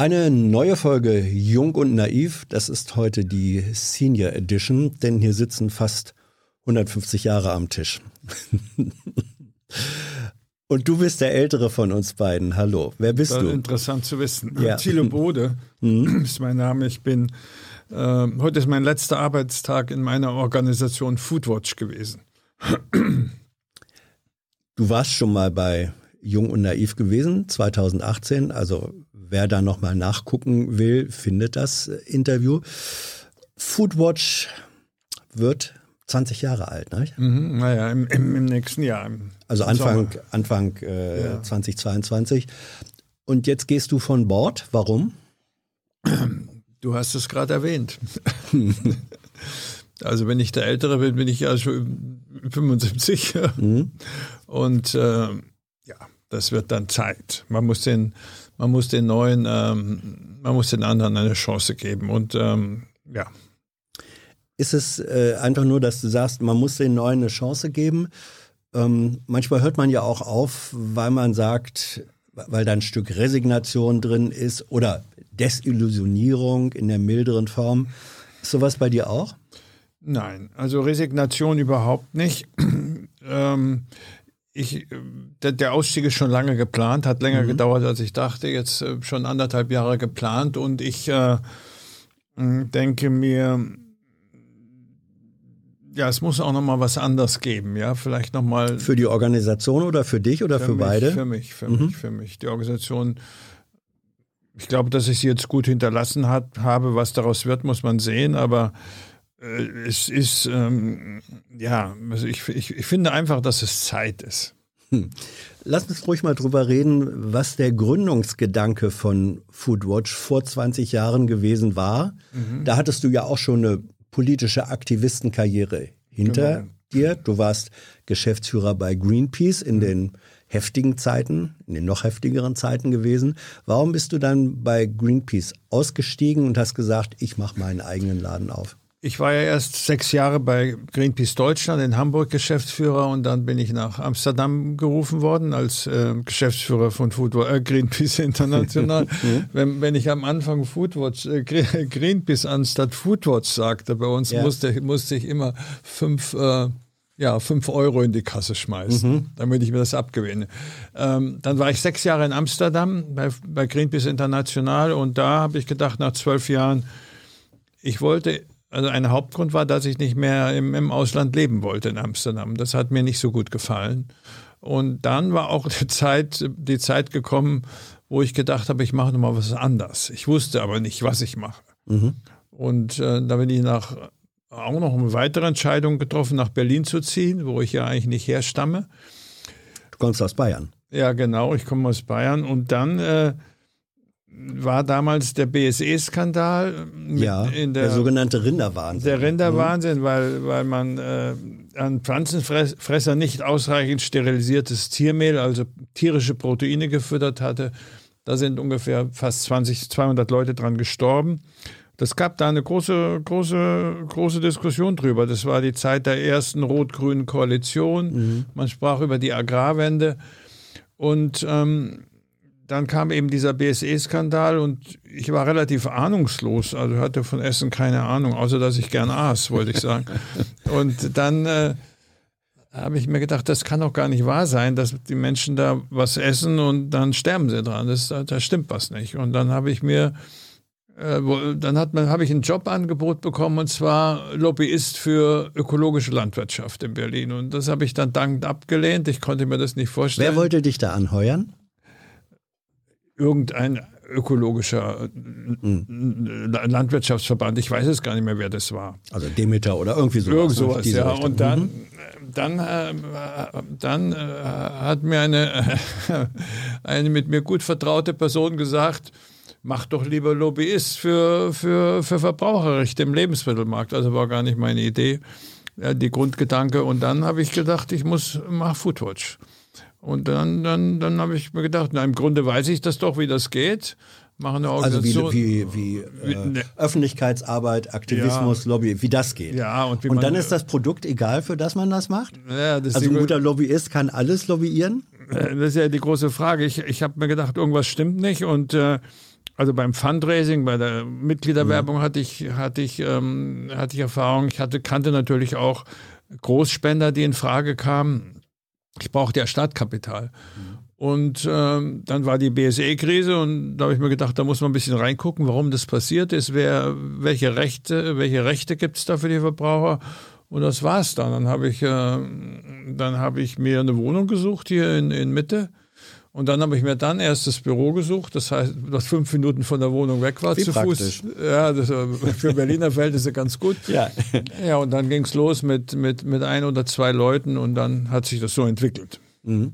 Eine neue Folge Jung und Naiv. Das ist heute die Senior Edition, denn hier sitzen fast 150 Jahre am Tisch. und du bist der Ältere von uns beiden. Hallo, wer bist du? Interessant zu wissen. Ja. Thilo Bode mhm. ist mein Name. Ich bin, äh, heute ist mein letzter Arbeitstag in meiner Organisation Foodwatch gewesen. Du warst schon mal bei Jung und Naiv gewesen, 2018, also wer da nochmal nachgucken will, findet das Interview. Foodwatch wird 20 Jahre alt, ne? Mhm, naja, im, im, im, nächsten Jahr. Im also Anfang, Anfang äh, ja. 2022. Und jetzt gehst du von Bord. Warum? Du hast es gerade erwähnt. also wenn ich der Ältere bin, bin ich ja schon 75. Mhm. Und äh, ja, das wird dann Zeit. Man muss den man muss den neuen, ähm, man muss den anderen eine Chance geben. Und ähm, ja. Ist es äh, einfach nur, dass du sagst, man muss den neuen eine Chance geben? Ähm, manchmal hört man ja auch auf, weil man sagt, weil da ein Stück Resignation drin ist oder Desillusionierung in der milderen Form. Ist sowas bei dir auch? Nein, also Resignation überhaupt nicht. ähm, ich, der, der, Ausstieg ist schon lange geplant, hat länger mhm. gedauert, als ich dachte. Jetzt äh, schon anderthalb Jahre geplant und ich äh, denke mir, ja, es muss auch noch mal was anderes geben, ja, vielleicht noch mal für die Organisation oder für dich oder für, für mich, beide? Für mich, für mhm. mich, für mich. Die Organisation. Ich glaube, dass ich sie jetzt gut hinterlassen hat, habe. Was daraus wird, muss man sehen. Aber äh, es ist, ähm, ja, also ich, ich, ich finde einfach, dass es Zeit ist. Hm. Lass uns ruhig mal drüber reden, was der Gründungsgedanke von Foodwatch vor 20 Jahren gewesen war. Mhm. Da hattest du ja auch schon eine politische Aktivistenkarriere hinter genau. dir. Du warst Geschäftsführer bei Greenpeace in mhm. den heftigen Zeiten, in den noch heftigeren Zeiten gewesen. Warum bist du dann bei Greenpeace ausgestiegen und hast gesagt, ich mache meinen eigenen Laden auf? Ich war ja erst sechs Jahre bei Greenpeace Deutschland in Hamburg Geschäftsführer und dann bin ich nach Amsterdam gerufen worden als äh, Geschäftsführer von Foodwatch, äh, Greenpeace International. Mhm. wenn, wenn ich am Anfang Foodwatch, äh, Greenpeace anstatt Foodwatch sagte, bei uns ja. musste, musste ich immer fünf äh, ja, fünf Euro in die Kasse schmeißen, mhm. damit ich mir das abgewinne. Ähm, dann war ich sechs Jahre in Amsterdam bei, bei Greenpeace International und da habe ich gedacht, nach zwölf Jahren, ich wollte also ein Hauptgrund war, dass ich nicht mehr im, im Ausland leben wollte in Amsterdam. Das hat mir nicht so gut gefallen. Und dann war auch die Zeit, die Zeit gekommen, wo ich gedacht habe, ich mache nochmal was anderes. Ich wusste aber nicht, was ich mache. Mhm. Und äh, da bin ich nach auch noch eine weitere Entscheidung getroffen, nach Berlin zu ziehen, wo ich ja eigentlich nicht herstamme. Du kommst aus Bayern. Ja, genau, ich komme aus Bayern. Und dann äh, war damals der BSE-Skandal. Ja, der, der, sogenannte Rinderwahnsinn. Der Rinderwahnsinn, mhm. weil, weil man äh, an Pflanzenfresser nicht ausreichend sterilisiertes Tiermehl, also tierische Proteine gefüttert hatte. Da sind ungefähr fast 20, 200 Leute dran gestorben. Das gab da eine große, große, große Diskussion drüber. Das war die Zeit der ersten rot-grünen Koalition. Mhm. Man sprach über die Agrarwende. Und ähm, dann kam eben dieser BSE-Skandal und ich war relativ ahnungslos, also hatte von Essen keine Ahnung, außer dass ich gern aß, wollte ich sagen. und dann äh, habe ich mir gedacht, das kann doch gar nicht wahr sein, dass die Menschen da was essen und dann sterben sie dran. Das, da stimmt was nicht. Und dann habe ich mir äh, dann hat man, habe ich ein Jobangebot bekommen und zwar Lobbyist für ökologische Landwirtschaft in Berlin. Und das habe ich dann dankend abgelehnt. Ich konnte mir das nicht vorstellen. Wer wollte dich da anheuern? Irgendein ökologischer mhm. Landwirtschaftsverband, ich weiß es gar nicht mehr, wer das war. Also Demeter oder irgendwie sowas. Irgend sowas, ja. Richtung. Und dann, mhm. dann, äh, dann äh, hat mir eine, eine mit mir gut vertraute Person gesagt, mach doch lieber Lobbyist für, für, für Verbraucherrechte im Lebensmittelmarkt. Also war gar nicht meine Idee, die Grundgedanke. Und dann habe ich gedacht, ich muss, mach Foodwatch. Und dann, dann, dann habe ich mir gedacht, na, im Grunde weiß ich das doch, wie das geht. Machen eine Organisation. Also wie, wie, wie äh, ne. Öffentlichkeitsarbeit, Aktivismus, ja. Lobby, wie das geht. Ja, und, und dann ist das Produkt egal, für das man das macht? Ja, das also ein guter Lobbyist kann alles lobbyieren? Äh, das ist ja die große Frage. Ich, ich habe mir gedacht, irgendwas stimmt nicht und äh, also beim Fundraising, bei der Mitgliederwerbung mhm. hatte ich, hatte ich, ähm, hatte ich Erfahrung. Ich hatte, kannte natürlich auch Großspender, die in Frage kamen. Ich brauchte ja Startkapital. Und ähm, dann war die BSE-Krise und da habe ich mir gedacht, da muss man ein bisschen reingucken, warum das passiert ist, wer, welche Rechte, welche Rechte gibt es da für die Verbraucher. Und das war's dann. Dann habe ich, äh, dann habe ich mir eine Wohnung gesucht hier in, in Mitte und dann habe ich mir dann erst das Büro gesucht, das heißt, das fünf Minuten von der Wohnung weg war Wie zu praktisch. Fuß. Ja, das war für Berliner Verhältnisse ganz gut. Ja. ja, und dann ging es los mit, mit, mit ein oder zwei Leuten und dann hat sich das so entwickelt. Mhm.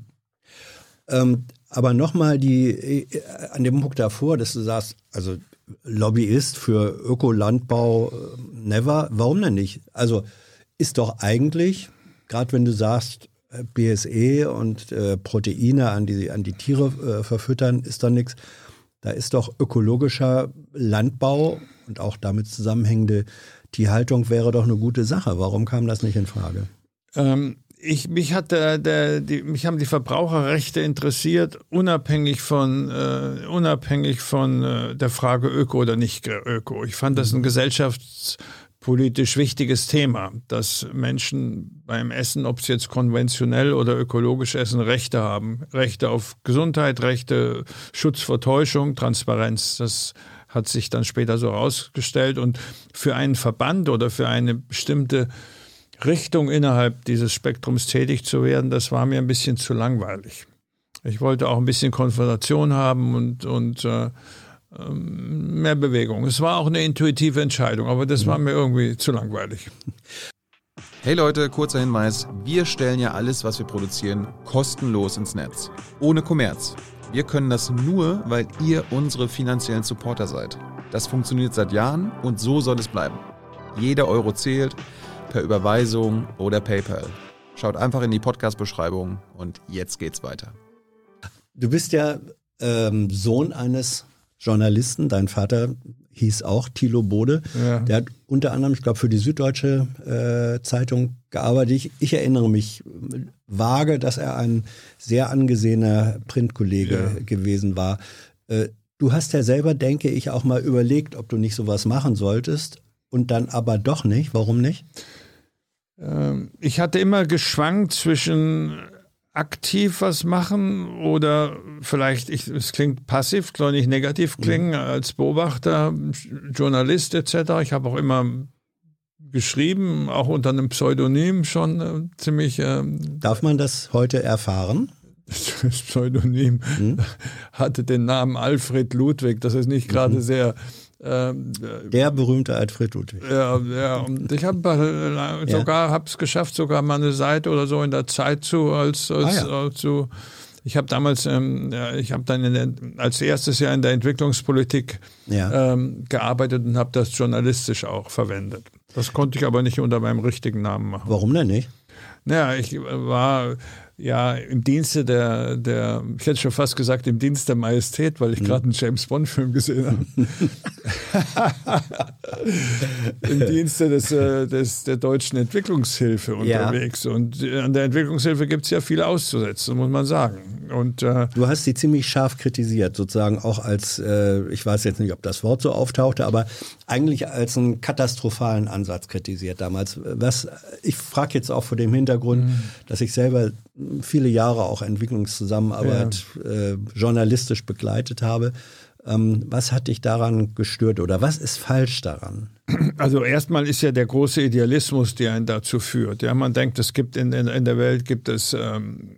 Ähm, aber nochmal die äh, an dem Punkt davor, dass du sagst, also Lobbyist für Ökolandbau, äh, never, warum denn nicht? Also ist doch eigentlich, gerade wenn du sagst, BSE und äh, Proteine an die, an die Tiere äh, verfüttern, ist doch nichts. Da ist doch ökologischer Landbau und auch damit zusammenhängende Tierhaltung wäre doch eine gute Sache. Warum kam das nicht in Frage? Ähm, ich, mich, hat der, der, die, mich haben die Verbraucherrechte interessiert, unabhängig von, äh, unabhängig von äh, der Frage Öko oder nicht Öko. Ich fand das ein mhm. gesellschafts- politisch wichtiges Thema, dass Menschen beim Essen, ob sie jetzt konventionell oder ökologisch essen, Rechte haben. Rechte auf Gesundheit, Rechte, Schutz vor Täuschung, Transparenz. Das hat sich dann später so herausgestellt. Und für einen Verband oder für eine bestimmte Richtung innerhalb dieses Spektrums tätig zu werden, das war mir ein bisschen zu langweilig. Ich wollte auch ein bisschen Konfrontation haben und, und äh, mehr Bewegung. Es war auch eine intuitive Entscheidung, aber das war mir irgendwie zu langweilig. Hey Leute, kurzer Hinweis. Wir stellen ja alles, was wir produzieren, kostenlos ins Netz. Ohne Kommerz. Wir können das nur, weil ihr unsere finanziellen Supporter seid. Das funktioniert seit Jahren und so soll es bleiben. Jeder Euro zählt, per Überweisung oder PayPal. Schaut einfach in die Podcast-Beschreibung und jetzt geht's weiter. Du bist ja ähm, Sohn eines Journalisten. Dein Vater hieß auch Thilo Bode. Ja. Der hat unter anderem, ich glaube, für die Süddeutsche äh, Zeitung gearbeitet. Ich, ich, erinnere mich vage, dass er ein sehr angesehener Printkollege ja. gewesen war. Äh, du hast ja selber, denke ich, auch mal überlegt, ob du nicht sowas machen solltest und dann aber doch nicht. Warum nicht? Ähm, ich hatte immer geschwankt zwischen aktiv was machen oder vielleicht, ich, es klingt passiv, soll nicht negativ klingen, ja. als Beobachter, Journalist etc. Ich habe auch immer geschrieben, auch unter einem Pseudonym schon äh, ziemlich. Äh, Darf man das heute erfahren? Das Pseudonym hm? hatte den Namen Alfred Ludwig. Das ist nicht gerade mhm. sehr ähm, der berühmte Alfred Ludwig. Ja, ja. Und ich habe äh, sogar ja. es geschafft, sogar mal eine Seite oder so in der Zeit zu als, als, ah, ja. zu. Ich habe damals, ähm, ja, ich habe dann der, als erstes Jahr in der Entwicklungspolitik ja. ähm, gearbeitet und habe das journalistisch auch verwendet. Das konnte ich aber nicht unter meinem richtigen Namen machen. Warum denn nicht? Naja, ich war ja im Dienste der, der, ich hätte schon fast gesagt, im Dienst der Majestät, weil ich hm. gerade einen James Bond-Film gesehen habe. Im Dienste des, äh, des, der deutschen Entwicklungshilfe unterwegs. Ja. Und an der Entwicklungshilfe gibt es ja viel auszusetzen, muss man sagen. Und, äh, du hast sie ziemlich scharf kritisiert, sozusagen auch als, äh, ich weiß jetzt nicht, ob das Wort so auftauchte, aber eigentlich als einen katastrophalen Ansatz kritisiert damals. Was, ich frage jetzt auch vor dem Hintergrund, mhm. dass ich selber viele Jahre auch Entwicklungszusammenarbeit ja. äh, journalistisch begleitet habe. Ähm, was hat dich daran gestört oder was ist falsch daran? Also erstmal ist ja der große Idealismus, der einen dazu führt. Ja, man denkt, es gibt in, in, in der Welt gibt es ähm,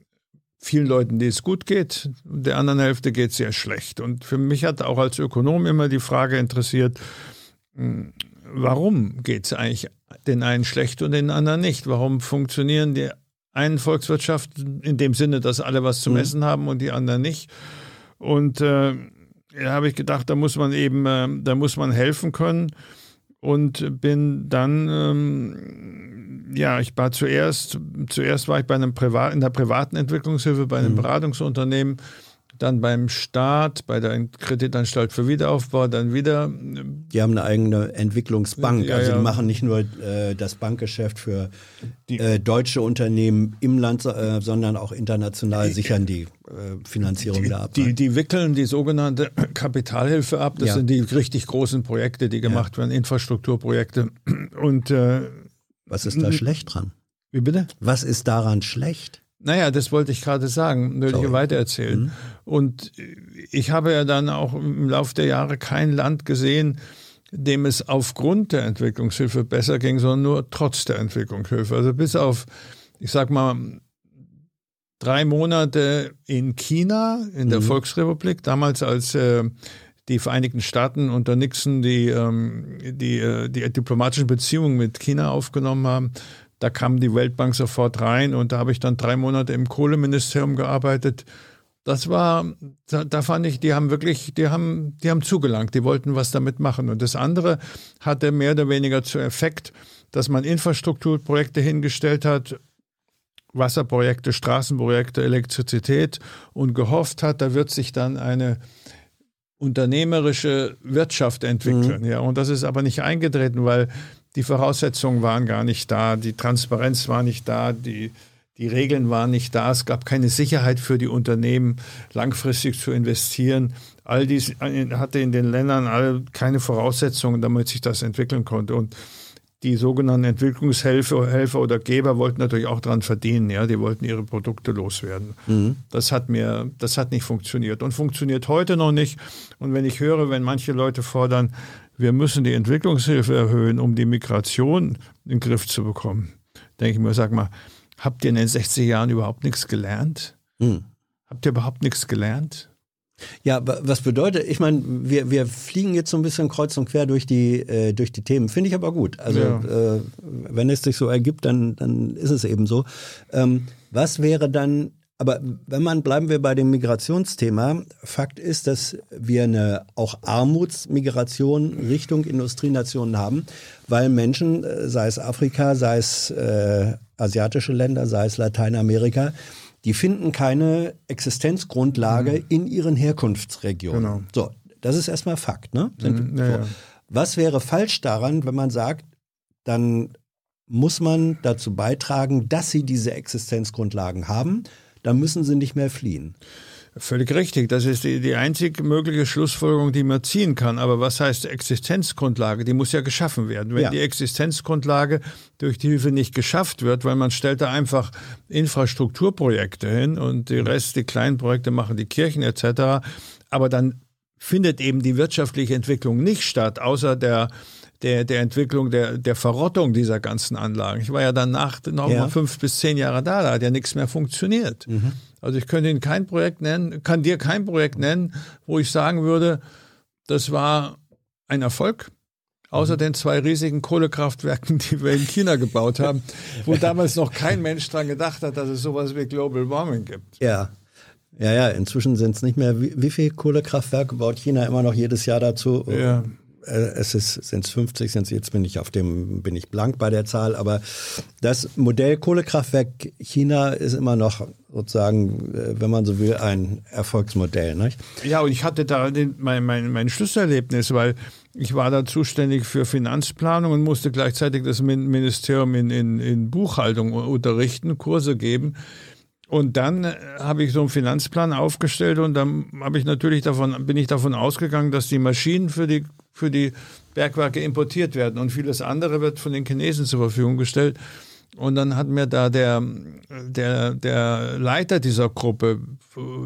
vielen Leuten, die es gut geht, der anderen Hälfte geht es sehr schlecht. Und für mich hat auch als Ökonom immer die Frage interessiert, hm, warum geht es eigentlich den einen schlecht und den anderen nicht? Warum funktionieren die einen Volkswirtschaften in dem Sinne, dass alle was zu messen mhm. haben und die anderen nicht? Und äh, da habe ich gedacht, da muss man eben, äh, da muss man helfen können und bin dann, ähm, ja, ich war zuerst, zuerst war ich bei einem Privat, in der privaten Entwicklungshilfe, bei einem mhm. Beratungsunternehmen, dann beim Staat, bei der Kreditanstalt für Wiederaufbau, dann wieder. Die haben eine eigene Entwicklungsbank. Ja, also die ja. machen nicht nur äh, das Bankgeschäft für äh, deutsche Unternehmen im Land, äh, sondern auch international sichern die äh, Finanzierung die, da ab. Die, die, wickeln die sogenannte Kapitalhilfe ab. Das ja. sind die richtig großen Projekte, die gemacht werden, Infrastrukturprojekte. Und äh, was ist da schlecht dran? Wie bitte? Was ist daran schlecht? Naja, das wollte ich gerade sagen, würde ich weitererzählen. Mhm. Und ich habe ja dann auch im Laufe der Jahre kein Land gesehen, dem es aufgrund der Entwicklungshilfe besser ging, sondern nur trotz der Entwicklungshilfe. Also bis auf, ich sag mal, drei Monate in China, in der mhm. Volksrepublik, damals als äh, die Vereinigten Staaten unter Nixon die, ähm, die, äh, die diplomatischen Beziehungen mit China aufgenommen haben, da kam die Weltbank sofort rein und da habe ich dann drei Monate im Kohleministerium gearbeitet. Das war, da, da, fand ich, die haben wirklich, die haben, die haben zugelangt, die wollten was damit machen. Und das andere hatte mehr oder weniger zu Effekt, dass man Infrastrukturprojekte hingestellt hat, Wasserprojekte, Straßenprojekte, Elektrizität und gehofft hat, da wird sich dann eine unternehmerische Wirtschaft entwickeln. Mhm. Ja, und das ist aber nicht eingetreten, weil die Voraussetzungen waren gar nicht da, die Transparenz war nicht da, die, die Regeln waren nicht da, es gab keine Sicherheit für die Unternehmen, langfristig zu investieren. All dies hatte in den Ländern alle keine Voraussetzungen, damit sich das entwickeln konnte. Und die sogenannten Entwicklungshelfer Helfer oder Geber wollten natürlich auch daran verdienen, ja, die wollten ihre Produkte loswerden. Mhm. Das hat mir, das hat nicht funktioniert und funktioniert heute noch nicht. Und wenn ich höre, wenn manche Leute fordern, wir müssen die Entwicklungshilfe erhöhen, um die Migration in den Griff zu bekommen. Denke ich mir, sag mal, habt ihr in den 60 Jahren überhaupt nichts gelernt? Hm. Habt ihr überhaupt nichts gelernt? Ja, was bedeutet, ich meine, wir, wir fliegen jetzt so ein bisschen kreuz und quer durch die, äh, durch die Themen, finde ich aber gut. Also ja. äh, wenn es sich so ergibt, dann, dann ist es eben so. Ähm, was wäre dann aber wenn man, bleiben wir bei dem Migrationsthema. Fakt ist, dass wir eine auch Armutsmigration Richtung Industrienationen haben, weil Menschen, äh, sei es Afrika, sei es äh, asiatische Länder, sei es Lateinamerika, die finden keine Existenzgrundlage mhm. in ihren Herkunftsregionen. Genau. So, das ist erstmal Fakt. Ne? Sind, mhm, ja, so. ja. Was wäre falsch daran, wenn man sagt, dann muss man dazu beitragen, dass sie diese Existenzgrundlagen haben? Dann müssen sie nicht mehr fliehen. Völlig richtig. Das ist die, die einzig mögliche Schlussfolgerung, die man ziehen kann. Aber was heißt Existenzgrundlage? Die muss ja geschaffen werden. Wenn ja. die Existenzgrundlage durch die Hilfe nicht geschafft wird, weil man stellt da einfach Infrastrukturprojekte hin und die Rest, die kleinen Projekte machen die Kirchen etc. Aber dann findet eben die wirtschaftliche Entwicklung nicht statt, außer der der, der Entwicklung, der, der Verrottung dieser ganzen Anlagen. Ich war ja danach noch ja. mal fünf bis zehn Jahre da, da hat ja nichts mehr funktioniert. Mhm. Also ich könnte Ihnen kein Projekt nennen, kann dir kein Projekt nennen, wo ich sagen würde, das war ein Erfolg. Außer mhm. den zwei riesigen Kohlekraftwerken, die wir in China gebaut haben, wo damals noch kein Mensch dran gedacht hat, dass es sowas wie Global Warming gibt. Ja. Ja, ja, inzwischen sind es nicht mehr, wie, wie viele Kohlekraftwerke baut China immer noch jedes Jahr dazu? Ja es ist, sind es 50, sind jetzt bin ich auf dem, bin ich blank bei der Zahl, aber das Modell Kohlekraftwerk China ist immer noch sozusagen, äh, wenn man so will, ein Erfolgsmodell. Nicht? Ja, und ich hatte da den, mein, mein, mein Schlüsselerlebnis, weil ich war da zuständig für Finanzplanung und musste gleichzeitig das Ministerium in, in, in Buchhaltung unterrichten, Kurse geben. Und dann äh, habe ich so einen Finanzplan aufgestellt und dann habe ich natürlich davon, bin ich davon ausgegangen, dass die Maschinen für die für die Bergwerke importiert werden und vieles andere wird von den Chinesen zur Verfügung gestellt. Und dann hat mir da der, der, der Leiter dieser Gruppe,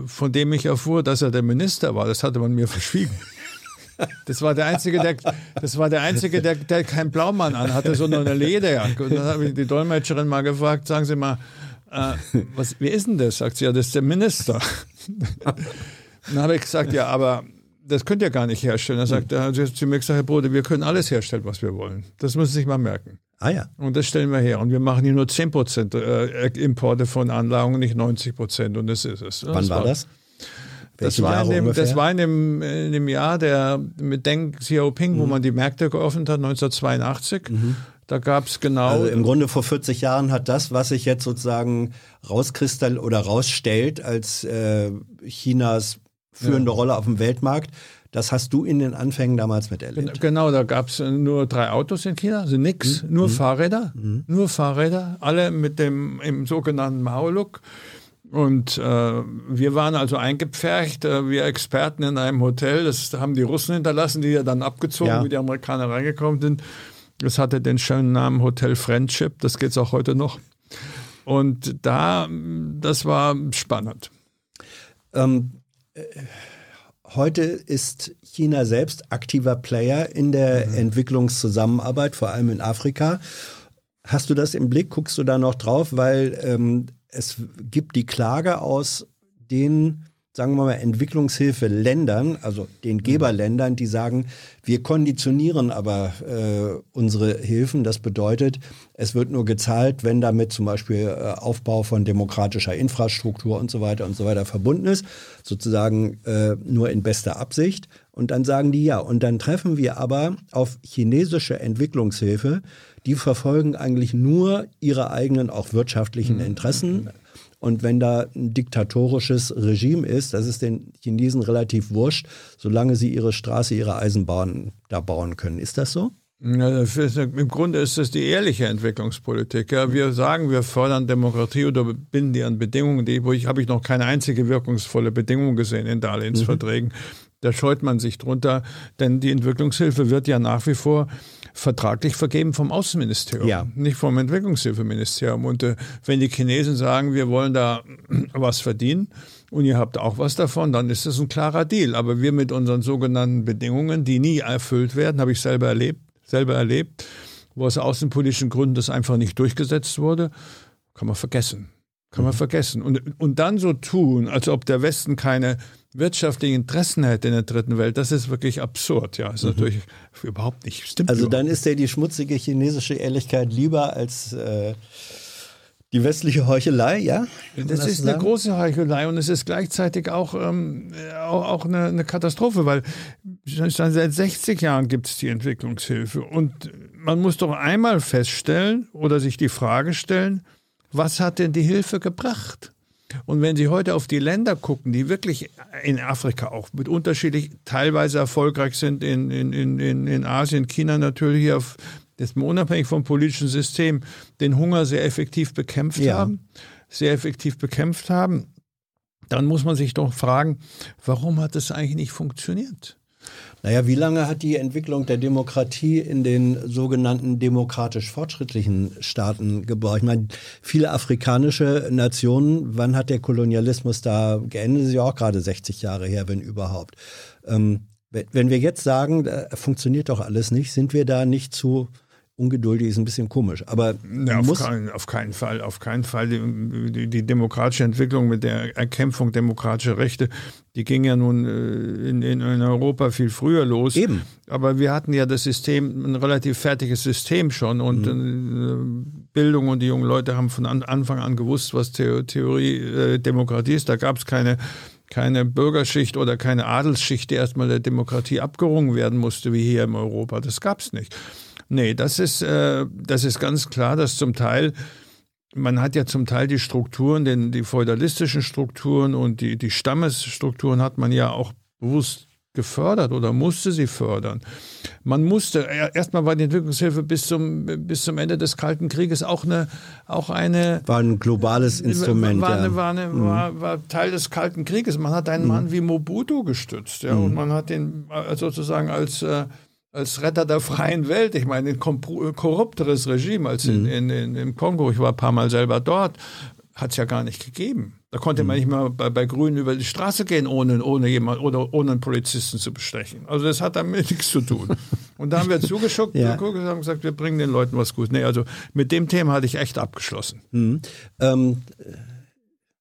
von dem ich erfuhr, dass er der Minister war, das hatte man mir verschwiegen. Das war der Einzige, der, das war der Einzige, der, der keinen Blaumann anhatte, sondern eine Lederjacke. Und dann habe ich die Dolmetscherin mal gefragt, sagen Sie mal, äh, was, wie ist denn das? Sagt sie, ja, das ist der Minister. dann habe ich gesagt, ja, aber das könnt ihr gar nicht herstellen. Er sagt, er hat zu mir gesagt, Herr Bode, wir können alles herstellen, was wir wollen. Das müssen Sie sich mal merken. Ah ja. Und das stellen wir her. Und wir machen hier nur 10 Prozent äh, Importe von Anlagen, nicht 90 Prozent. Und das ist es. Wann das war, das? Das war, in dem, das war, in dem, in dem, Jahr der, mit Deng Xiaoping, mhm. wo man die Märkte geöffnet hat, 1982. Mhm. Da gab es genau. Also im Grunde vor 40 Jahren hat das, was sich jetzt sozusagen rauskristall oder rausstellt als äh, Chinas führende ja. Rolle auf dem Weltmarkt. Das hast du in den Anfängen damals miterlebt. Genau, da gab es nur drei Autos in China, also nix, mhm. nur mhm. Fahrräder, mhm. nur Fahrräder, alle mit dem im sogenannten Mao-Look. Und äh, wir waren also eingepfercht, äh, wir Experten in einem Hotel. Das haben die Russen hinterlassen, die ja dann abgezogen, ja. wie die Amerikaner reingekommen sind. Das hatte den schönen Namen Hotel Friendship, das geht es auch heute noch. Und da, das war spannend. Ähm, äh, Heute ist China selbst aktiver Player in der mhm. Entwicklungszusammenarbeit, vor allem in Afrika. Hast du das im Blick? Guckst du da noch drauf? Weil ähm, es gibt die Klage aus den sagen wir mal, Entwicklungshilfe Ländern, also den mhm. Geberländern, die sagen, wir konditionieren aber äh, unsere Hilfen. Das bedeutet, es wird nur gezahlt, wenn damit zum Beispiel äh, Aufbau von demokratischer Infrastruktur und so weiter und so weiter verbunden ist, sozusagen äh, nur in bester Absicht. Und dann sagen die ja. Und dann treffen wir aber auf chinesische Entwicklungshilfe, die verfolgen eigentlich nur ihre eigenen auch wirtschaftlichen mhm. Interessen. Und wenn da ein diktatorisches Regime ist, das ist den Chinesen relativ wurscht, solange sie ihre Straße, ihre Eisenbahnen da bauen können. Ist das so? Ja, Im Grunde ist das die ehrliche Entwicklungspolitik. Ja, wir sagen, wir fördern Demokratie oder binden die an Bedingungen, die, wo ich habe ich noch keine einzige wirkungsvolle Bedingung gesehen in Darlehensverträgen. Mhm. Da scheut man sich drunter, denn die Entwicklungshilfe wird ja nach wie vor vertraglich vergeben vom Außenministerium, ja. nicht vom Entwicklungshilfeministerium. Und äh, wenn die Chinesen sagen, wir wollen da was verdienen und ihr habt auch was davon, dann ist das ein klarer Deal. Aber wir mit unseren sogenannten Bedingungen, die nie erfüllt werden, habe ich selber erlebt, selber erlebt, wo aus außenpolitischen Gründen das einfach nicht durchgesetzt wurde, kann man vergessen. Kann man mhm. vergessen. Und, und dann so tun, als ob der Westen keine wirtschaftliche Interessen hätte in der dritten Welt, das ist wirklich absurd. Ja, ist mhm. natürlich überhaupt nicht. Stimmt also dann ist dir die schmutzige chinesische Ehrlichkeit lieber als äh, die westliche Heuchelei, ja? Das, das ist eine große Heuchelei und es ist gleichzeitig auch, ähm, auch, auch eine, eine, Katastrophe, weil schon seit 60 Jahren gibt es die Entwicklungshilfe und man muss doch einmal feststellen oder sich die Frage stellen, was hat denn die Hilfe gebracht? Und wenn Sie heute auf die Länder gucken, die wirklich in Afrika auch mit unterschiedlich teilweise erfolgreich sind, in, in, in, in Asien, China natürlich auf, jetzt mal unabhängig vom politischen System, den Hunger sehr effektiv bekämpft ja. haben, sehr effektiv bekämpft haben, dann muss man sich doch fragen, warum hat das eigentlich nicht funktioniert? Naja, wie lange hat die Entwicklung der Demokratie in den sogenannten demokratisch fortschrittlichen Staaten gebraucht? Ich meine, viele afrikanische Nationen, wann hat der Kolonialismus da geendet? Das ist ja auch gerade 60 Jahre her, wenn überhaupt. Ähm, wenn wir jetzt sagen, funktioniert doch alles nicht, sind wir da nicht zu ungeduldig ist ein bisschen komisch. Aber ja, auf, kein, auf, keinen Fall, auf keinen Fall. Die, die, die, demokratische Entwicklung mit der Erkämpfung demokratischer Rechte, die ging ja nun äh, in, in, Europa viel früher los. Eben. Aber wir hatten ja das System, ein relativ fertiges System schon und mhm. Äh, Bildung und die jungen Leute haben von Anfang an gewusst, was Theorie äh, Demokratie ist. Da gab es keine keine Bürgerschicht oder keine Adelsschicht, die erstmal der Demokratie abgerungen werden musste, wie hier in Europa. Das gab es nicht. Nee, das ist, äh, das ist ganz klar, dass zum Teil, man hat ja zum Teil die Strukturen, den, die feudalistischen Strukturen und die, die Stammesstrukturen hat man ja auch bewusst gefördert oder musste sie fördern. Man musste, erstmal war die Entwicklungshilfe bis zum, bis zum Ende des Kalten Krieges auch eine, auch eine. War ein globales Instrument. War, eine, war, eine, mhm. war, war, Teil des Kalten Krieges. Man hat einen mhm. Mann wie Mobutu gestützt, ja, mhm. und man hat den äh, sozusagen als, äh, als Retter der freien Welt. Ich meine, ein korrupteres Regime als in, mhm. in, in, im Kongo. Ich war ein paar Mal selber dort. Hat es ja gar nicht gegeben. Da konnte man mhm. nicht mal bei, bei Grünen über die Straße gehen, ohne, ohne jemand oder ohne einen Polizisten zu bestechen. Also das hat damit nichts zu tun. Und da haben wir zugeschuckt ja. und haben gesagt, wir bringen den Leuten was Gutes. Nee, also mit dem Thema hatte ich echt abgeschlossen. Mhm. Ähm,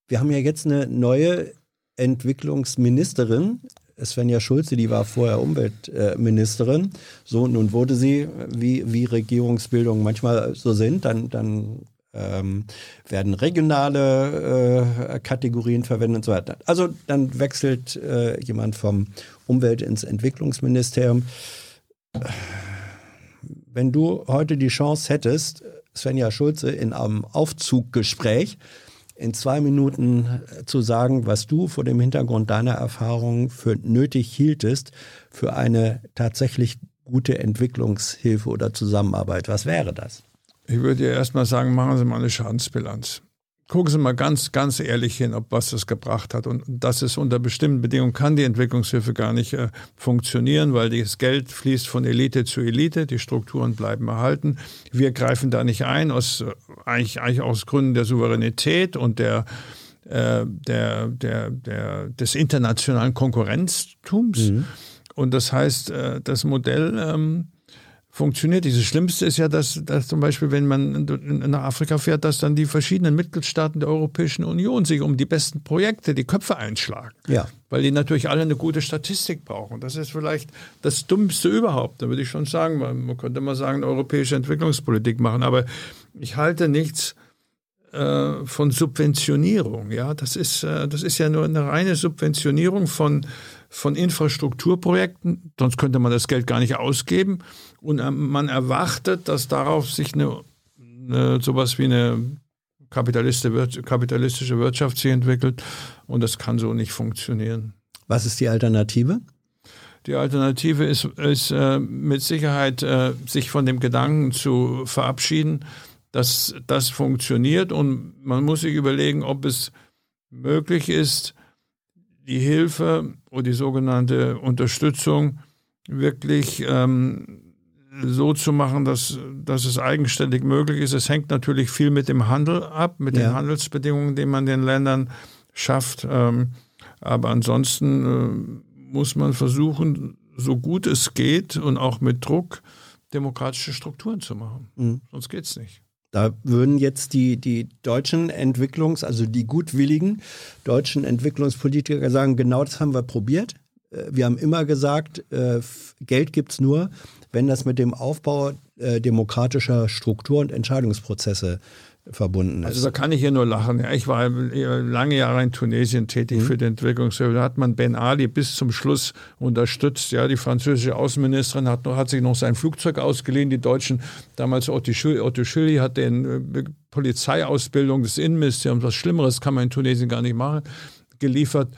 wir haben ja jetzt eine neue Entwicklungsministerin Svenja Schulze, die war vorher Umweltministerin. So, nun wurde sie, wie, wie Regierungsbildungen manchmal so sind, dann, dann ähm, werden regionale äh, Kategorien verwendet und so weiter. Also dann wechselt äh, jemand vom Umwelt ins Entwicklungsministerium. Wenn du heute die Chance hättest, Svenja Schulze in einem Aufzuggespräch in zwei Minuten äh, zu sagen, was du vor dem Hintergrund deiner Erfahrungen für nötig hieltest für eine tatsächlich gute Entwicklungshilfe oder Zusammenarbeit. Was wäre das? Ich würde erstmal sagen, machen Sie mal eine Schadensbilanz gucken Sie mal ganz, ganz ehrlich hin, ob was das gebracht hat. Und das ist unter bestimmten Bedingungen kann die Entwicklungshilfe gar nicht äh, funktionieren, weil das Geld fließt von Elite zu Elite, die Strukturen bleiben erhalten. Wir greifen da nicht ein, aus, äh, eigentlich, eigentlich aus Gründen der Souveränität und der, äh, der, der, der, des internationalen Konkurrenztums. Mhm. Und das heißt, äh, das Modell ähm, funktioniert. Dieses Schlimmste ist ja, dass, dass zum Beispiel, wenn man nach Afrika fährt, dass dann die verschiedenen Mitgliedstaaten der Europäischen Union sich um die besten Projekte die Köpfe einschlagen. Ja. Weil die natürlich alle eine gute Statistik brauchen. Das ist vielleicht das Dummste überhaupt. Da würde ich schon sagen, man könnte mal sagen, europäische Entwicklungspolitik machen. Aber ich halte nichts äh, von Subventionierung. Ja, das ist, äh, das ist ja nur eine reine Subventionierung von, von Infrastrukturprojekten. Sonst könnte man das Geld gar nicht ausgeben. Und äh, man erwartet, dass darauf sich eine, eine sowas wie eine kapitalistische Wirtschaft sich entwickelt. Und das kann so nicht funktionieren. Was ist die Alternative? Die Alternative ist, ist äh, mit Sicherheit, äh, sich von dem Gedanken zu verabschieden, dass das funktioniert und man muss sich überlegen, ob es möglich ist, die Hilfe oder die sogenannte Unterstützung wirklich ähm, so zu machen, dass, dass es eigenständig möglich ist. Es hängt natürlich viel mit dem Handel ab, mit ja. den Handelsbedingungen, die man den Ländern schafft. Ähm, aber ansonsten äh, muss man versuchen, so gut es geht und auch mit Druck demokratische Strukturen zu machen. Mhm. Sonst geht es nicht. Da würden jetzt die, die deutschen Entwicklungs-, also die gutwilligen deutschen Entwicklungspolitiker sagen, genau das haben wir probiert. Äh, wir haben immer gesagt, äh, Geld gibt es nur, wenn das mit dem Aufbau äh, demokratischer Struktur und Entscheidungsprozesse verbunden ist. Also da kann ich hier nur lachen. Ja, ich war lange Jahre in Tunesien tätig mhm. für die Entwicklungshilfe. Da hat man Ben Ali bis zum Schluss unterstützt. Ja, die französische Außenministerin hat, noch, hat sich noch sein Flugzeug ausgeliehen. Die Deutschen, damals Otto Schilly, hat den äh, Polizeiausbildung des Innenministeriums, was Schlimmeres kann man in Tunesien gar nicht machen, geliefert.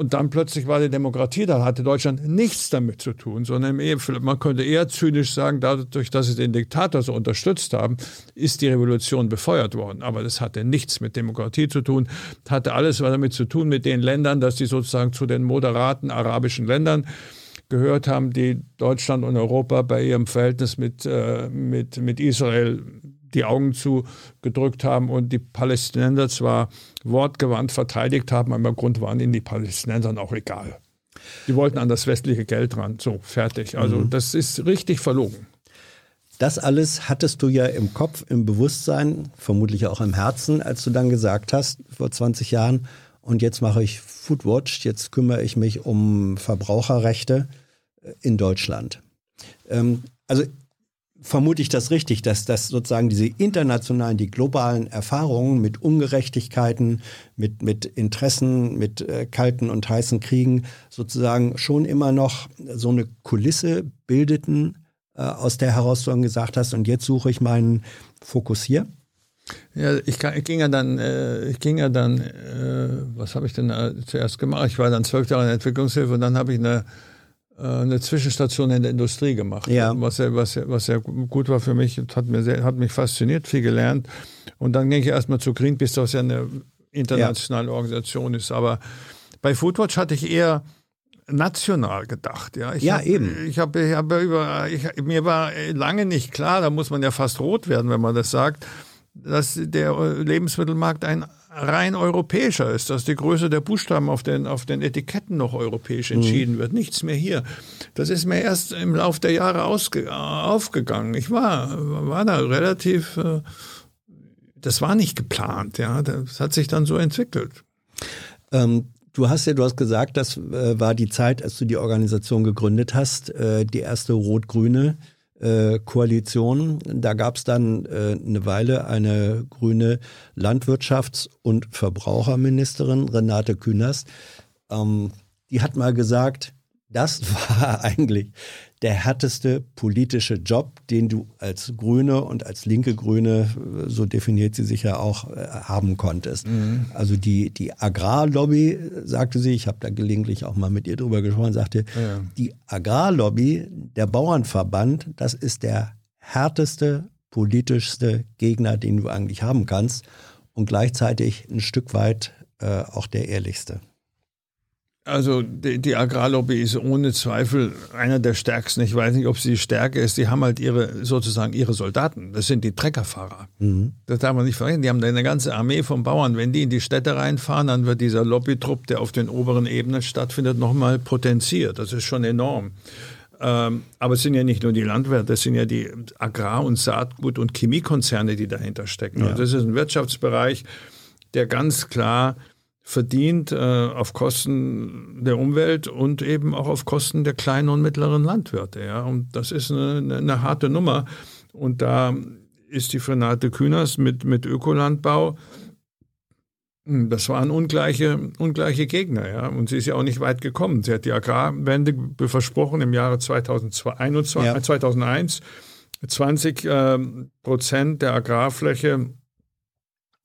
Und dann plötzlich war die Demokratie da, hatte Deutschland nichts damit zu tun, sondern man könnte eher zynisch sagen, dadurch, dass sie den Diktator so unterstützt haben, ist die Revolution befeuert worden. Aber das hatte nichts mit Demokratie zu tun, hatte alles damit zu tun mit den Ländern, dass sie sozusagen zu den moderaten arabischen Ländern gehört haben, die Deutschland und Europa bei ihrem Verhältnis mit, äh, mit, mit Israel die Augen zugedrückt haben und die Palästinenser zwar wortgewandt verteidigt haben, aber im Grund waren ihnen die Palästinensern auch egal. Die wollten an das westliche Geld ran. So, fertig. Also mhm. das ist richtig verlogen. Das alles hattest du ja im Kopf, im Bewusstsein, vermutlich auch im Herzen, als du dann gesagt hast, vor 20 Jahren, und jetzt mache ich Foodwatch, jetzt kümmere ich mich um Verbraucherrechte in Deutschland. Ähm, also vermute ich das richtig, dass das sozusagen diese internationalen, die globalen Erfahrungen mit Ungerechtigkeiten, mit, mit Interessen, mit äh, kalten und heißen Kriegen sozusagen schon immer noch so eine Kulisse bildeten, äh, aus der heraus du dann gesagt hast, und jetzt suche ich meinen Fokus hier? Ja, ich, ging ja dann, äh, ich ging ja dann, äh, was habe ich denn äh, zuerst gemacht? Ich war dann zwölf Jahre in Entwicklungshilfe und dann habe ich eine eine Zwischenstation in der Industrie gemacht, ja. was, sehr, was, was sehr gut war für mich, hat, mir sehr, hat mich fasziniert, viel gelernt. Und dann ging ich erstmal zu Greenpeace, was ja eine internationale ja. Organisation ist. Aber bei Foodwatch hatte ich eher national gedacht. Ja, ich ja hab, eben. Ich habe hab über, ich, mir war lange nicht klar, da muss man ja fast rot werden, wenn man das sagt, dass der Lebensmittelmarkt ein rein europäischer ist, dass die Größe der Buchstaben auf den, auf den Etiketten noch europäisch entschieden mhm. wird. Nichts mehr hier. Das ist mir erst im Laufe der Jahre aufgegangen. Ich war, war da relativ, äh, das war nicht geplant, ja. Das hat sich dann so entwickelt. Ähm, du hast ja, du hast gesagt, das äh, war die Zeit, als du die Organisation gegründet hast, äh, die erste rot-grüne Koalition. Da gab es dann äh, eine Weile eine grüne Landwirtschafts- und Verbraucherministerin, Renate Künast. Ähm, die hat mal gesagt, das war eigentlich der härteste politische Job, den du als Grüne und als linke Grüne, so definiert sie sich ja auch, äh, haben konntest. Mhm. Also die, die Agrarlobby, sagte sie, ich habe da gelegentlich auch mal mit ihr drüber gesprochen, sagte, ja. die Agrarlobby, der Bauernverband, das ist der härteste, politischste Gegner, den du eigentlich haben kannst und gleichzeitig ein Stück weit äh, auch der ehrlichste. Also die, die, Agrarlobby ist ohne Zweifel einer der stärksten. Ich weiß nicht, ob sie die Stärke ist. Die haben halt ihre sozusagen ihre Soldaten. Das sind die Treckerfahrer. Mhm. Das darf man nicht vergessen. Die haben eine ganze Armee von Bauern. Wenn die in die Städte reinfahren, dann wird dieser Lobbytrupp, der auf den oberen Ebenen stattfindet, nochmal potenziert. Das ist schon enorm. Ähm, aber es sind ja nicht nur die Landwirte, es sind ja die Agrar- und Saatgut- und Chemiekonzerne, die dahinter stecken. Ja. Und das ist ein Wirtschaftsbereich, der ganz klar verdient äh, auf Kosten der Umwelt und eben auch auf Kosten der kleinen und mittleren Landwirte. Ja? Und das ist eine, eine, harte Nummer. Und da ist die Renate Kühners mit, mit Ökolandbau, hm, das waren ungleiche, ungleiche Gegner, ja. Und sie ist ja auch nicht weit gekommen. Sie hat die Agrarwende versprochen im Jahre 2021, ja. 2001. 20 äh, Prozent der Agrarfläche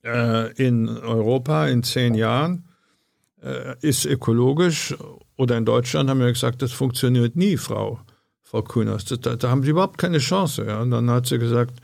äh, in Europa in zehn Jahren äh, ist ökologisch oder in Deutschland haben wir gesagt, das funktioniert nie, Frau, Frau Kühners. Da, da haben sie überhaupt keine Chance. Ja. Und dann hat sie gesagt,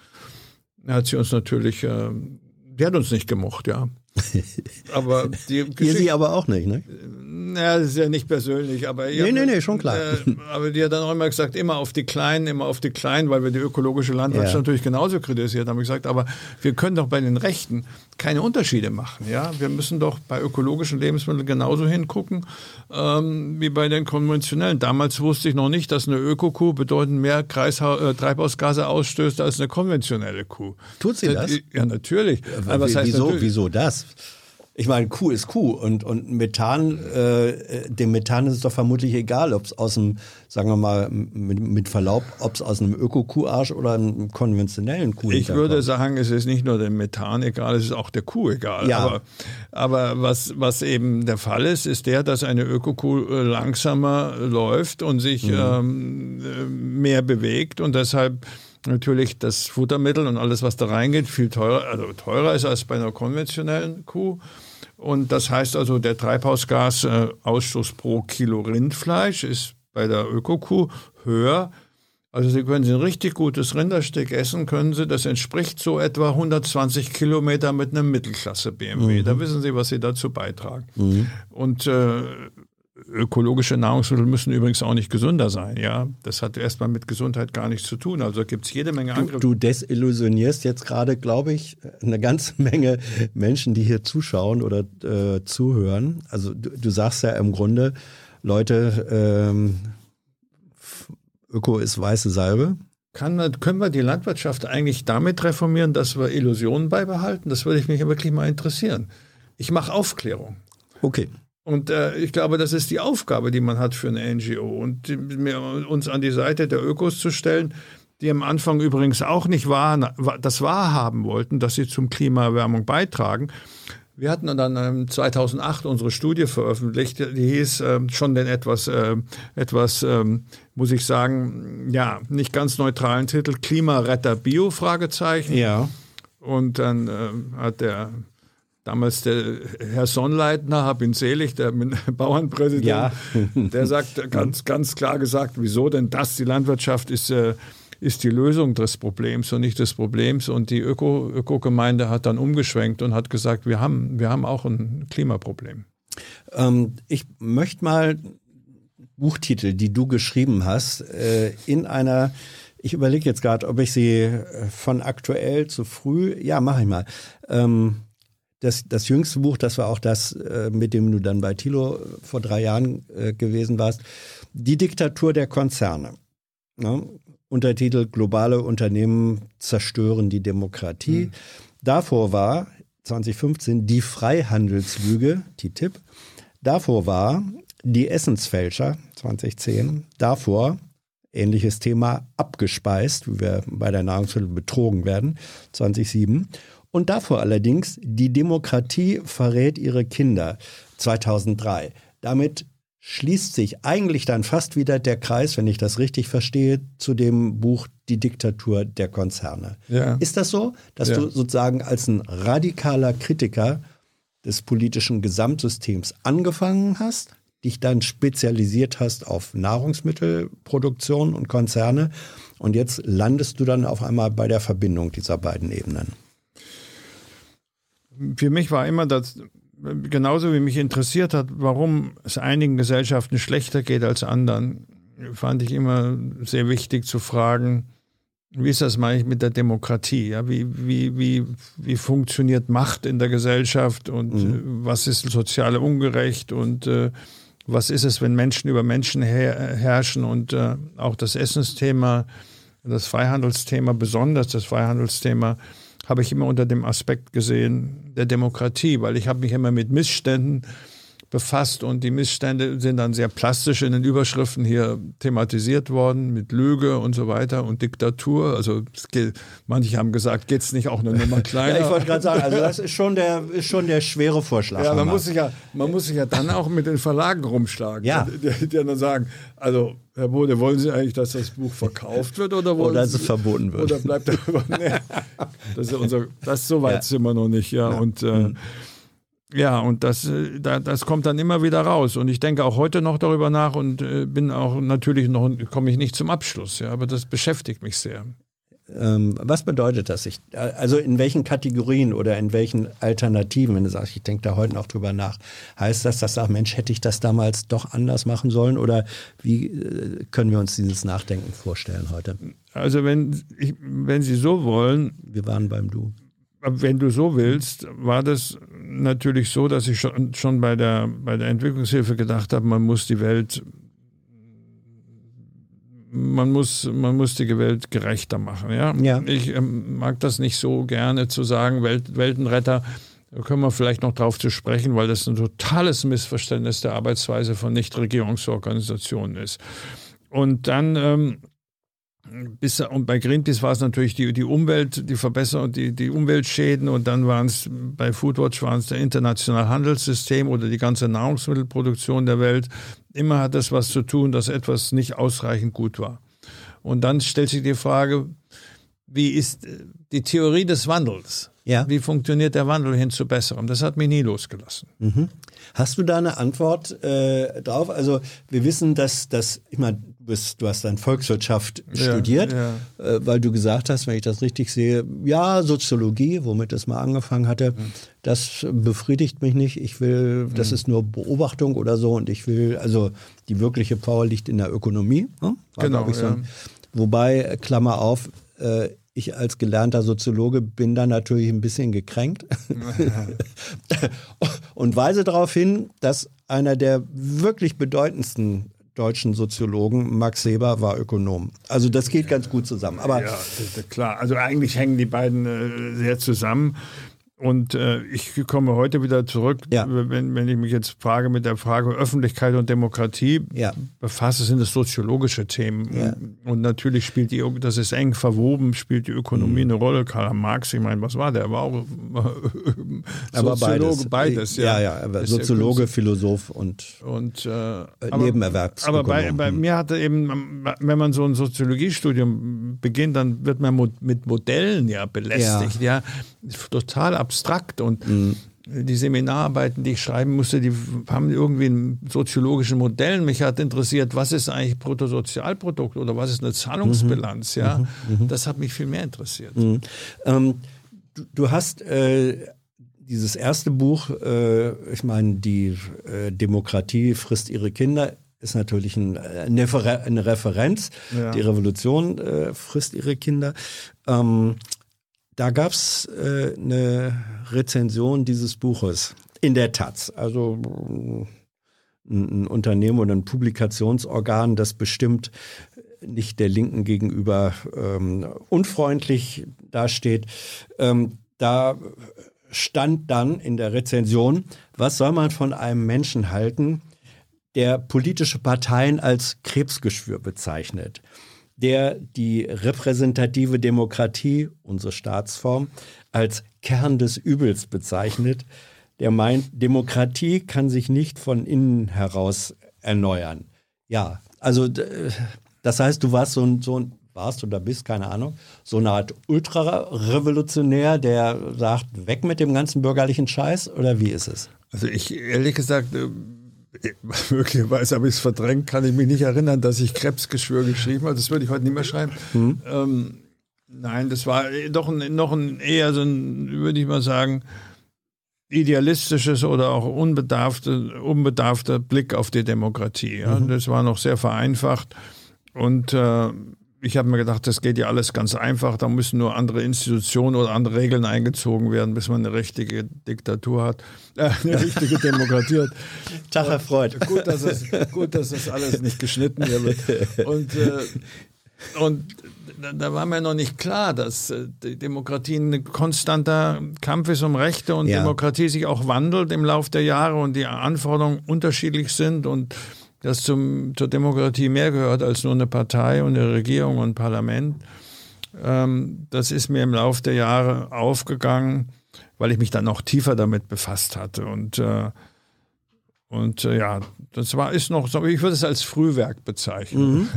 hat sie uns natürlich, äh, die hat uns nicht gemocht, ja. aber die Ihr sie aber auch nicht, ne? Naja, das ist ja nicht persönlich, aber nee, nee, nee, schon klar. Äh, aber die hat dann auch immer gesagt, immer auf die Kleinen, immer auf die Kleinen, weil wir die ökologische Landwirtschaft ja. natürlich genauso kritisiert haben. Ich gesagt, aber wir können doch bei den Rechten keine Unterschiede machen. Ja, wir müssen doch bei ökologischen Lebensmitteln genauso hingucken ähm, wie bei den konventionellen. Damals wusste ich noch nicht, dass eine Ökokuh bedeutend mehr Kreishau äh, Treibhausgase ausstößt als eine konventionelle Kuh. Tut sie das? Ja, natürlich. Aber, aber wieso, natürlich? wieso das? Ich meine, Kuh ist Kuh und, und Methan, äh, dem Methan ist es doch vermutlich egal, ob es aus dem, sagen wir mal, mit, mit Verlaub, ob es aus einem Öko-Kuharsch oder einem konventionellen Kuh Ich würde kommt. sagen, es ist nicht nur dem Methan egal, es ist auch der Kuh egal. Ja. Aber, aber was, was eben der Fall ist, ist der, dass eine Öko-Kuh äh, langsamer läuft und sich mhm. ähm, mehr bewegt und deshalb natürlich das Futtermittel und alles, was da reingeht, viel teurer, also teurer ist als bei einer konventionellen Kuh. Und das heißt also, der Treibhausgasausstoß pro Kilo Rindfleisch ist bei der Ökokuh höher. Also Sie können Sie ein richtig gutes Rinderstück essen, können Sie, das entspricht so etwa 120 Kilometer mit einem Mittelklasse BMW. Mhm. Da wissen Sie, was Sie dazu beitragen. Mhm. Und äh, ökologische Nahrungsmittel müssen übrigens auch nicht gesünder sein. Ja, das hat erstmal mit Gesundheit gar nichts zu tun. Also gibt es jede Menge Angriffe. Du, du desillusionierst jetzt gerade, glaube ich, eine ganze Menge Menschen, die hier zuschauen oder äh, zuhören. Also du, du, sagst ja im Grunde, Leute, ähm, Öko ist weiße Salbe. Kann, können wir die Landwirtschaft eigentlich damit reformieren, dass wir Illusionen beibehalten? Das würde ich mich wirklich mal interessieren. Ich mache Aufklärung. Okay. Und äh, ich glaube, das ist die Aufgabe, die man hat für eine NGO. Und die, uns an die Seite der Ökos zu stellen, die am Anfang übrigens auch nicht wahr, das wahrhaben wollten, dass sie zum Klimaerwärmung beitragen. Wir hatten dann ähm, 2008 unsere Studie veröffentlicht, die hieß äh, schon den etwas, äh, etwas ähm, muss ich sagen, ja, nicht ganz neutralen Titel Klimaretter Bio, Fragezeichen. Ja. Und dann äh, hat der damals der Herr Sonnleitner, hab ihn selig, der Bauernpräsident, ja. der sagt ganz, ganz klar gesagt, wieso denn das? Die Landwirtschaft ist, äh, ist die Lösung des Problems und nicht des Problems. Und die Öko, Ökogemeinde hat dann umgeschwenkt und hat gesagt, wir haben, wir haben auch ein Klimaproblem. Ähm, ich möchte mal Buchtitel, die du geschrieben hast, äh, in einer ich überlege jetzt gerade, ob ich sie äh, von aktuell zu früh, ja, mache ich mal. Ähm, das, das jüngste Buch, das war auch das, äh, mit dem du dann bei Thilo vor drei Jahren äh, gewesen warst, Die Diktatur der Konzerne. Ne? Untertitel Globale Unternehmen zerstören die Demokratie. Mhm. Davor war 2015 Die Freihandelslüge, TTIP. Davor war Die Essensfälscher 2010. Davor ähnliches Thema abgespeist, wie wir bei der Nahrungsmittel betrogen werden, 2007. Und davor allerdings, die Demokratie verrät ihre Kinder 2003. Damit schließt sich eigentlich dann fast wieder der Kreis, wenn ich das richtig verstehe, zu dem Buch Die Diktatur der Konzerne. Ja. Ist das so, dass ja. du sozusagen als ein radikaler Kritiker des politischen Gesamtsystems angefangen hast, dich dann spezialisiert hast auf Nahrungsmittelproduktion und Konzerne und jetzt landest du dann auf einmal bei der Verbindung dieser beiden Ebenen? Für mich war immer das, genauso wie mich interessiert hat, warum es einigen Gesellschaften schlechter geht als anderen, fand ich immer sehr wichtig zu fragen, wie ist das meine ich mit der Demokratie? Ja, wie, wie, wie, wie funktioniert Macht in der Gesellschaft und mhm. Äh, was ist soziale Ungerecht und äh, was ist es, wenn Menschen über Menschen her herrschen und äh, auch das Essensthema, das Freihandelsthema, besonders das Freihandelsthema, habe ich immer unter dem Aspekt gesehen der Demokratie, weil ich habe mich immer mit Missständen befasst und die Missstände sind dann sehr plastisch in den Überschriften hier thematisiert worden mit Lüge und so weiter und Diktatur. Also geht, manche haben gesagt, geht es nicht auch eine Nummer kleiner? ja, ich wollte gerade sagen, also das ist schon der, ist schon der schwere Vorschlag. Ja, man muss, sich ja, man muss sich ja dann auch mit den Verlagen rumschlagen, ja. die, die dann sagen, also Herr Bode, wollen Sie eigentlich, dass das Buch verkauft wird oder wollen oder dass es verboten wird? Oder bleibt er nee, das ist unser, das so weit ja. sind wir noch nicht, ja. ja. Und äh, mhm. Ja, und das, äh, das kommt dann immer wieder raus. Und ich denke auch heute noch darüber nach und äh, bin auch natürlich noch, komme ich nicht zum Abschluss, ja, aber das beschäftigt mich sehr. Ähm, was bedeutet das? Ich, also in welchen Kategorien oder in welchen Alternativen, wenn du sagst, ich denke da heute noch drüber nach, heißt das, dass du sagst, Mensch, hätte ich das damals doch anders machen sollen? Oder wie äh, können wir uns dieses Nachdenken vorstellen heute? Also wenn, ich, wenn Sie so wollen. Wir waren beim Du wenn du so willst, war das natürlich so, dass ich schon, schon bei, der, bei der Entwicklungshilfe gedacht habe, man muss die Welt, man muss, man muss die Welt gerechter machen. Ja? ja. Ich ähm, mag das nicht so gerne zu sagen, Welt, Weltenretter. Da können wir vielleicht noch drauf zu sprechen, weil das ein totales Missverständnis der Arbeitsweise von Nichtregierungsorganisationen ist. Und dann ähm, bis, und bei Greenpeace war es natürlich die, die Umwelt, die Verbesserung, die, die Umweltschäden und dann waren es bei Foodwatch waren es der internationale Handelssystem oder die ganze Nahrungsmittelproduktion der Welt. Immer hat das was zu tun, dass etwas nicht ausreichend gut war. Und dann stellt sich die Frage, wie ist die Theorie des Wandels? Ja. Wie funktioniert der Wandel hin zu Besserem? Das hat mich nie losgelassen. Mhm. Hast du da eine Antwort äh, drauf? Also wir wissen, dass, dass ich meine, du, du hast dann Volkswirtschaft ja, studiert, ja. Äh, weil du gesagt hast, wenn ich das richtig sehe, ja, Soziologie, womit das mal angefangen hatte, mhm. das befriedigt mich nicht. Ich will, das mhm. ist nur Beobachtung oder so und ich will, also die wirkliche Power liegt in der Ökonomie. Ne? genau. So, wobei, Klammer auf, äh, ich als gelernter Soziologe bin da natürlich ein bisschen gekränkt und weise darauf hin, dass einer der wirklich bedeutendsten deutschen Soziologen, Max Seber, war Ökonom. Also das geht ganz gut zusammen. Aber ja, klar. Also eigentlich hängen die beiden äh, sehr zusammen. Und äh, ich komme heute wieder zurück, ja. wenn, wenn ich mich jetzt frage mit der Frage Öffentlichkeit und Demokratie ja. befasse, sind es soziologische Themen. Ja. Und natürlich spielt die, das ist eng verwoben, spielt die Ökonomie mhm. eine Rolle. Karl Marx, ich meine, was war der? Er war auch aber Soziologe, beides. beides ja, ja, ja Soziologe, Philosoph und, und äh, Nebenerwerbs. Aber bei, bei, mir hatte eben, wenn man so ein Soziologiestudium beginnt, dann wird man mit Modellen ja belästigt. Ja, total ab abstrakt und mhm. die Seminararbeiten, die ich schreiben musste, die haben irgendwie einen soziologischen Modell. Mich hat interessiert, was ist eigentlich Bruttosozialprodukt oder was ist eine Zahlungsbilanz? Mhm. Ja, mhm. das hat mich viel mehr interessiert. Mhm. Ähm, du, du, hast äh, dieses erste Buch, äh, ich meine, die äh, Demokratie frisst ihre Kinder, ist natürlich ein, eine, Referenz. Ja. Die Revolution äh, frisst ihre Kinder. Ähm, da gab es äh, eine Rezension dieses Buches in der Taz. Also ein, ein Unternehmen oder ein Publikationsorgan, das bestimmt nicht der Linken gegenüber ähm, unfreundlich dasteht. Ähm, da stand dann in der Rezension, was soll man von einem Menschen halten, der politische Parteien als Krebsgeschwür bezeichnet der die repräsentative Demokratie, unsere Staatsform, als Kern des Übels bezeichnet, der meint, Demokratie kann sich nicht von innen heraus erneuern. Ja, also das heißt, du warst so ein, so ein warst oder bist, keine Ahnung, so eine Art Ultrarevolutionär, der sagt, weg mit dem ganzen bürgerlichen Scheiß oder wie ist es? Also ich ehrlich gesagt, äh, möglicherweise habe ich es verdrängt, kann ich mich nicht erinnern, dass ich Krebsgeschwür geschrieben habe. Das würde ich heute nicht mehr schreiben. Hm. Ähm, nein, das war doch ein, noch ein eher so ein, würde ich mal sagen, idealistisches oder auch unbedarfter, unbedarfter Blick auf die Demokratie. Ja. Mhm. Das war noch sehr vereinfacht. Und äh, ich habe mir gedacht, das geht ja alles ganz einfach. Da müssen nur andere Institutionen oder andere Regeln eingezogen werden, bis man eine richtige Diktatur hat, äh, eine richtige Demokratie hat. Tag erfreut. Gut, dass es, gut, dass das alles nicht geschnitten wird. Und, äh, und da war mir noch nicht klar, dass äh, die Demokratie ein konstanter Kampf ist um Rechte und ja. Demokratie sich auch wandelt im Laufe der Jahre und die Anforderungen unterschiedlich sind und dass zum, zur Demokratie mehr gehört als nur eine Partei und eine Regierung und ein Parlament. Ähm, das ist mir im Laufe der Jahre aufgegangen, weil ich mich dann noch tiefer damit befasst hatte. Und, äh, und äh, ja, das war ist noch ich würde es als Frühwerk bezeichnen. Mhm.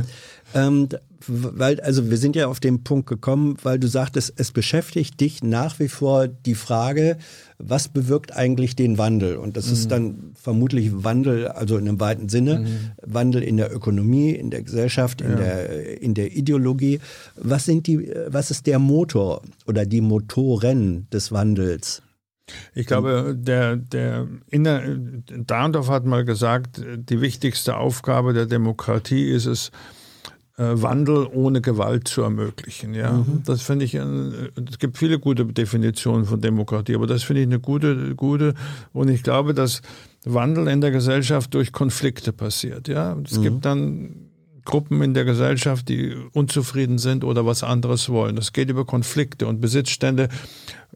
Ähm, weil, also wir sind ja auf den Punkt gekommen, weil du sagtest, es beschäftigt dich nach wie vor die Frage, was bewirkt eigentlich den Wandel? Und das mhm. ist dann vermutlich Wandel, also in einem weiten Sinne, mhm. Wandel in der Ökonomie, in der Gesellschaft, in, ja. der, in der Ideologie. Was sind die, was ist der Motor oder die Motoren des Wandels? Ich glaube, der, der Inner, Dahndorf hat mal gesagt, die wichtigste Aufgabe der Demokratie ist es, Wandel ohne Gewalt zu ermöglichen. Ja, mhm. das finde ich. es gibt viele gute Definitionen von Demokratie, aber das finde ich eine gute, gute. Und ich glaube, dass Wandel in der Gesellschaft durch Konflikte passiert. Ja, es mhm. gibt dann Gruppen in der Gesellschaft, die unzufrieden sind oder was anderes wollen. Das geht über Konflikte und Besitzstände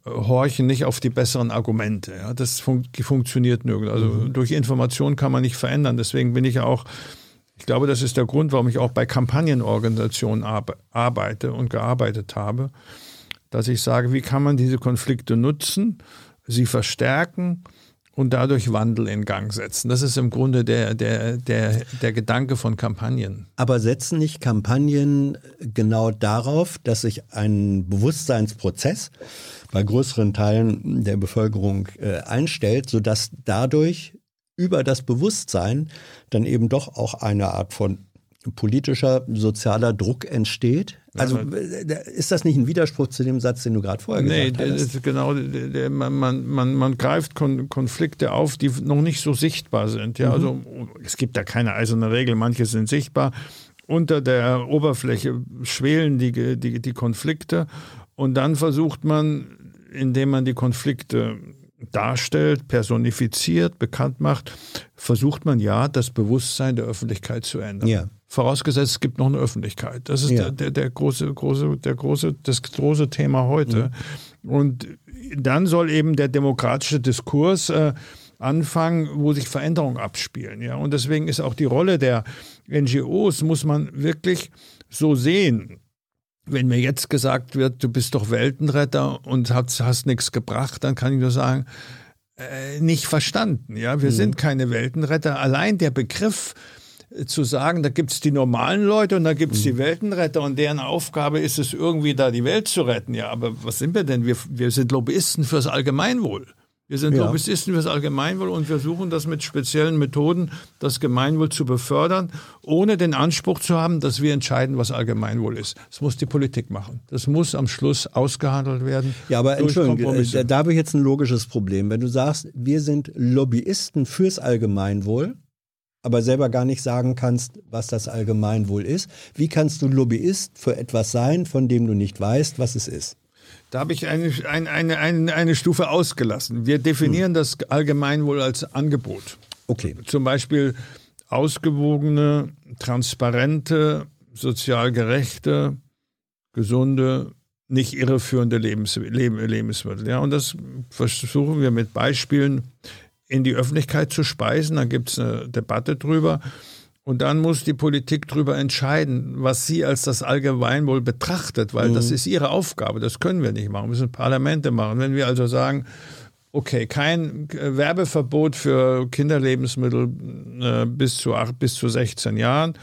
äh, horchen nicht auf die besseren Argumente. Ja, das fun funktioniert nirgends. Also mhm. durch Information kann man nicht verändern. Deswegen bin ich auch ich glaube, das ist der Grund, warum ich auch bei Kampagnenorganisationen arbeite und gearbeitet habe, dass ich sage, wie kann man diese Konflikte nutzen, sie verstärken und dadurch Wandel in Gang setzen. Das ist im Grunde der, der, der, der Gedanke von Kampagnen. Aber setzen nicht Kampagnen genau darauf, dass sich ein Bewusstseinsprozess bei größeren Teilen der Bevölkerung äh, einstellt, sodass dadurch über das Bewusstsein dann eben doch auch eine Art von politischer, sozialer Druck entsteht. Also äh, ist das nicht ein Widerspruch zu dem Satz, den du gerade vorher nee, gesagt hast? Nee, genau, der, man, man, man greift Konflikte auf, die noch nicht so sichtbar sind. Ja, mhm. also es gibt da keine eiserne Regel, manche sind sichtbar. Unter der Oberfläche schwelen die, die, die Konflikte und dann versucht man, indem man die Konflikte darstellt, personifiziert, bekannt macht, versucht man ja, das Bewusstsein der Öffentlichkeit zu ändern. Ja. Vorausgesetzt, es gibt noch eine Öffentlichkeit. Das ist ja. der, der, große, große, der große, das große Thema heute. Mhm. Und dann soll eben der demokratische Diskurs äh, anfangen, wo sich Veränderungen abspielen. Ja? Und deswegen ist auch die Rolle der NGOs, muss man wirklich so sehen wenn mir jetzt gesagt wird, du bist doch Weltenretter und hast, hast nichts gebracht, dann kann ich nur sagen, äh, nicht verstanden. Ja, wir mhm. sind keine Weltenretter. Allein der Begriff äh, zu sagen, da gibt es die normalen Leute und da gibt es mhm. die Weltenretter und deren Aufgabe ist es irgendwie da die Welt zu retten. Ja, aber was sind wir denn? Wir, wir sind Lobbyisten fürs Allgemeinwohl. Wir sind ja. Lobbyisten fürs Allgemeinwohl und wir versuchen das mit speziellen Methoden, das Gemeinwohl zu befördern, ohne den Anspruch zu haben, dass wir entscheiden, was Allgemeinwohl ist. Das muss die Politik machen. Das muss am Schluss ausgehandelt werden. Ja, aber Entschuldigung, äh, da habe ich jetzt ein logisches Problem. Wenn du sagst, wir sind Lobbyisten fürs Allgemeinwohl, aber selber gar nicht sagen kannst, was das Allgemeinwohl ist, wie kannst du Lobbyist für etwas sein, von dem du nicht weißt, was es ist? Da habe ich eine, eine, eine, eine Stufe ausgelassen. Wir definieren hm. das Allgemeinwohl als Angebot. Okay. Zum Beispiel ausgewogene, transparente, sozial gerechte, gesunde, nicht irreführende Lebens, Lebensmittel. Ja, und das versuchen wir mit Beispielen in die Öffentlichkeit zu speisen. Da gibt es eine Debatte drüber. Und dann muss die Politik darüber entscheiden, was sie als das Allgemeinwohl betrachtet, weil mhm. das ist ihre Aufgabe. Das können wir nicht machen. Wir müssen Parlamente machen. Wenn wir also sagen, okay, kein Werbeverbot für Kinderlebensmittel äh, bis, zu acht, bis zu 16 Jahren.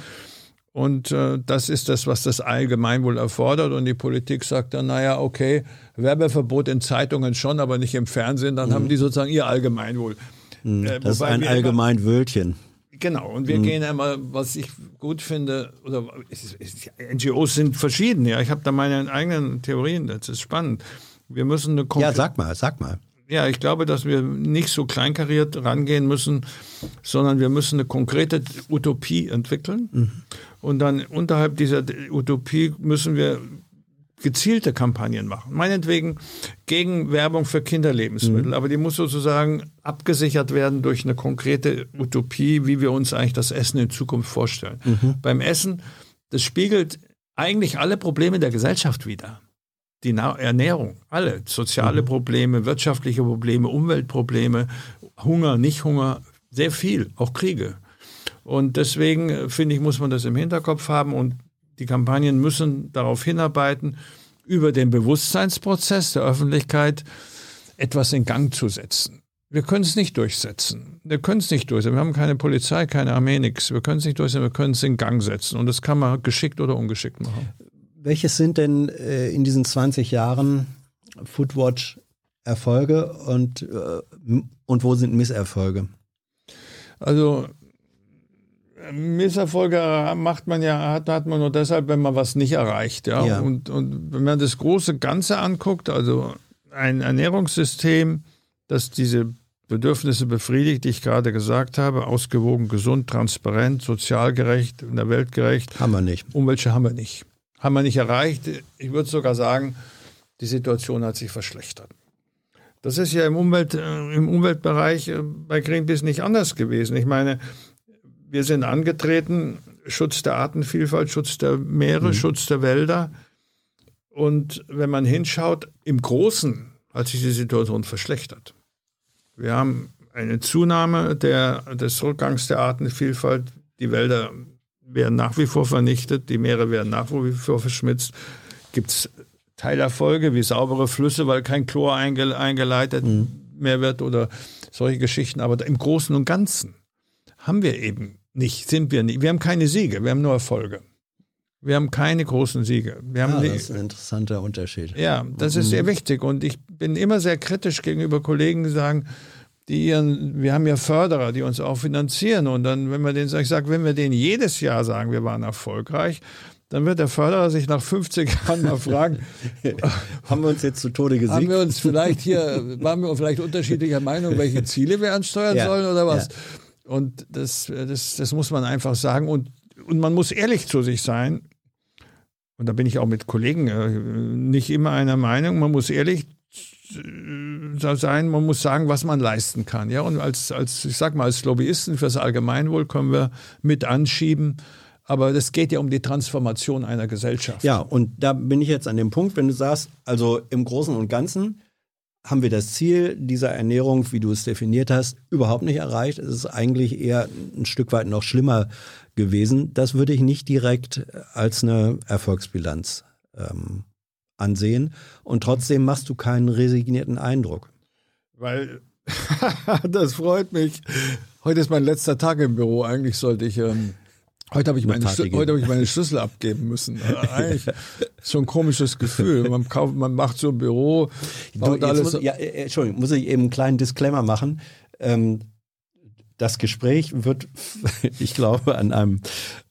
Und äh, das ist das, was das Allgemeinwohl erfordert. Und die Politik sagt dann, naja, okay, Werbeverbot in Zeitungen schon, aber nicht im Fernsehen. Dann mhm. haben die sozusagen ihr Allgemeinwohl. Mhm, äh, das ist ein Allgemeinwöhlchen. Genau, und wir mhm. gehen einmal, was ich gut finde, oder NGOs sind verschieden, ja. Ich habe da meine eigenen Theorien, das ist spannend. Wir müssen eine Ja, sag mal, sag mal. Ja, ich glaube, dass wir nicht so kleinkariert rangehen müssen, sondern wir müssen eine konkrete Utopie entwickeln. Mhm. Und dann unterhalb dieser Utopie müssen wir gezielte Kampagnen machen. Meinetwegen gegen Werbung für Kinderlebensmittel, mhm. aber die muss sozusagen abgesichert werden durch eine konkrete Utopie, wie wir uns eigentlich das Essen in Zukunft vorstellen. Mhm. Beim Essen, das spiegelt eigentlich alle Probleme der Gesellschaft wider. Die Ernährung, alle soziale mhm. Probleme, wirtschaftliche Probleme, Umweltprobleme, Hunger, Nicht-Hunger, sehr viel, auch Kriege. Und deswegen äh, finde ich, muss man das im Hinterkopf haben und die Kampagnen müssen darauf hinarbeiten, über den Bewusstseinsprozess der Öffentlichkeit etwas in Gang zu setzen. Wir können es nicht durchsetzen. Wir können es nicht durchsetzen. Wir haben keine Polizei, keine Armee, nichts. Wir können es nicht durchsetzen, wir können es in Gang setzen. Und das kann man geschickt oder ungeschickt machen. Welches sind denn äh, in diesen 20 Jahren Foodwatch Erfolge und, äh, und wo sind Misserfolge? Also Misserfolge macht man ja, hat, hat man nur deshalb, wenn man was nicht erreicht. Ja? ja. Und, und wenn man das große Ganze anguckt, also ein Ernährungssystem, das diese Bedürfnisse befriedigt, die ich gerade gesagt habe, ausgewogen, gesund, transparent, sozial gerecht, in der Welt gerecht. Haben wir nicht. Umweltschutz haben wir nicht. Haben wir nicht erreicht. Ich würde sogar sagen, die Situation hat sich verschlechtert. Das ist ja im, Umwelt, äh, im Umweltbereich äh, bei Greenpeace nicht anders gewesen. Ich meine, wir sind angetreten, Schutz der Artenvielfalt, Schutz der Meere, mhm. Schutz der Wälder. Und wenn man hinschaut, im Großen hat sich die Situation verschlechtert. Wir haben eine Zunahme der, des Rückgangs der Artenvielfalt. Die Wälder werden nach wie vor vernichtet, die Meere werden nach wie vor verschmitzt. Gibt es Teilerfolge wie saubere Flüsse, weil kein Chlor eingeleitet mhm. mehr wird oder solche Geschichten. Aber im Großen und Ganzen haben wir eben nicht, sind wir nicht. Wir haben keine Siege, wir haben nur Erfolge. Wir haben keine großen Siege. Wir haben ja, das ist ein interessanter Unterschied. Ja, das ist sehr mhm. wichtig. Und ich bin immer sehr kritisch gegenüber Kollegen, die sagen, die ihren, wir haben ja Förderer, die uns auch finanzieren. Und dann, wenn wir denen, ich sage, wenn wir denen jedes Jahr sagen, wir waren erfolgreich, dann wird der Förderer sich nach 50 Jahren mal fragen, haben wir uns jetzt zu Tode gesiegt? Haben wir uns vielleicht hier, waren wir vielleicht unterschiedlicher Meinung, welche Ziele wir ansteuern ja, sollen oder was? Ja. Und das, das, das muss man einfach sagen. Und, und man muss ehrlich zu sich sein. Und da bin ich auch mit Kollegen äh, nicht immer einer Meinung. Man muss ehrlich äh, sein, man muss sagen, was man leisten kann. Ja? Und als, als, ich sag mal, als Lobbyisten fürs Allgemeinwohl können wir mit anschieben. Aber es geht ja um die Transformation einer Gesellschaft. Ja, und da bin ich jetzt an dem Punkt, wenn du sagst, also im Großen und Ganzen haben wir das Ziel dieser Ernährung, wie du es definiert hast, überhaupt nicht erreicht. Es ist eigentlich eher ein Stück weit noch schlimmer gewesen. Das würde ich nicht direkt als eine Erfolgsbilanz ähm, ansehen. Und trotzdem machst du keinen resignierten Eindruck. Weil, das freut mich. Heute ist mein letzter Tag im Büro. Eigentlich sollte ich ähm, Heute habe ich, meine heute hab ich meine Schlüssel abgeben müssen. Eigentlich ist schon ein komisches Gefühl. Man, kauft, man macht so ein Büro. Du, alles muss, ja, äh, Entschuldigung, muss ich eben einen kleinen Disclaimer machen. Ähm, das Gespräch wird, ich glaube, an einem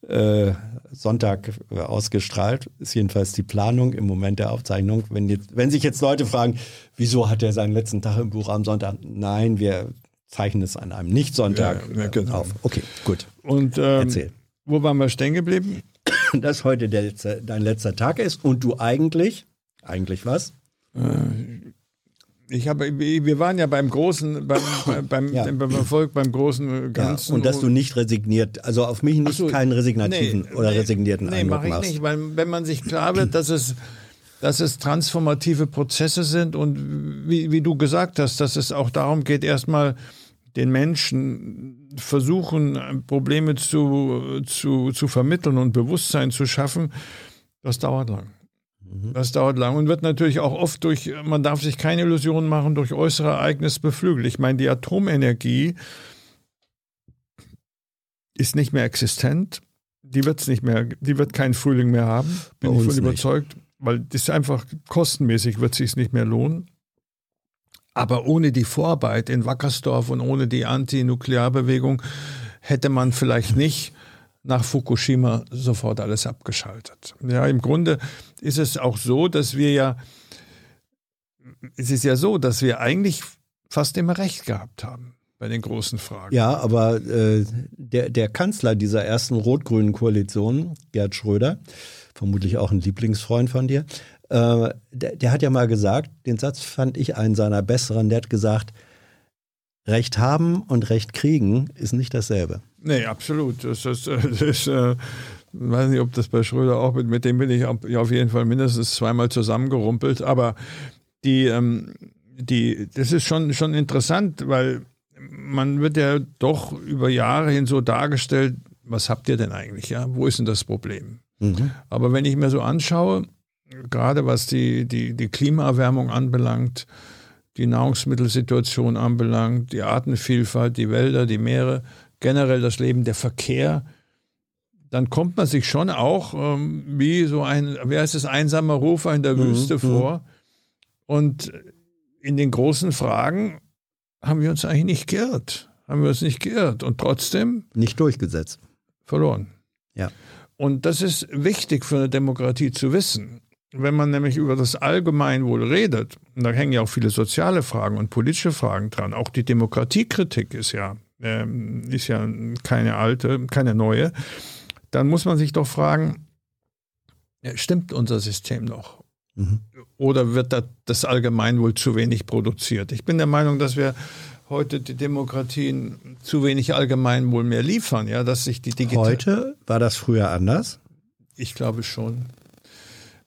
äh, Sonntag äh, ausgestrahlt. Ist jedenfalls die Planung im Moment der Aufzeichnung. Wenn, jetzt, wenn sich jetzt Leute fragen, wieso hat er seinen letzten Tag im Buch am Sonntag? Nein, wir zeichnen es an einem Nicht-Sonntag ja, ja, genau. auf. Okay, gut. Und ähm, Erzähl. Wo waren wir stehen geblieben? Dass heute letzte, dein letzter Tag ist und du eigentlich, eigentlich was? Äh, ich habe, wir waren ja beim großen, beim, beim, ja. beim Erfolg, beim großen Ganzen. Ja, und dass du nicht resigniert, also auf mich nicht so, keinen resignativen nee, oder resignierten nee, Eindruck mach ich machst. nicht, weil wenn man sich klar wird, dass es, dass es transformative Prozesse sind und wie, wie du gesagt hast, dass es auch darum geht, erstmal den Menschen versuchen, Probleme zu, zu, zu vermitteln und Bewusstsein zu schaffen, das dauert lang. Das dauert lang und wird natürlich auch oft durch, man darf sich keine Illusionen machen, durch äußere Ereignisse beflügelt. Ich meine, die Atomenergie ist nicht mehr existent. Die wird es nicht mehr, die wird keinen Frühling mehr haben, bin ich von nicht. überzeugt, weil das einfach kostenmäßig wird sich nicht mehr lohnen. Aber ohne die Vorarbeit in Wackersdorf und ohne die Anti-Nuklearbewegung hätte man vielleicht nicht nach Fukushima sofort alles abgeschaltet. Ja, im Grunde ist es auch so, dass wir ja, es ist ja so, dass wir eigentlich fast immer recht gehabt haben bei den großen Fragen. Ja, aber äh, der, der Kanzler dieser ersten rot-grünen Koalition, Gerd Schröder, vermutlich auch ein Lieblingsfreund von dir, äh, der, der hat ja mal gesagt, den Satz fand ich einen seiner besseren, der hat gesagt, Recht haben und Recht kriegen ist nicht dasselbe. Nee, absolut. Das ist, äh, das ist äh, ich weiß nicht, ob das bei Schröder auch mit, mit dem bin ich auf jeden Fall mindestens zweimal zusammengerumpelt. Aber die, ähm, die, das ist schon, schon interessant, weil man wird ja doch über Jahre hin so dargestellt, was habt ihr denn eigentlich, ja? Wo ist denn das Problem? Mhm. Aber wenn ich mir so anschaue, gerade was die, die, die Klimaerwärmung anbelangt, die Nahrungsmittelsituation anbelangt, die Artenvielfalt, die Wälder, die Meere, generell das Leben, der Verkehr, dann kommt man sich schon auch ähm, wie so ein, wie heißt es, einsamer Rufer in der Mhm, Wüste mhm. vor. Und in den großen Fragen haben wir uns eigentlich nicht geirrt. Haben wir uns nicht geirrt. Und trotzdem Nicht durchgesetzt. verloren. Ja. Und das ist wichtig für eine Demokratie zu wissen. Wenn man nämlich über das Allgemeinwohl redet, und da hängen ja auch viele soziale Fragen und politische Fragen dran, auch die Demokratiekritik ist ja, ähm, ist ja keine alte, keine neue, dann muss man sich doch fragen, stimmt unser System noch? Mhm. Oder wird da das Allgemeinwohl zu wenig produziert? Ich bin der Meinung, dass wir heute die Demokratien zu wenig Allgemeinwohl mehr liefern, ja, dass sich die digital Heute war das früher anders. ich glaube schon.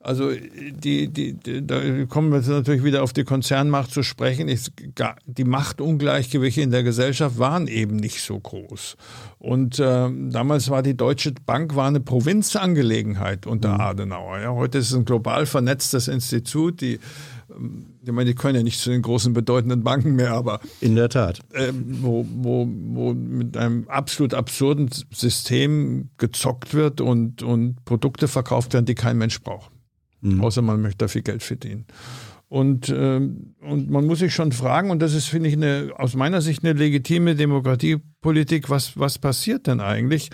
Also die, die, die, da kommen wir jetzt natürlich wieder auf die Konzernmacht zu sprechen. Ich, die Machtungleichgewichte in der Gesellschaft waren eben nicht so groß. Und ähm, damals war die Deutsche Bank war eine Provinzangelegenheit unter Adenauer. Ja. Heute ist es ein global vernetztes Institut. Die, ähm, ich meine, die können ja nicht zu den großen bedeutenden Banken mehr, aber In der Tat. ähm, wo, wo, wo mit einem absolut absurden System gezockt wird und, und Produkte verkauft werden, die kein Mensch braucht. Außer man möchte da viel Geld verdienen. Und, ähm, und man muss sich schon fragen, und das ist, finde ich, eine, aus meiner Sicht eine legitime Demokratiepolitik, was, was passiert denn eigentlich,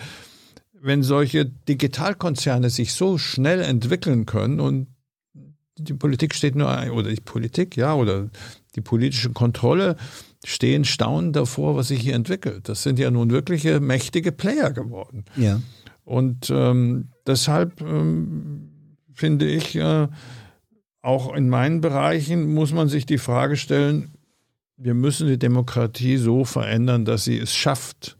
wenn solche Digitalkonzerne sich so schnell entwickeln können und die Politik steht nur, oder die Politik, ja, oder die politische Kontrolle stehen staunend davor, was sich hier entwickelt. Das sind ja nun wirkliche mächtige Player geworden. Ja. Und ähm, deshalb ähm, finde ich, äh, auch in meinen Bereichen muss man sich die Frage stellen, wir müssen die Demokratie so verändern, dass sie es schafft,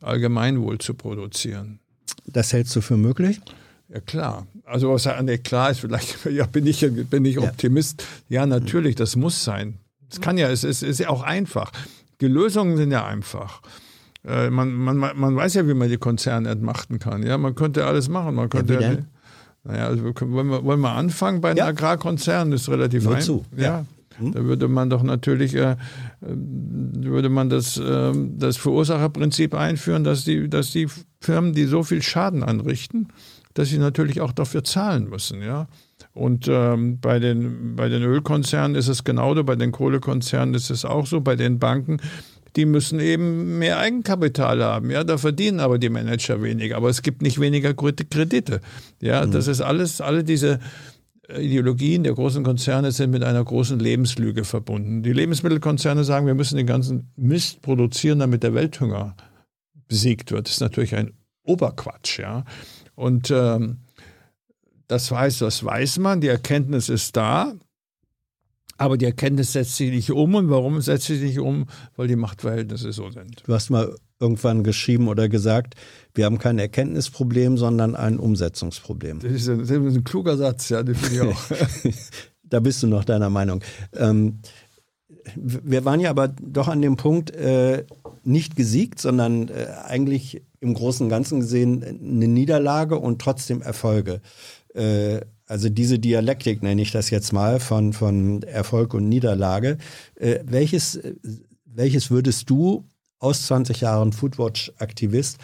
Allgemeinwohl zu produzieren. Das hältst du für möglich? Ja klar. Also was ja nee, klar ist, vielleicht ja, bin ich bin ich Ja. Optimist. Ja, natürlich, das muss sein. Es kann ja, es ist, ist ja auch einfach. Die Lösungen sind ja einfach. Äh, man, man, man weiß ja, wie man die Konzerne entmachten kann. Ja, man könnte alles machen. Man könnte ja? Naja, also wollen, wir, wollen wir anfangen bei den Ja. Agrarkonzernen? Das ist relativ einfach. zu, Ja. ja. Hm? Da würde man doch natürlich äh, würde man das, ähm, das Verursacherprinzip einführen, dass die, dass die Firmen, die so viel Schaden anrichten, dass sie natürlich auch dafür zahlen müssen, ja. Und ähm, bei, den, bei den Ölkonzernen ist es genauso, bei den Kohlekonzernen ist es auch so, bei den Banken, die müssen eben mehr Eigenkapital haben. Ja, da verdienen aber die Manager weniger. Aber es gibt nicht weniger Kredite. Ja, das ist alles, alle diese Ideologien der großen Konzerne sind mit einer großen Lebenslüge verbunden. Die Lebensmittelkonzerne sagen, wir müssen den ganzen Mist produzieren, damit der Welthunger besiegt wird. Das ist natürlich ein Oberquatsch, ja. Und ähm, das weiß, das weiß man, die Erkenntnis ist da, aber die Erkenntnis setzt sich nicht um. Und warum setzt sie sich nicht um? Weil die Machtverhältnisse so sind. Du hast mal irgendwann geschrieben oder gesagt, wir haben kein Erkenntnisproblem, sondern ein Umsetzungsproblem. Das ist ein, das ist ein kluger Satz, ja, den finde ich auch. Da bist du noch deiner Meinung. Ähm, wir waren ja aber doch an dem Punkt, äh, nicht gesiegt, sondern äh, eigentlich im Großen und Ganzen gesehen eine Niederlage und trotzdem Erfolge äh, also diese Dialektik nenne ich das jetzt mal von, von Erfolg und Niederlage. Äh, welches, welches würdest du aus 20 Jahren Foodwatch-Aktivist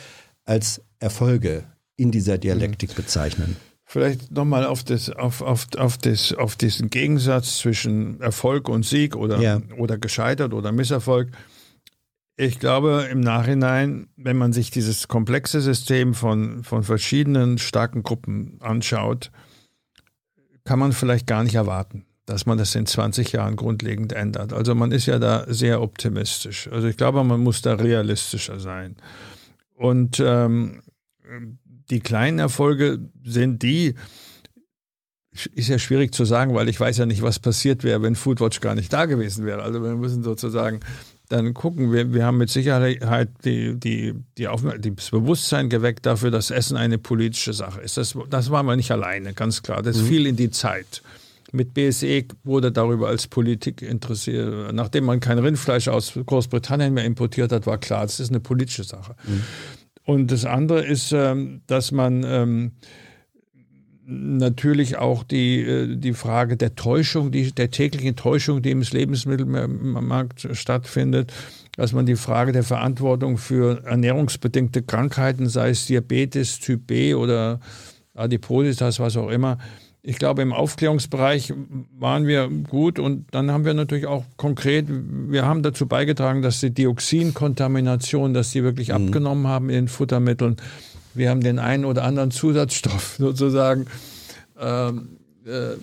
als Erfolge in dieser Dialektik mhm. bezeichnen? Vielleicht nochmal auf, das, auf, auf, auf, das, auf diesen Gegensatz zwischen Erfolg und Sieg oder, ja. oder gescheitert oder Misserfolg. Ich glaube im Nachhinein, wenn man sich dieses komplexe System von, von verschiedenen starken Gruppen anschaut, kann man vielleicht gar nicht erwarten, dass man das in 20 Jahren grundlegend ändert. Also man ist ja da sehr optimistisch. Also ich glaube, man muss da realistischer sein. Und ähm, die kleinen Erfolge sind die, ist ja schwierig zu sagen, weil ich weiß ja nicht, was passiert wäre, wenn Foodwatch gar nicht da gewesen wäre. Also wir müssen sozusagen dann gucken. Wir, wir haben mit Sicherheit die, die, die das Bewusstsein geweckt dafür, dass Essen eine politische Sache ist. Das, das waren wir nicht alleine, ganz klar. Das mhm. fiel in die Zeit. Mit BSE wurde darüber als Politik interessiert. Nachdem man kein Rindfleisch aus Großbritannien mehr importiert hat, war klar, das ist eine politische Sache. Mhm. Und das andere ist, ähm, dass man ähm, natürlich auch die, äh, die Frage der Täuschung, die, der täglichen Täuschung, die im Lebensmittelmarkt stattfindet, dass man die Frage der Verantwortung für ernährungsbedingte Krankheiten, sei es Diabetes, Typ B oder Adipositas, was auch immer, ich glaube, im Aufklärungsbereich waren wir gut und dann haben wir natürlich auch konkret, wir haben dazu beigetragen, dass die Dioxinkontamination, dass die wirklich mhm. abgenommen haben in den Futtermitteln wir haben den einen oder anderen Zusatzstoff sozusagen, ähm, äh,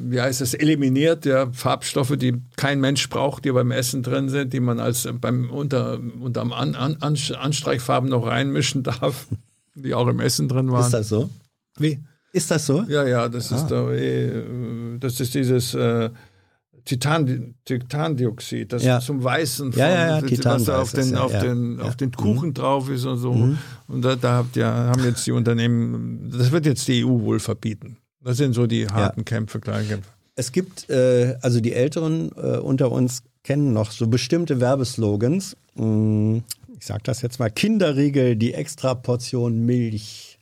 wie heißt es, eliminiert, ja, Farbstoffe, die kein Mensch braucht, die beim Essen drin sind, die man als beim unter, unterm An, An, Anstreichfarben noch reinmischen darf, die auch im Essen drin waren. Ist das so? Wie? Ist das so? Ja, ja, das ah. ist da, äh, das ist dieses äh, Titan, Titandioxid, das ja. zum Weißen von, ja, ja, was da auf den, auf, den, auf den Kuchen mhm. drauf ist und so. Mhm. Und da, da habt ihr, haben jetzt die Unternehmen, das wird jetzt die EU wohl verbieten. Das sind so die harten Kämpfe, Kleinkämpfe. Es gibt, äh, also die Älteren äh, unter uns kennen noch so bestimmte Werbeslogans. Mm, ich sage das jetzt mal, Kinderriegel, die extra Portion Milch.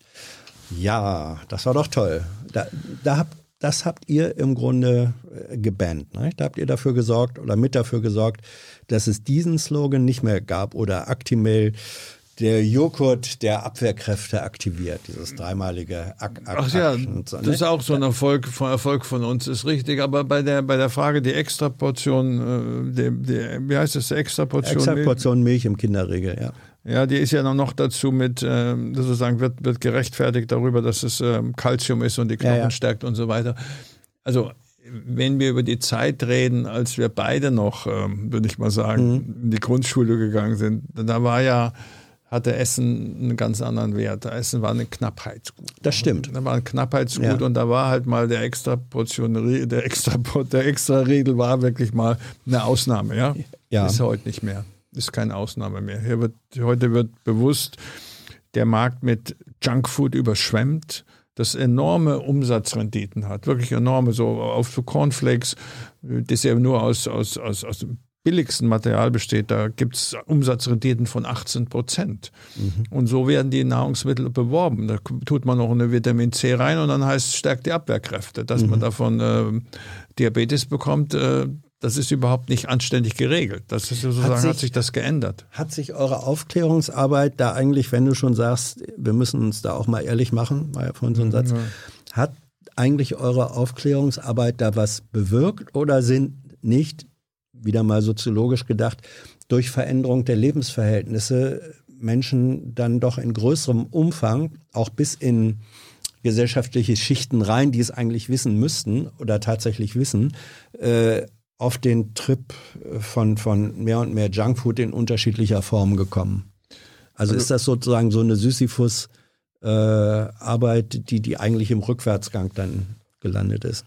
Ja, das war doch toll. Da, da habt das habt ihr im Grunde äh, gebannt. Ne? Da habt ihr dafür gesorgt oder mit dafür gesorgt, dass es diesen Slogan nicht mehr gab oder Actimel, der Joghurt der Abwehrkräfte aktiviert, dieses dreimalige Ak Ak Ach ja, so, ne? das ist auch so ein Erfolg von, Erfolg von uns, ist richtig. Aber bei der, bei der Frage, die Extraportion, äh, die, die, wie heißt das, Extraportion? Extraportion Milch im Kinderregel, ja. Ja, die ist ja noch dazu mit, äh, sozusagen wird, wird gerechtfertigt darüber, dass es ähm, Calcium ist und die Knochen ja, ja. stärkt und so weiter. Also wenn wir über die Zeit reden, als wir beide noch, ähm, würde ich mal sagen, mhm. in die Grundschule gegangen sind, da war ja, hatte Essen einen ganz anderen Wert. Essen war ein Knappheitsgut. Das stimmt. Da war ein Knappheitsgut ja. und da war halt mal der extra Portion, der extra, der extra Regel war wirklich mal eine Ausnahme, ja. ja. Ist heute nicht mehr ist keine Ausnahme mehr. Hier wird, heute wird bewusst der Markt mit Junkfood überschwemmt, das enorme Umsatzrenditen hat, wirklich enorme, so auf Cornflakes, das ja nur aus, aus, aus, aus dem billigsten Material besteht, da gibt es Umsatzrenditen von 18 Prozent. Mhm. Und so werden die Nahrungsmittel beworben. Da tut man noch eine Vitamin C rein und dann heißt es, stärkt die Abwehrkräfte. Dass mhm. man davon äh, Diabetes bekommt, äh, das ist überhaupt nicht anständig geregelt. Das ist sozusagen, hat sich, hat sich, das geändert. Hat sich eure Aufklärungsarbeit da eigentlich, wenn du schon sagst, wir müssen uns da auch mal ehrlich machen, war ja vorhin so ein Satz, ja. hat eigentlich eure Aufklärungsarbeit da was bewirkt oder sind nicht, wieder mal soziologisch gedacht, durch Veränderung der Lebensverhältnisse Menschen dann doch in größerem Umfang, auch bis in gesellschaftliche Schichten rein, die es eigentlich wissen müssten oder tatsächlich wissen, äh, auf den Trip äh, von, von mehr und mehr Junkfood in unterschiedlicher Form gekommen. Also, also ist das sozusagen so eine Sisyphus-Arbeit, äh, die, die eigentlich im Rückwärtsgang dann gelandet ist?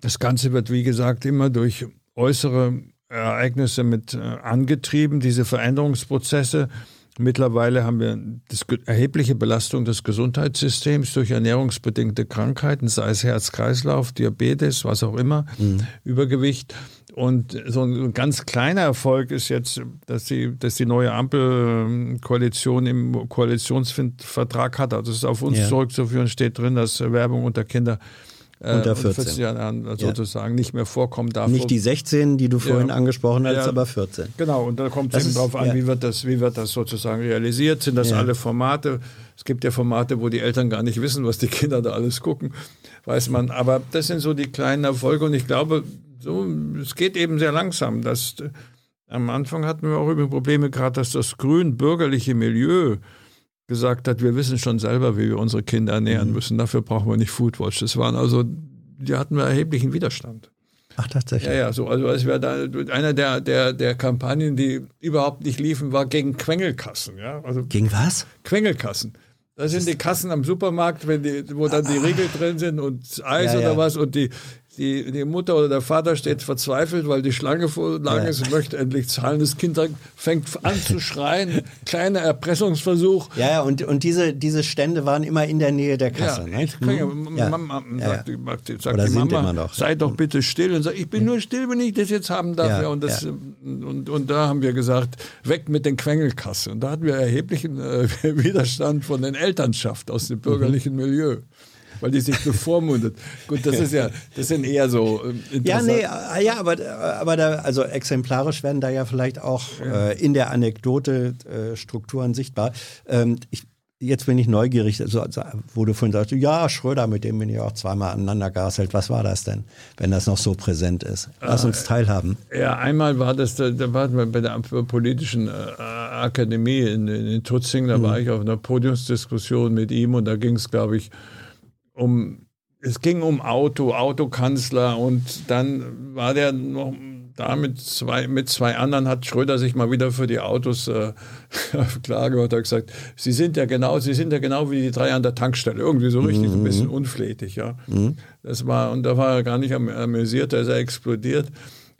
Das Ganze wird, wie gesagt, immer durch äußere Ereignisse mit äh, angetrieben, diese Veränderungsprozesse. Mittlerweile haben wir erhebliche Belastung des Gesundheitssystems durch ernährungsbedingte Krankheiten, sei es Herz-Kreislauf, Diabetes, was auch immer, mhm. Übergewicht. Und so ein ganz kleiner Erfolg ist jetzt, dass die, dass die neue Ampelkoalition im Koalitionsvertrag hat. Also es ist auf uns ja. zurückzuführen, steht drin, dass Werbung unter Kinder äh, unter 14, 14 Jahren sozusagen ja. nicht mehr vorkommen darf. Nicht die 16, die du vorhin ja. angesprochen hast, ja. aber 14. Genau, und da kommt es eben drauf an, wie, wird das, wie wird das sozusagen realisiert? Sind das alle Formate? Es gibt ja Formate, wo die Eltern gar nicht wissen, was die Kinder da alles gucken, weiß man. Aber das sind so die kleinen Erfolge und ich glaube, so, es geht eben sehr langsam. Dass, äh, am Anfang hatten wir auch über Probleme, gerade dass das grün-bürgerliche Milieu gesagt hat, wir wissen schon selber, wie wir unsere Kinder ernähren mhm. müssen. Dafür brauchen wir nicht Foodwatch. Das waren also, die hatten wir erheblichen Widerstand. Ach, tatsächlich. Ja, ja, so. Also, es wäre da einer der, der, der Kampagnen, die überhaupt nicht liefen, war gegen Quengelkassen. Ja? Also, gegen was? Quengelkassen. Das sind die Kassen am Supermarkt, wenn die, wo dann die ah. Riegel drin sind und Eis ja, oder ja. was und die, die, die Mutter oder der Vater steht verzweifelt, weil die Schlange voll lang ist und möchte endlich zahlen. Das Kind fängt an zu schreien. Kleiner Erpressungsversuch. Ja, ja und, und diese, diese Stände waren immer in der Nähe der Kasse. Ja, mhm. Mama, sagt, ja. sagt, die Mama, noch. sei doch bitte still. Und sagt, ich bin nur still, wenn ich das jetzt haben darf. Und, das, und, und da haben wir gesagt, weg mit den Quengelkassen. Und da hatten wir erheblichen äh, Widerstand von den Elternschaft aus dem bürgerlichen mhm. Milieu weil die sich bevormundet. Gut, das ist ja, das sind eher so. Äh, ja, nee, äh, ja, aber, aber da, also exemplarisch werden da ja vielleicht auch ja. Äh, in der Anekdote äh, Strukturen sichtbar. Ähm, ich, jetzt bin ich neugierig, also, wo du vorhin sagst, ja, Schröder, mit dem bin ich auch zweimal aneinander gerasselt. Was war das denn, wenn das noch so präsent ist? Lass uns teilhaben. Ja, einmal war das, da waren wir bei der politischen äh, Akademie in, in Tutzing, da mhm. war ich auf einer Podiumsdiskussion mit ihm und da ging es, glaube ich, um, es ging um Auto, Autokanzler und dann war der noch da mit zwei, mit zwei anderen hat Schröder sich mal wieder für die Autos äh, klar gemacht, hat gesagt, sie sind ja genau, sie sind ja genau wie die drei an der Tankstelle, irgendwie so richtig mhm. ein bisschen unflätig, ja. Mhm. Das war, und da war er gar nicht amüsiert, da ist er explodiert.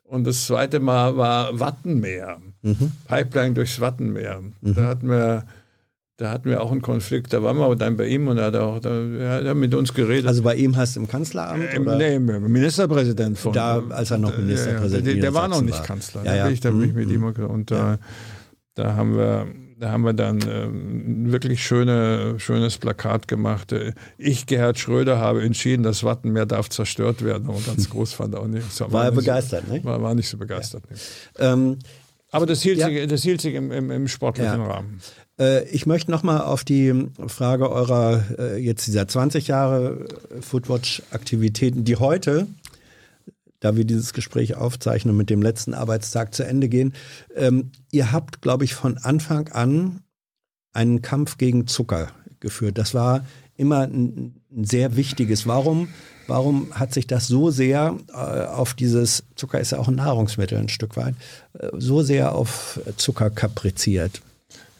Und das zweite Mal war Wattenmeer, mhm. Pipeline durchs Wattenmeer. Da mhm. hatten wir da hatten wir auch einen Konflikt. Da waren wir dann bei ihm und er hat auch da, er hat mit uns geredet. Also bei ihm hast du im Kanzleramt? Ähm? Nee, Ministerpräsident von. Da, als er noch Ministerpräsident war. Ja, der, der war noch nicht Kanzler. Ja, ja. Da bin ich, da bin ich mit mhm. ihm und ja. da haben wir. Da haben wir dann ähm, wirklich schöne, schönes Plakat gemacht. Ich, Gerhard Schröder, habe entschieden, das Wattenmeer darf zerstört werden. Und ganz groß fand er auch nicht. War, war er begeistert, so, ne? War, war nicht so begeistert. Ja. Ähm, aber das hielt, ja. sich, das hielt sich im, im, im sportlichen ja. Rahmen. Äh, ich möchte nochmal auf die Frage eurer äh, jetzt dieser 20 Jahre Foodwatch-Aktivitäten, die heute, da wir dieses Gespräch aufzeichnen, mit dem letzten Arbeitstag zu Ende gehen. Ähm, ihr habt, glaube ich, von Anfang an einen Kampf gegen Zucker geführt. Das war immer ein, sehr wichtiges. Warum? Warum hat sich das so sehr äh, auf dieses, Zucker ist ja auch ein Nahrungsmittel ein Stück weit, so sehr auf Zucker kapriziert?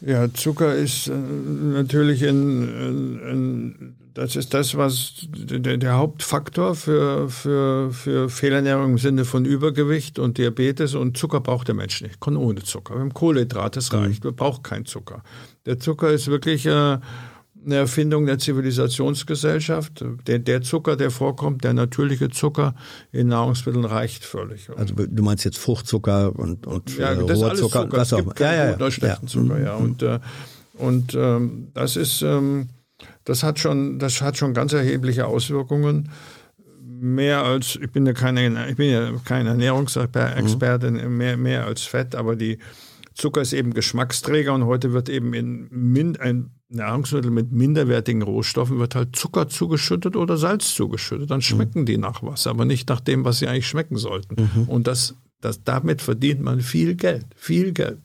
Ja, Zucker ist äh, natürlich ein, ein, ein, das ist das, was der, der, Hauptfaktor für, für, für Fehlernährung im Sinne von Übergewicht und Diabetes und Zucker braucht der Mensch nicht. Kann ohne Zucker. Wir haben Kohlenhydrat, das reicht. Wir brauchen keinen Zucker. Der Zucker ist wirklich äh, eine Erfindung der Zivilisationsgesellschaft. Der, der, Zucker, der vorkommt, der natürliche Zucker in Nahrungsmitteln reicht völlig. Also du meinst jetzt Fruchtzucker und, und ja, das ist alles Zucker. Das gibt ja, ja, ja. schlechten ja. Zucker, ja. Und, äh, und ähm, das ist, ähm, das hat schon, das hat schon ganz erhebliche Auswirkungen. Mehr als, ich bin ja keine, ich bin ja kein Ernährungsexperte, mhm. mehr, mehr als Fett, aber die Zucker ist eben Geschmacksträger und heute wird eben in ein Nahrungsmittel mit minderwertigen Rohstoffen wird halt Zucker zugeschüttet oder Salz zugeschüttet. Dann schmecken mhm. die nach was, aber nicht nach dem, was sie eigentlich schmecken sollten. Mhm. Und das, das, damit verdient man viel Geld, viel Geld.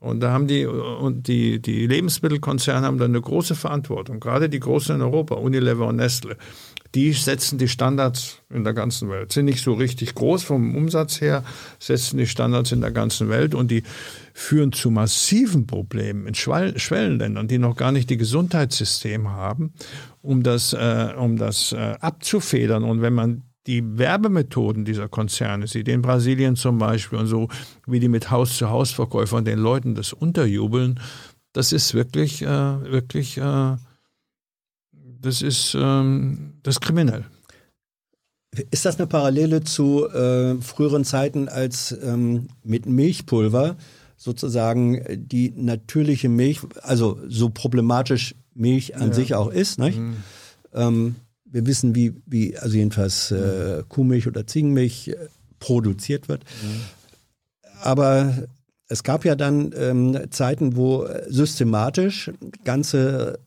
Und da haben die, und die, die Lebensmittelkonzerne haben da eine große Verantwortung, gerade die großen in Europa, Unilever und Nestle die setzen die Standards in der ganzen Welt. Sind nicht so richtig groß vom Umsatz her, setzen die Standards in der ganzen Welt und die führen zu massiven Problemen in Schwellenländern, die noch gar nicht die Gesundheitssysteme haben, um das, äh, um das äh, abzufedern. Und wenn man die Werbemethoden dieser Konzerne sieht, in Brasilien zum Beispiel und so, wie die mit Haus-zu-Haus-Verkäufern den Leuten das unterjubeln, das ist wirklich, äh, wirklich äh, das ist, ähm, das ist kriminell. Ist das eine Parallele zu äh, früheren Zeiten, als ähm, mit Milchpulver sozusagen die natürliche Milch, also so problematisch Milch an ja. sich auch ist, nicht? Mhm. Ähm, wir wissen, wie, wie also jedenfalls äh, Kuhmilch oder Ziegenmilch äh, produziert wird. Mhm. Aber es gab ja dann ähm, Zeiten, wo systematisch ganze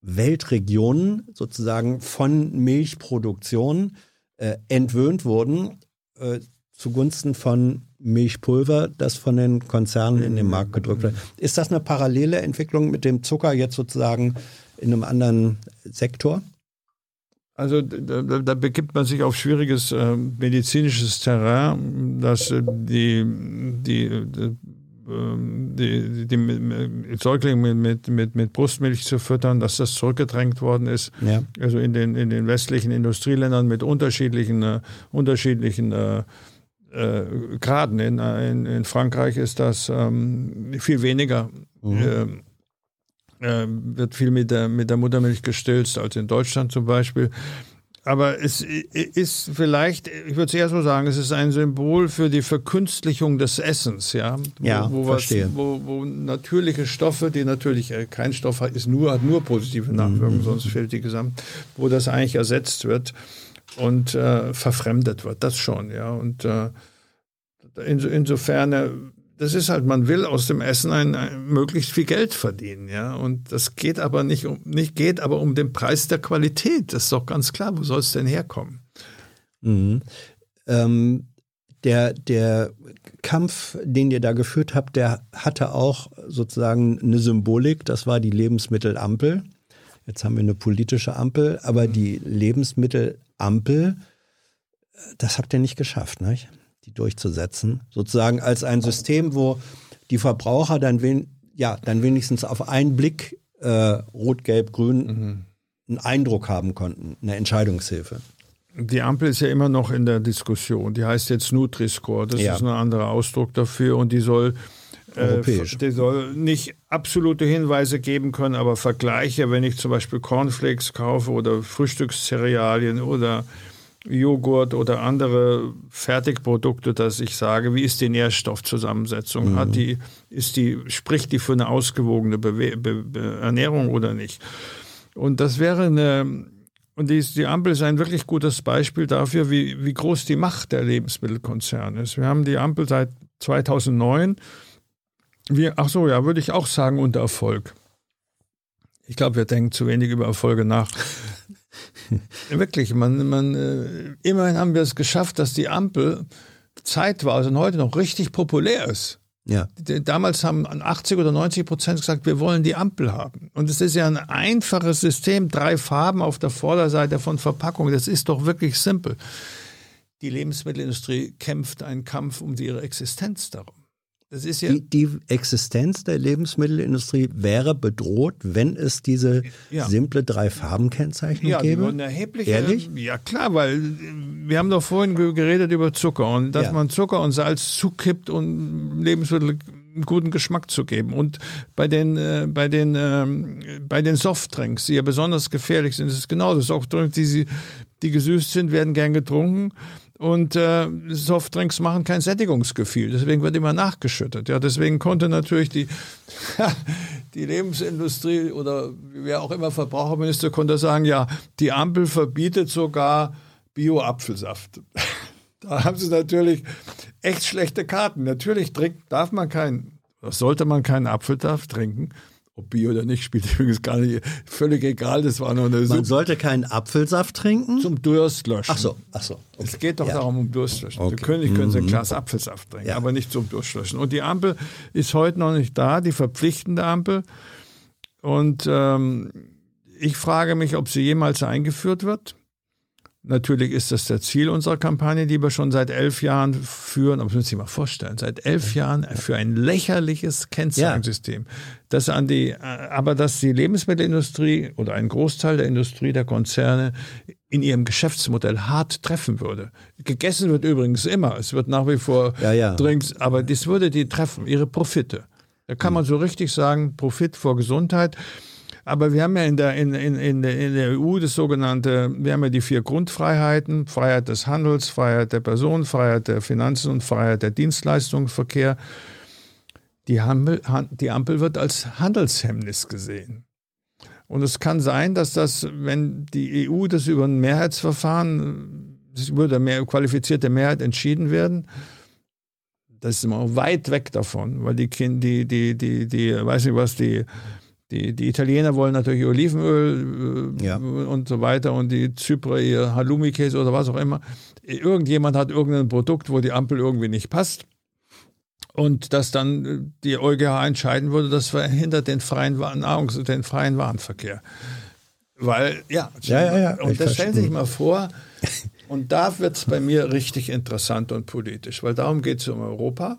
Weltregionen sozusagen von Milchproduktion äh, entwöhnt wurden äh, zugunsten von Milchpulver, das von den Konzernen in den Markt gedrückt wird. Ist das eine parallele Entwicklung mit dem Zucker jetzt sozusagen in einem anderen Sektor? Also da, da, begibt man sich auf schwieriges äh, medizinisches Terrain, dass äh, die, die, die, ähm, die, die Säuglinge mit, mit, mit Brustmilch zu füttern, dass das zurückgedrängt worden ist. Ja. Also in den, in den westlichen Industrieländern mit unterschiedlichen, äh, unterschiedlichen äh, äh, Graden. In, in, in, Frankreich ist das ähm, viel weniger. Mhm. Ähm, äh, wird viel mit der, mit der Muttermilch gestillt als in Deutschland zum Beispiel. Aber es ist vielleicht, ich würde es eher so sagen, es ist ein Symbol für die Verkünstlichung des Essens, ja. Wo, ja, wo, verstehe. Was, wo, wo, natürliche Stoffe, die natürlich, äh, kein Stoff hat, ist nur, hat nur positive Nachwirkungen, mhm. sonst fehlt die Gesamt, wo das eigentlich ersetzt wird und äh, verfremdet wird, das schon, ja. Und äh, in, insofern äh, das ist halt, man will aus dem Essen ein, ein, möglichst viel Geld verdienen, ja. Und das geht aber nicht um, nicht geht aber um den Preis der Qualität. Das ist doch ganz klar. Wo soll es denn herkommen? Mhm. Ähm, der, der Kampf, den ihr da geführt habt, der hatte auch sozusagen eine Symbolik. Das war die Lebensmittelampel. Jetzt haben wir eine politische Ampel, aber mhm. die Lebensmittelampel, das habt ihr nicht geschafft, nicht? Die durchzusetzen. Sozusagen als ein System, wo die Verbraucher dann, wen, ja, dann wenigstens auf einen Blick äh, Rot, Gelb, Grün mhm. einen Eindruck haben konnten, eine Entscheidungshilfe. Die Ampel ist ja immer noch in der Diskussion. Die heißt jetzt Nutri-Score. Das ja. ist ein anderer Ausdruck dafür und die soll äh. Die soll nicht absolute Hinweise geben können, aber Vergleiche, wenn ich zum Beispiel Cornflakes kaufe oder Frühstückscerealien oder Joghurt oder andere Fertigprodukte, dass ich sage, wie ist die Nährstoffzusammensetzung? Mhm. Hat die, ist die, spricht die für eine ausgewogene Bewe Be Be Ernährung oder nicht? Und das wäre eine, und die, die, Ampel ist ein wirklich gutes Beispiel dafür, wie, wie groß die Macht der Lebensmittelkonzerne ist. Wir haben die Ampel seit 2009. Wir, ach so, ja, würde ich auch sagen, unter Erfolg. Ich glaube, wir denken zu wenig über Erfolge nach. Wirklich, man, man, äh, immerhin haben wir es geschafft, dass die Ampel zeitweise und heute noch richtig populär ist. Ja. Damals haben 80 oder 90 Prozent gesagt, wir wollen die Ampel haben. Und es ist ja ein einfaches System, drei Farben auf der Vorderseite von Verpackungen. Das ist doch wirklich simpel. Die Lebensmittelindustrie kämpft einen Kampf um ihre Existenz darum. Ja die, die, Existenz der Lebensmittelindustrie wäre bedroht, wenn es diese ja. simple Drei-Farben-Kennzeichnung ja, gäbe? Ja, erhebliche. Ehrlich? Ja, klar, weil wir haben doch vorhin geredet über Zucker und dass ja. man Zucker und Salz zukippt, um Lebensmittel einen guten Geschmack zu geben. Und bei den, äh, bei den, ähm, bei den Softdrinks, die ja besonders gefährlich sind, ist es genauso. Softdrinks, die, die gesüßt sind, werden gern getrunken. Und äh, Softdrinks machen kein Sättigungsgefühl, deswegen wird immer nachgeschüttet. Ja, deswegen konnte natürlich die, die Lebensindustrie oder wer auch immer Verbraucherminister konnte sagen, ja, die Ampel verbietet sogar Bio-Apfelsaft. da haben sie natürlich echt schlechte Karten. Natürlich trinkt, darf man keinen, sollte man keinen Apfelsaft trinken. Ob Bio oder nicht, spielt übrigens gar nicht, völlig egal, das war noch eine Man sollte keinen Apfelsaft trinken? Zum Durstlöschen. Ach so, ach so. Okay. Es geht doch ja. darum, um Durstlöschen. Okay. König können Sie ein mhm. Glas Apfelsaft trinken, ja. aber nicht zum Durstlöschen. Und die Ampel ist heute noch nicht da, die verpflichtende Ampel. Und ähm, ich frage mich, ob sie jemals eingeführt wird. Natürlich ist das der Ziel unserer Kampagne, die wir schon seit elf Jahren führen. Aber das müssen Sie sich mal vorstellen, seit elf Jahren für ein lächerliches Kennzeichensystem. Ja. Das an die, aber dass die Lebensmittelindustrie oder ein Großteil der Industrie, der Konzerne in ihrem Geschäftsmodell hart treffen würde. Gegessen wird übrigens immer. Es wird nach wie vor ja, ja. Drinks, aber das würde die treffen, ihre Profite. Da kann man so richtig sagen, Profit vor Gesundheit. Aber wir haben ja in der, in, in, in, der, in der EU das sogenannte, wir haben ja die vier Grundfreiheiten, Freiheit des Handels, Freiheit der Person, Freiheit der Finanzen und Freiheit der Dienstleistungsverkehr. Die, Ampel, die Ampel wird als Handelshemmnis gesehen. Und es kann sein, dass das, wenn die EU das über ein Mehrheitsverfahren, über eine qualifizierte Mehrheit entschieden werden, das ist immer weit weg davon, weil die die, die, die, die, weiß nicht was, die, die, die Italiener wollen natürlich Olivenöl äh, ja. und so weiter und die Zyprer ihr Halloumi-Käse oder was auch immer. Irgendjemand hat irgendein Produkt, wo die Ampel irgendwie nicht passt. Und dass dann die EuGH entscheiden würde, das verhindert den freien, Nahrungs-, den freien Warenverkehr. Weil, ja, ja, ja, ja und das stellen Sie sich mal vor, und da wird es bei mir richtig interessant und politisch, weil darum geht es um Europa.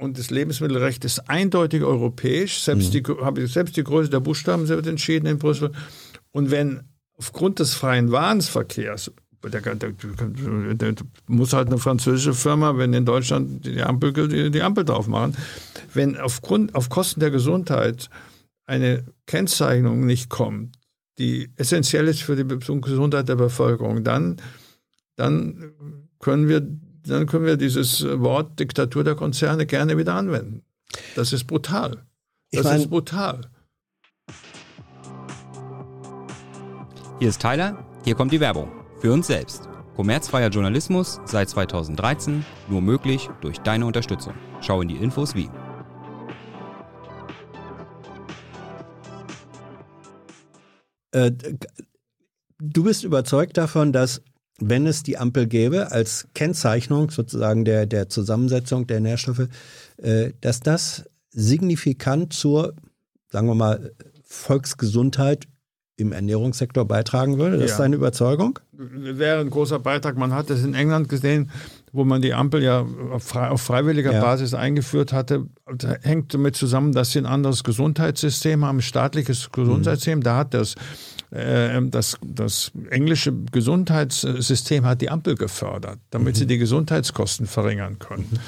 Und das Lebensmittelrecht ist eindeutig europäisch. Selbst, mhm. die, selbst die Größe der Buchstaben wird entschieden in Brüssel. Und wenn aufgrund des freien Warenverkehrs, der, der, der, muss halt eine französische Firma, wenn in Deutschland die Ampel, die, die Ampel drauf machen, wenn aufgrund, auf Kosten der Gesundheit eine Kennzeichnung nicht kommt, die essentiell ist für die Gesundheit der Bevölkerung, dann dann können wir, dann können wir dieses Wort Diktatur der Konzerne gerne wieder anwenden. Das ist brutal. Das ich mein, ist brutal. Hier ist Tyler, hier kommt die Werbung. Für uns selbst. Kommerzfreier Journalismus seit 2013, nur möglich durch deine Unterstützung. Schau in die Infos wie. Äh, du bist überzeugt davon, dass wenn es die Ampel gäbe als Kennzeichnung sozusagen der, der Zusammensetzung der Nährstoffe, äh, dass das signifikant zur, sagen wir mal, Volksgesundheit im Ernährungssektor beitragen würde? Das ja. ist deine Überzeugung? Wäre ein großer Beitrag. Man hat es in England gesehen, wo man die Ampel ja auf, freiwilliger ja. Basis eingeführt hatte. Das hängt damit zusammen, dass sie ein anderes Gesundheitssystem haben, ein staatliches Gesundheitssystem. Mhm. Da hat das das, das englische Gesundheitssystem hat die Ampel gefördert, damit mhm. sie die Gesundheitskosten verringern können. Mhm.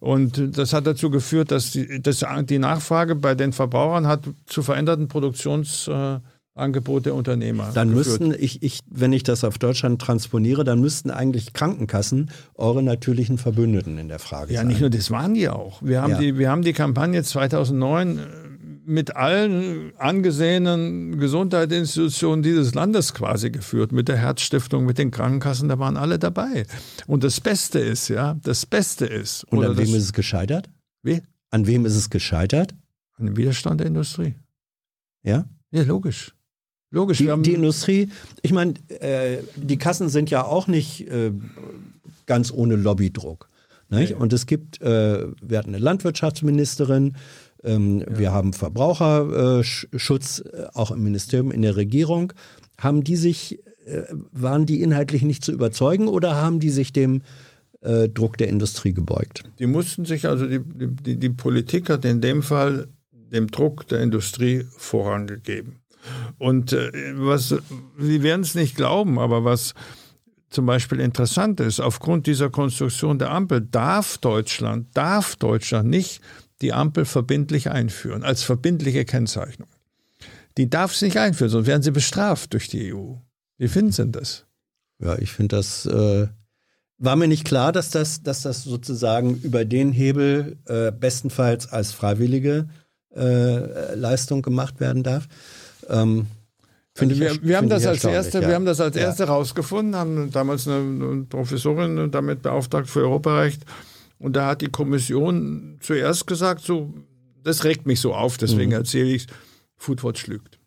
Und das hat dazu geführt, dass die, dass die Nachfrage bei den Verbrauchern hat zu veränderten Produktionsangebote der Unternehmer. Dann geführt. müssten, ich, ich, wenn ich das auf Deutschland transponiere, dann müssten eigentlich Krankenkassen eure natürlichen Verbündeten in der Frage ja, sein. Ja, nicht nur das waren die auch. Wir haben, ja. die, wir haben die Kampagne 2009 mit allen angesehenen Gesundheitsinstitutionen dieses Landes quasi geführt, mit der Herzstiftung, mit den Krankenkassen, da waren alle dabei. Und das Beste ist, ja, das Beste ist. Und an wem ist es gescheitert? Wie? An wem ist es gescheitert? An dem Widerstand der Industrie. Ja? Ja, logisch. Logisch. Die, die Industrie, ich meine, äh, die Kassen sind ja auch nicht äh, ganz ohne Lobbydruck. Nicht? Und es gibt, äh, wir hatten eine Landwirtschaftsministerin, ähm, ja. Wir haben Verbraucherschutz äh, auch im Ministerium, in der Regierung. Haben die sich, äh, waren die inhaltlich nicht zu überzeugen oder haben die sich dem äh, Druck der Industrie gebeugt? Die mussten sich, also die, die, die Politik hat in dem Fall dem Druck der Industrie vorangegeben. Und äh, was, Sie werden es nicht glauben, aber was zum Beispiel interessant ist, aufgrund dieser Konstruktion der Ampel darf Deutschland, darf Deutschland nicht die Ampel verbindlich einführen, als verbindliche Kennzeichnung. Die darf sie nicht einführen, sonst werden sie bestraft durch die EU. Wie finden Sie das? Ja, ich finde das, äh, war mir nicht klar, dass das, dass das sozusagen über den Hebel äh, bestenfalls als freiwillige äh, Leistung gemacht werden darf. Ähm, also wir, wir, haben das als erste, ja. wir haben das als erste ja. rausgefunden, haben damals eine, eine Professorin damit beauftragt für Europarecht und da hat die Kommission zuerst gesagt, so, das regt mich so auf, deswegen mhm. erzähle ich es, Foodwatch lügt.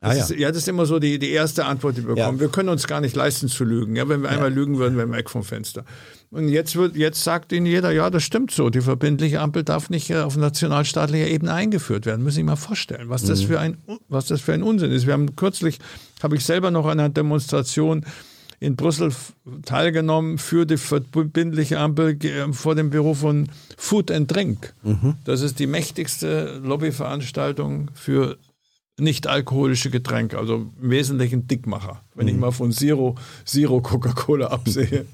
Ah, ja. Ist, ja, das ist immer so die, die erste Antwort, die wir bekommen. Ja. Wir können uns gar nicht leisten zu lügen. Ja, wenn wir ja. einmal lügen würden, wären wir weg vom Fenster. Und jetzt, wird, jetzt sagt Ihnen jeder, ja, das stimmt so. Die verbindliche Ampel darf nicht äh, auf nationalstaatlicher Ebene eingeführt werden. Müssen Sie sich mal vorstellen, was, mhm. das für ein, was das für ein Unsinn ist. Wir haben kürzlich, habe ich selber noch an einer Demonstration in Brüssel teilgenommen für die verbindliche Ampel vor dem Büro von Food and Drink. Mhm. Das ist die mächtigste Lobbyveranstaltung für nicht alkoholische Getränke, also im Wesentlichen Dickmacher, wenn mhm. ich mal von Zero, Zero Coca-Cola absehe.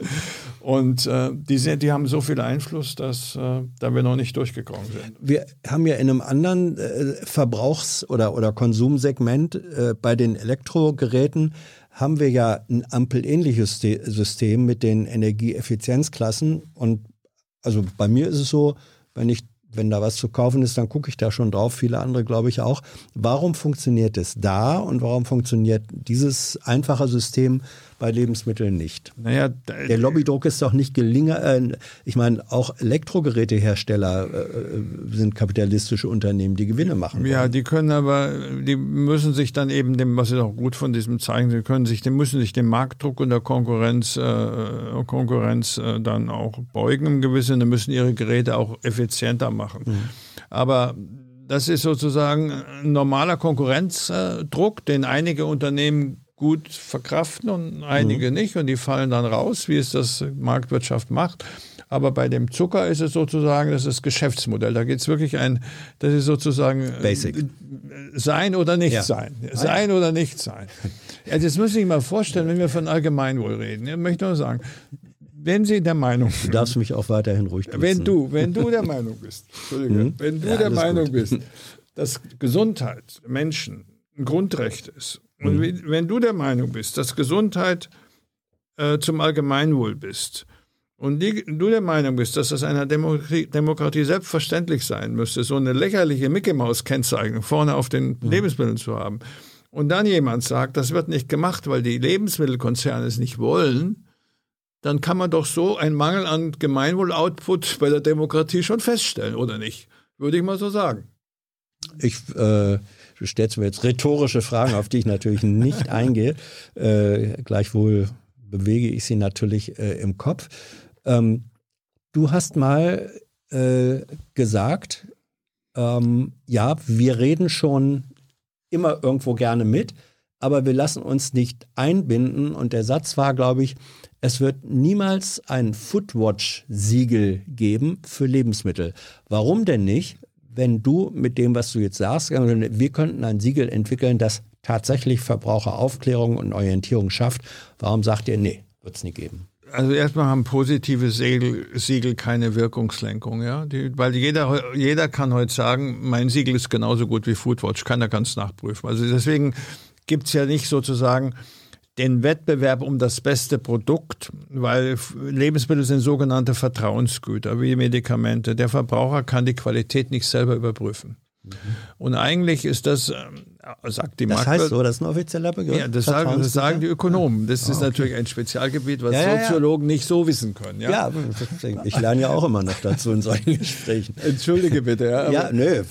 Und äh, die, sind, die haben so viel Einfluss, dass äh, da wir noch nicht durchgekommen sind. Wir haben ja in einem anderen äh, Verbrauchs- oder, oder Konsumsegment äh, bei den Elektrogeräten haben wir ja ein ampelähnliches System mit den Energieeffizienzklassen. Und also bei mir ist es so, wenn ich wenn da was zu kaufen ist, dann gucke ich da schon drauf, viele andere glaube ich auch. Warum funktioniert es da und warum funktioniert dieses einfache System bei Lebensmitteln nicht? Naja, der Lobbydruck ist doch nicht gelinger. Äh, ich meine, auch Elektrogerätehersteller äh, sind kapitalistische Unternehmen, die Gewinne machen. Ja, die können aber, die müssen sich dann eben dem, was ist auch gut von diesem zeigen, sie können sich, die müssen sich dem Marktdruck und der Konkurrenz, äh, Konkurrenz äh, dann auch beugen im Gewissen, dann müssen ihre Geräte auch effizienter machen. Mhm. Aber das ist sozusagen ein normaler Konkurrenzdruck, den einige Unternehmen gut verkraften und einige mhm. nicht und die fallen dann raus, wie es das Marktwirtschaft macht. Aber bei dem Zucker ist es sozusagen, das ist Geschäftsmodell. Da geht es wirklich ein, das ist sozusagen äh, Basic. sein oder nicht ja. sein. Sein oder nicht sein. Ja, das muss ich mal vorstellen, wenn wir von Allgemeinwohl reden. Ich möchte nur sagen, wenn Sie der Meinung sind. Du darfst mich auch weiterhin ruhig duzen. Wenn du, wenn du der Meinung bist, mhm. wenn du ja, der Meinung gut. bist, dass Gesundheit Menschen ein Grundrecht ist und mhm. wenn du der Meinung bist, dass Gesundheit äh, zum Allgemeinwohl bist und die, du der Meinung bist, dass das einer Demokratie, Demokratie, selbstverständlich sein müsste, so eine lächerliche Mickey-Maus-Kennzeichnung vorne auf den mhm. Lebensmitteln zu haben, und dann jemand sagt, das wird nicht gemacht, weil die Lebensmittelkonzerne es nicht wollen, dann kann man doch so einen Mangel an Gemeinwohl-Output bei der Demokratie schon feststellen, oder nicht? Würde ich mal so sagen. Ich äh, Du stellst mir jetzt rhetorische Fragen, auf die ich natürlich nicht eingehe. Äh, gleichwohl bewege ich sie natürlich äh, im Kopf. Ähm, du hast mal äh, gesagt, ähm, ja, wir reden schon immer irgendwo gerne mit, aber wir lassen uns nicht einbinden. Und der Satz war, glaube ich, es wird niemals ein Foodwatch-Siegel geben für Lebensmittel. Warum denn nicht? Wenn du mit dem, was du jetzt sagst, wir könnten ein Siegel entwickeln, das tatsächlich Verbraucheraufklärung und Orientierung schafft, warum sagt ihr, nee, wird es nie geben? Also erstmal haben positive Siegel, Siegel keine Wirkungslenkung, ja. Die, weil jeder, jeder kann heute sagen, mein Siegel ist genauso gut wie Foodwatch, keiner kann es nachprüfen. Also deswegen gibt es ja nicht sozusagen den Wettbewerb um das beste Produkt, weil Lebensmittel sind sogenannte Vertrauensgüter wie Medikamente. Der Verbraucher kann die Qualität nicht selber überprüfen. Mhm. Und eigentlich ist das ähm, sagt die Das heißt so, das ist ein offizieller Begriff. Ja, das, sagen, das sagen die Ökonomen. Das ist okay. natürlich ein Spezialgebiet, was ja, Soziologen ja. nicht so wissen können. Ja, ja ich lerne ja auch immer noch dazu in solchen Gesprächen. Entschuldige bitte. Ja, ja nö.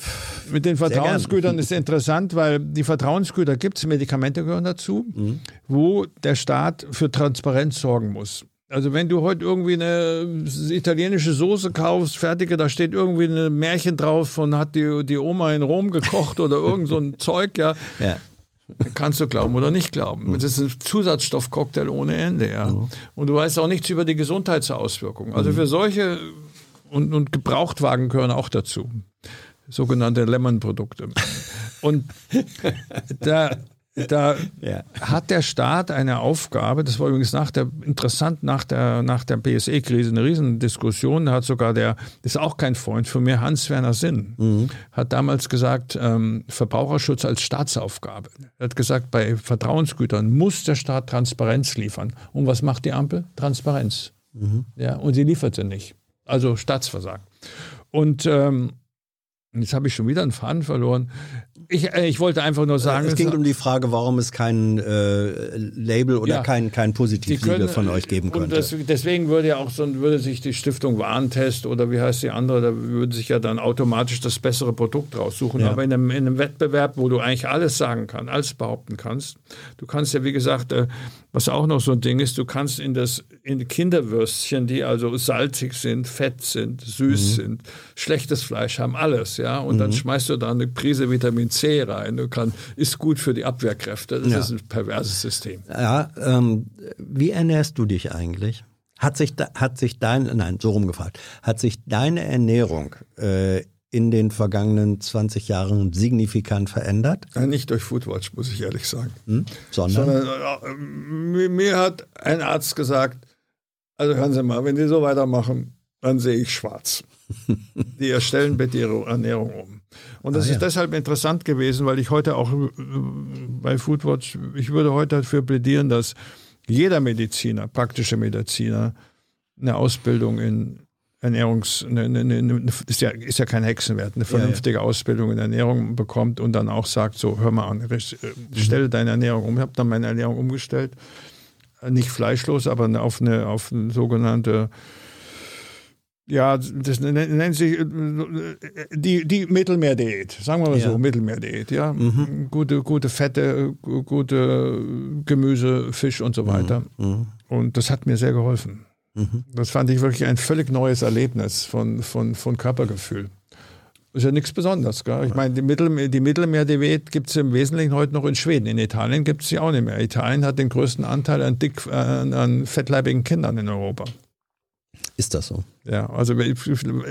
Mit den Vertrauensgütern ist interessant, weil die Vertrauensgüter gibt es, Medikamente gehören dazu, mhm. wo der Staat für Transparenz sorgen muss. Also wenn du heute irgendwie eine italienische Soße kaufst, fertige, da steht irgendwie ein Märchen drauf von hat die, die Oma in Rom gekocht oder irgend so ein Zeug, ja. ja. Kannst du glauben oder nicht glauben. Mhm. Das ist ein Zusatzstoffcocktail ohne Ende, ja. Mhm. Und du weißt auch nichts über die Gesundheitsauswirkungen. Also mhm. für solche und, und Gebrauchtwagen gehören auch dazu. Sogenannte Lemon-Produkte. Und da, da ja. hat der Staat eine Aufgabe, das war übrigens nach der, interessant, nach der, nach der BSE-Krise eine Riesendiskussion, da hat sogar der, das ist auch kein Freund von mir, Hans-Werner Sinn, mhm. hat damals gesagt, ähm, Verbraucherschutz als Staatsaufgabe. Er hat gesagt, bei Vertrauensgütern muss der Staat Transparenz liefern. Und was macht die Ampel? Transparenz. Mhm. Ja, und sie lieferte nicht. Also Staatsversagen. Und ähm, jetzt habe ich schon wieder einen Faden verloren. Ich, äh, ich wollte einfach nur sagen. Es ging um die Frage, warum es kein äh, Label oder ja, kein, kein Positivsiegel von euch geben könnte. Das, deswegen würde ja auch so würde sich die Stiftung Warentest oder wie heißt die andere, da würde sich ja dann automatisch das bessere Produkt raussuchen. Ja. Aber in einem, in einem Wettbewerb, wo du eigentlich alles sagen kannst, alles behaupten kannst, du kannst ja wie gesagt, äh, was auch noch so ein Ding ist, du kannst in das in Kinderwürstchen, die also salzig sind, fett sind, süß mhm. sind, schlechtes Fleisch haben, alles, ja, und mhm. dann schmeißt du da eine Prise Vitamin C rein und kann, ist gut für die Abwehrkräfte. Das ja. ist ein perverses System. Ja, ähm, wie ernährst du dich eigentlich? Hat sich, hat sich dein, nein, so rumgefragt, hat sich deine Ernährung äh, in den vergangenen 20 Jahren signifikant verändert? Nicht durch Foodwatch, muss ich ehrlich sagen. Hm? Sondern? Sondern äh, mir hat ein Arzt gesagt, also hören Sie mal, wenn Sie so weitermachen, dann sehe ich schwarz. Die erstellen bitte ihre Ernährung um. Und das ah, ist ja. deshalb interessant gewesen, weil ich heute auch äh, bei Foodwatch, ich würde heute dafür plädieren, dass jeder Mediziner, praktische Mediziner, eine Ausbildung in Ernährungs, eine, eine, eine, ist, ja, ist ja kein Hexenwert, eine vernünftige ja, ja. Ausbildung in Ernährung bekommt und dann auch sagt, so hör mal an, äh, stelle deine Ernährung um. Ich habe dann meine Ernährung umgestellt, nicht fleischlos, aber auf eine, auf eine sogenannte ja, das nennt sich äh, die, die Mittelmeerdiät, sagen wir mal ja. so, Mittelmeerdiät, ja. Mhm. Gute, gute Fette, gute Gemüse, Fisch und so weiter. Mhm. mhm. Und das hat mir sehr geholfen. Mhm. Das fand ich wirklich ein völlig neues Erlebnis von, von, von Körpergefühl. Ist ja nichts Besonderes. Gell? Ich meine, die, Mittel, die Mittelmeerdiät gibt es im Wesentlichen heute noch in Schweden. In Italien gibt es sie auch nicht mehr. Italien hat den größten Anteil an, dick, äh, an fettleibigen Kindern in Europa. Ist das so? Ja, also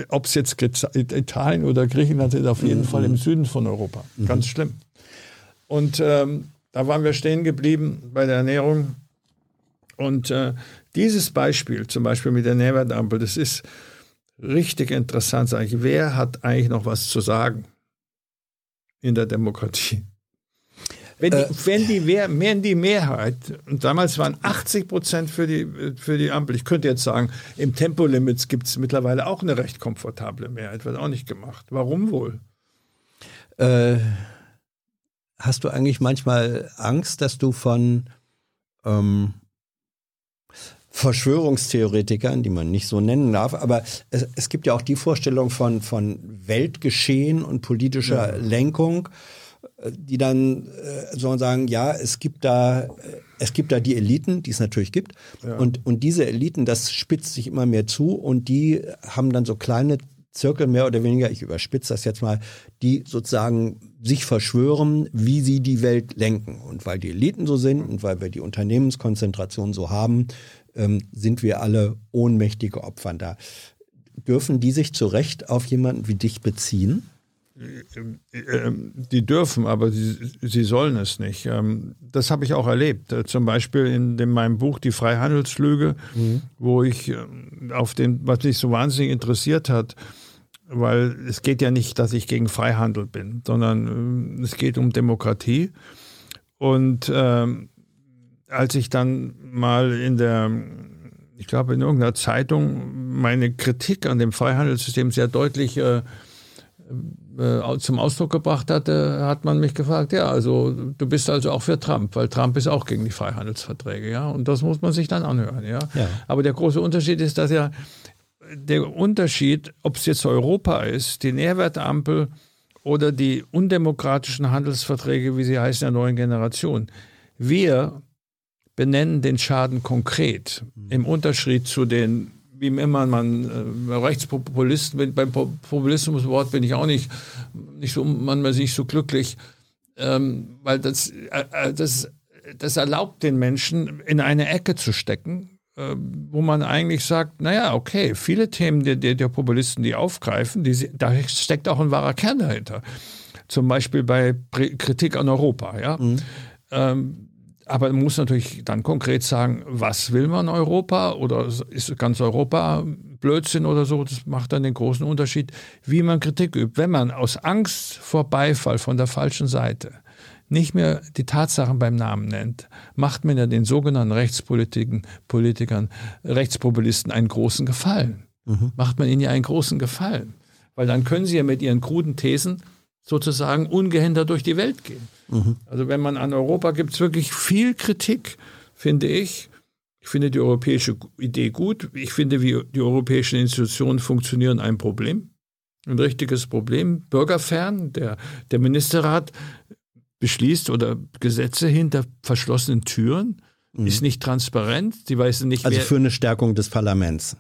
ob es jetzt Italien oder Griechenland ist, auf jeden mhm. Fall im Süden von Europa. Mhm. Ganz schlimm. Und ähm, da waren wir stehen geblieben bei der Ernährung. Und äh, dieses Beispiel, zum Beispiel mit der Nährwertampel, das ist richtig interessant. Sag ich, wer hat eigentlich noch was zu sagen in der Demokratie? Wenn die, äh, wenn die, wenn die Mehrheit, und damals waren 80 Prozent für die, für die Ampel, ich könnte jetzt sagen, im Tempolimits gibt es mittlerweile auch eine recht komfortable Mehrheit, wird auch nicht gemacht. Warum wohl? Äh, hast du eigentlich manchmal Angst, dass du von ähm, Verschwörungstheoretikern, die man nicht so nennen darf, aber es, es gibt ja auch die Vorstellung von, von Weltgeschehen und politischer ja. Lenkung, die dann äh, sollen sagen, ja, es gibt da, äh, es gibt da die Eliten, die es natürlich gibt. Ja. Und, und diese Eliten, das spitzt sich immer mehr zu und die haben dann so kleine Zirkel mehr oder weniger, ich überspitze das jetzt mal, die sozusagen sich verschwören, wie sie die Welt lenken. Und weil die Eliten so sind und weil wir die Unternehmenskonzentration so haben, ähm, sind wir alle ohnmächtige Opfer da. Dürfen die sich zu Recht auf jemanden wie dich beziehen? die dürfen, aber sie, sie sollen es nicht. Ähm, das habe ich auch erlebt. Äh, zum Beispiel in dem, meinem Buch Die Freihandelslüge, mhm. wo ich äh, auf den, was mich so wahnsinnig interessiert hat, weil es geht ja nicht, dass ich gegen Freihandel bin, sondern äh, es geht um Demokratie. Und ähm, als ich dann mal in der, ich glaube in irgendeiner Zeitung meine Kritik an dem Freihandelssystem sehr deutlich äh, äh, zum Ausdruck gebracht hatte, hat man mich gefragt, ja, also du bist also auch für Trump, weil Trump ist auch gegen die Freihandelsverträge, ja, und das muss man sich dann anhören, ja. ja. Aber der große Unterschied ist, dass ja der Unterschied, ob es jetzt Europa ist, die Nährwertampel oder die undemokratischen Handelsverträge, wie sie heißen, der neuen Generation. Wir benennen den Schaden konkret im Unterschied zu den wie immer man äh, Rechtspopulisten, beim Populismuswort bin ich auch nicht, nicht so, manchmal nicht so glücklich, ähm, weil das, äh, äh, das, das erlaubt den Menschen in eine Ecke zu stecken, äh, wo man eigentlich sagt, naja, okay, viele Themen der, der, der Populisten, die aufgreifen, die, da steckt auch ein wahrer Kern dahinter. Zum Beispiel bei Kritik an Europa, ja. Mhm. Ähm, aber man muss natürlich dann konkret sagen, was will man Europa oder ist ganz Europa Blödsinn oder so. Das macht dann den großen Unterschied, wie man Kritik übt. Wenn man aus Angst vor Beifall von der falschen Seite nicht mehr die Tatsachen beim Namen nennt, macht man ja den sogenannten Rechtspolitikern, Politikern, Rechtspopulisten einen großen Gefallen. Mhm. Macht man ihnen ja einen großen Gefallen. Weil dann können sie ja mit ihren kruden Thesen sozusagen ungehindert durch die Welt gehen. Mhm. Also wenn man an Europa gibt es wirklich viel Kritik, finde ich. Ich finde die europäische Idee gut. Ich finde, wie die europäischen Institutionen funktionieren, ein Problem. Ein richtiges Problem. Bürgerfern, der, der Ministerrat beschließt oder Gesetze hinter verschlossenen Türen, mhm. ist nicht transparent. Sie weiß nicht, also für eine Stärkung des Parlaments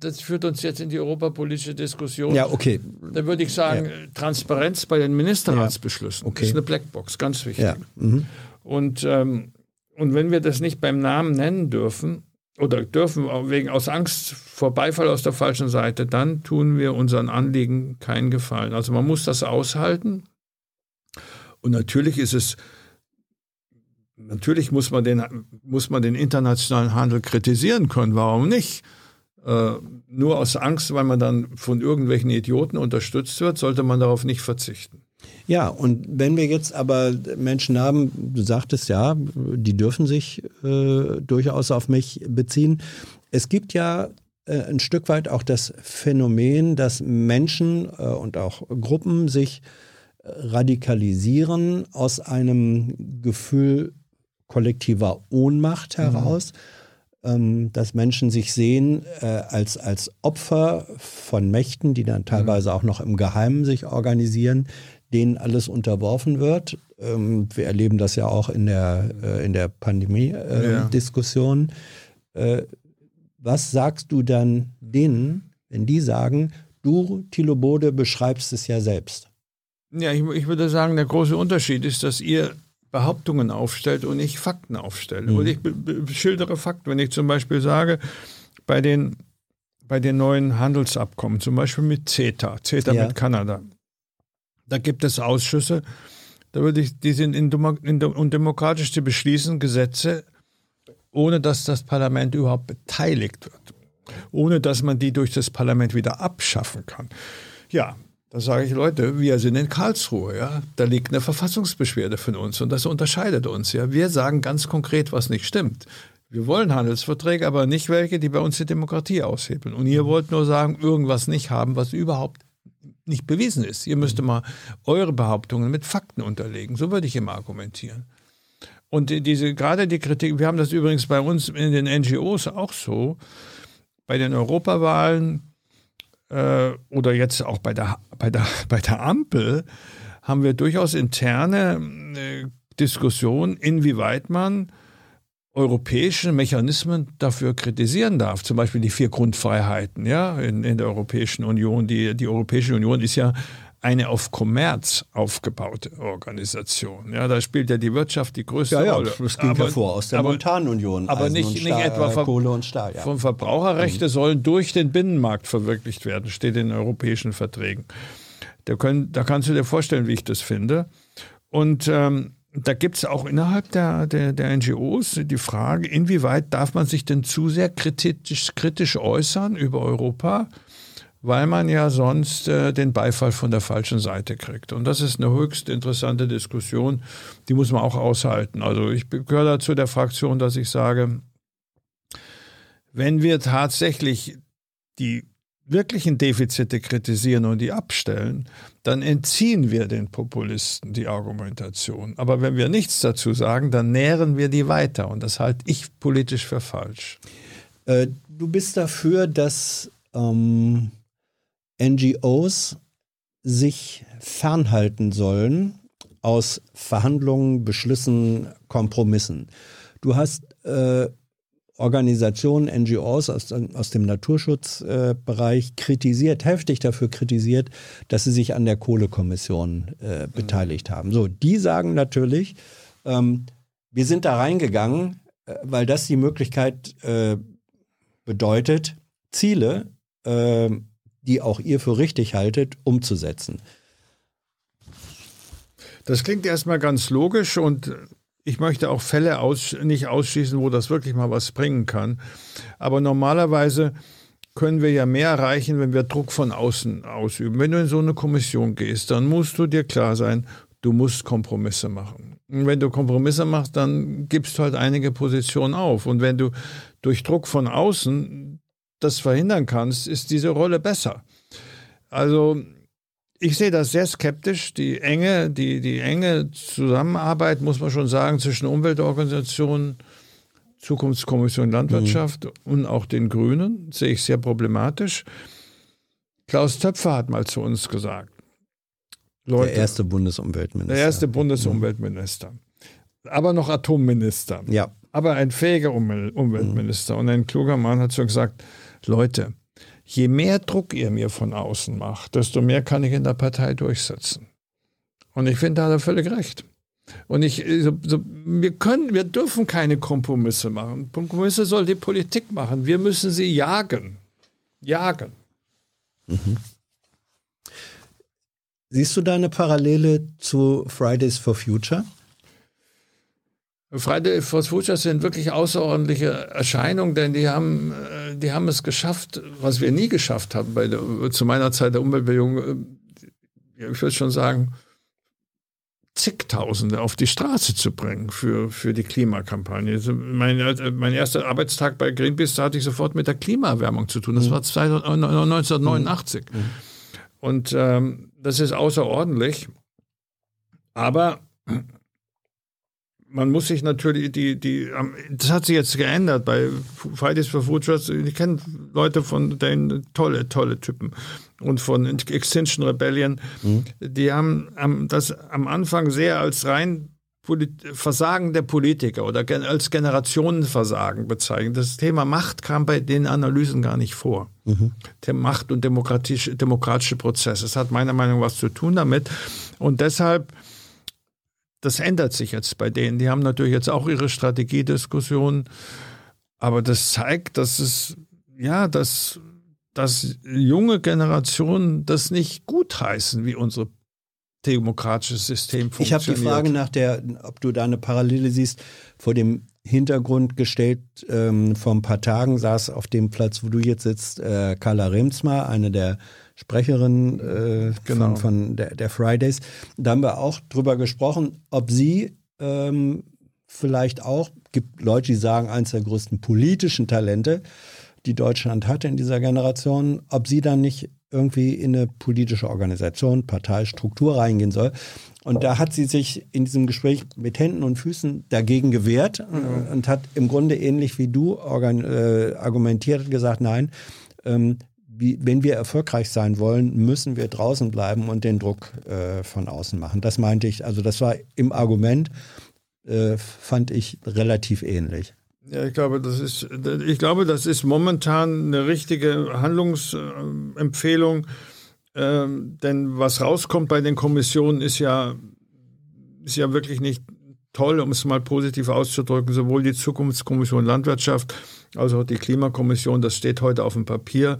das führt uns jetzt in die europapolitische Diskussion. Ja, okay. Da würde ich sagen, ja. Transparenz bei den Ministerratsbeschlüssen ja, okay. ist eine Blackbox, ganz wichtig. Ja. Mhm. Und, ähm, und wenn wir das nicht beim Namen nennen dürfen, oder dürfen wegen aus Angst vor Beifall aus der falschen Seite, dann tun wir unseren Anliegen keinen Gefallen. Also man muss das aushalten. Und natürlich ist es, natürlich muss man den, muss man den internationalen Handel kritisieren können. Warum nicht? Äh, nur aus Angst, weil man dann von irgendwelchen Idioten unterstützt wird, sollte man darauf nicht verzichten. Ja, und wenn wir jetzt aber Menschen haben, du sagtest ja, die dürfen sich äh, durchaus auf mich beziehen. Es gibt ja äh, ein Stück weit auch das Phänomen, dass Menschen äh, und auch Gruppen sich äh, radikalisieren aus einem Gefühl kollektiver Ohnmacht mhm. heraus, mhm. Ähm, dass Menschen sich sehen äh, als, als Opfer von Mächten, die dann teilweise mhm. auch noch im Geheimen sich organisieren, denen alles unterworfen wird. Ähm, wir erleben das ja auch in der, äh, in der Pandemie-Diskussion. Äh, ja. was sagst du dann denen, wenn die sagen, du, Thilo Bode, beschreibst es ja selbst? Ja, ich, ich würde sagen, der große Unterschied ist, dass ihr Behauptungen aufstellt und ich Fakten aufstelle. Mhm. Und ich schildere Fakten. Wenn ich zum Beispiel sage, bei den, bei den neuen Handelsabkommen, zum Beispiel mit CETA, CETA ja. mit Kanada, da gibt es Ausschüsse, da würde ich, die sind in, in, undemokratisch zu beschließen, Gesetze, ohne dass das Parlament überhaupt beteiligt wird. Ohne dass man die durch das Parlament wieder abschaffen kann. Ja, da sage ich, Leute, wir sind in Karlsruhe, ja. Da liegt eine Verfassungsbeschwerde von uns und das unterscheidet uns, ja. Wir sagen ganz konkret, was nicht stimmt. Wir wollen Handelsverträge, aber nicht welche, die bei uns die Demokratie aushebeln. Und ihr wollt nur sagen, irgendwas nicht haben, was überhaupt nicht bewiesen ist. Ihr müsst mal eure Behauptungen mit Fakten unterlegen. So würde ich immer argumentieren. Und diese, gerade die Kritik, wir haben das übrigens bei uns in den NGOs auch so, bei den Europawahlen äh, oder jetzt auch bei der, bei, der, bei der Ampel haben wir durchaus interne äh, Diskussionen, inwieweit man europäische Mechanismen dafür kritisieren darf. Zum Beispiel die vier Grundfreiheiten ja, in, in der Europäischen Union. Die, die Europäische Union ist ja eine auf Kommerz aufgebaute Organisation. Ja, da spielt ja die Wirtschaft die größte ja, ja, Rolle. Das ging aber, hervor aus der Montanunion. Aber nicht, nicht etwa Ver Kohle und Stahl. Ja. Von Verbraucherrechte mhm. sollen durch den Binnenmarkt verwirklicht werden, steht in europäischen Verträgen. Da, können, da kannst du dir vorstellen, wie ich das finde. Und ähm, da gibt es auch innerhalb der, der, der, NGOs die Frage, inwieweit darf man sich denn zu sehr kritisch, kritisch äußern über Europa? Weil man ja sonst äh, den Beifall von der falschen Seite kriegt. Und das ist eine höchst interessante Diskussion, die muss man auch aushalten. Also ich gehöre dazu der Fraktion, dass ich sage, wenn wir tatsächlich die wirklichen Defizite kritisieren und die abstellen, dann entziehen wir den Populisten die Argumentation. Aber wenn wir nichts dazu sagen, dann nähren wir die weiter. Und das halte ich politisch für falsch. Äh, du bist dafür, dass ähm, NGOs sich fernhalten sollen aus Verhandlungen, Beschlüssen, Kompromissen. Du hast äh, Organisationen, NGOs aus, aus dem Naturschutzbereich äh, kritisiert, heftig dafür kritisiert, dass sie sich an der Kohlekommission äh, mhm. beteiligt haben. So, die sagen natürlich, ähm, wir sind da reingegangen, äh, weil das die Möglichkeit äh, bedeutet, Ziele ähm, die auch ihr für richtig haltet, umzusetzen. Das klingt erstmal ganz logisch und ich möchte auch Fälle aus, nicht ausschließen, wo das wirklich mal was bringen kann. Aber normalerweise können wir ja mehr erreichen, wenn wir Druck von außen ausüben. Wenn du in so eine Kommission gehst, dann musst du dir klar sein, du musst Kompromisse machen. Und wenn du Kompromisse machst, dann gibst du halt einige Positionen auf. Und wenn du durch Druck von außen das verhindern kannst, ist diese Rolle besser. Also ich sehe das sehr skeptisch. Die enge, die, die enge Zusammenarbeit, muss man schon sagen, zwischen Umweltorganisationen, Zukunftskommission Landwirtschaft mhm. und auch den Grünen, sehe ich sehr problematisch. Klaus Töpfer hat mal zu uns gesagt, Leute, der erste Bundesumweltminister. Der erste Bundesumweltminister. Aber noch Atomminister. Ja. Aber ein fähiger Umweltminister. Mhm. Und ein kluger Mann hat so gesagt, Leute, je mehr Druck ihr mir von außen macht, desto mehr kann ich in der Partei durchsetzen. Und ich finde, da hat er völlig recht. Und ich, so, so, wir können, wir dürfen keine Kompromisse machen. Kompromisse soll die Politik machen. Wir müssen sie jagen. Jagen. Mhm. Siehst du da eine Parallele zu Fridays for Future? Friday for Future sind wirklich außerordentliche Erscheinungen, denn die haben, äh, die haben es geschafft, was wir nie geschafft haben bei der, zu meiner Zeit der Umweltbewegung. Äh, ich würde schon sagen, zigtausende auf die Straße zu bringen für, für die Klimakampagne. Also mein, mein erster Arbeitstag bei Greenpeace, da hatte ich sofort mit der Klimaerwärmung zu tun. Das mhm. war 1989. Mhm. Und ähm, das ist außerordentlich. Aber man muss sich natürlich die, die, das hat sich jetzt geändert bei Fridays for Future. Ich kenne Leute von denen, tolle, tolle Typen. Und von Extinction Rebellion. Mhm. Die haben, das am Anfang sehr als rein Versagen der Politiker oder als Generationenversagen bezeichnet. Das Thema Macht kam bei den Analysen gar nicht vor. Mhm. Der Macht und demokratische, demokratische Prozess. Das hat meiner Meinung nach was zu tun damit. Und deshalb das ändert sich jetzt bei denen. Die haben natürlich jetzt auch ihre Strategiediskussionen, aber das zeigt, dass es, ja, dass, dass junge Generationen das nicht gutheißen, wie unser demokratisches System funktioniert. Ich habe die Frage nach der, ob du da eine Parallele siehst, vor dem Hintergrund gestellt. Ähm, vor ein paar Tagen saß auf dem Platz, wo du jetzt sitzt, äh, Carla Remsmar, eine der Sprecherin äh, genau. von, von der, der, Fridays. Da haben wir auch drüber gesprochen, ob sie ähm, vielleicht auch, gibt Leute, die sagen, eines der größten politischen Talente, die Deutschland hatte in dieser Generation, ob sie dann nicht irgendwie in eine politische Organisation, Parteistruktur reingehen soll. Und da hat sie sich in diesem Gespräch mit Händen und Füßen dagegen gewehrt mhm. und hat im Grunde ähnlich wie du äh, argumentiert und gesagt, nein, ähm, wie, wenn wir erfolgreich sein wollen, müssen wir draußen bleiben und den Druck äh, von außen machen. Das meinte ich, also das war im Argument, äh, fand ich relativ ähnlich. Ja, ich glaube, das ist, ich glaube, das ist momentan eine richtige Handlungsempfehlung. Ähm, denn was rauskommt bei den Kommissionen ist ja, ist ja wirklich nicht toll, um es mal positiv auszudrücken. Sowohl die Zukunftskommission Landwirtschaft als auch die Klimakommission, das steht heute auf dem Papier.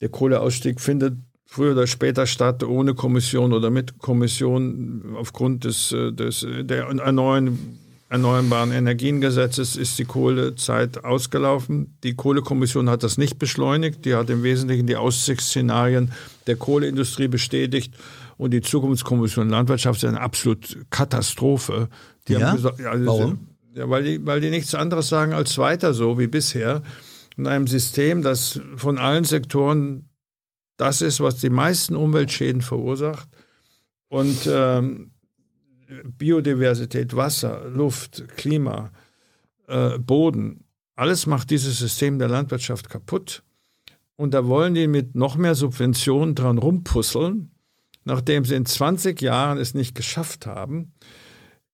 Der Kohleausstieg findet früher oder später statt, ohne Kommission oder mit Kommission. Aufgrund des, äh, des, der erneuern, erneuerbaren Energiengesetzes ist die Kohlezeit ausgelaufen. Die Kohlekommission hat das nicht beschleunigt. Die hat im Wesentlichen die Aussichtsszenarien der Kohleindustrie bestätigt. Und die Zukunftskommission Landwirtschaft ist eine absolute Katastrophe. Die ja? gesagt, ja, Warum? Ja, weil, die, weil die nichts anderes sagen als weiter so wie bisher in einem System, das von allen Sektoren das ist, was die meisten Umweltschäden verursacht. Und ähm, Biodiversität, Wasser, Luft, Klima, äh, Boden, alles macht dieses System der Landwirtschaft kaputt. Und da wollen die mit noch mehr Subventionen dran rumpusseln, nachdem sie in 20 Jahren es nicht geschafft haben,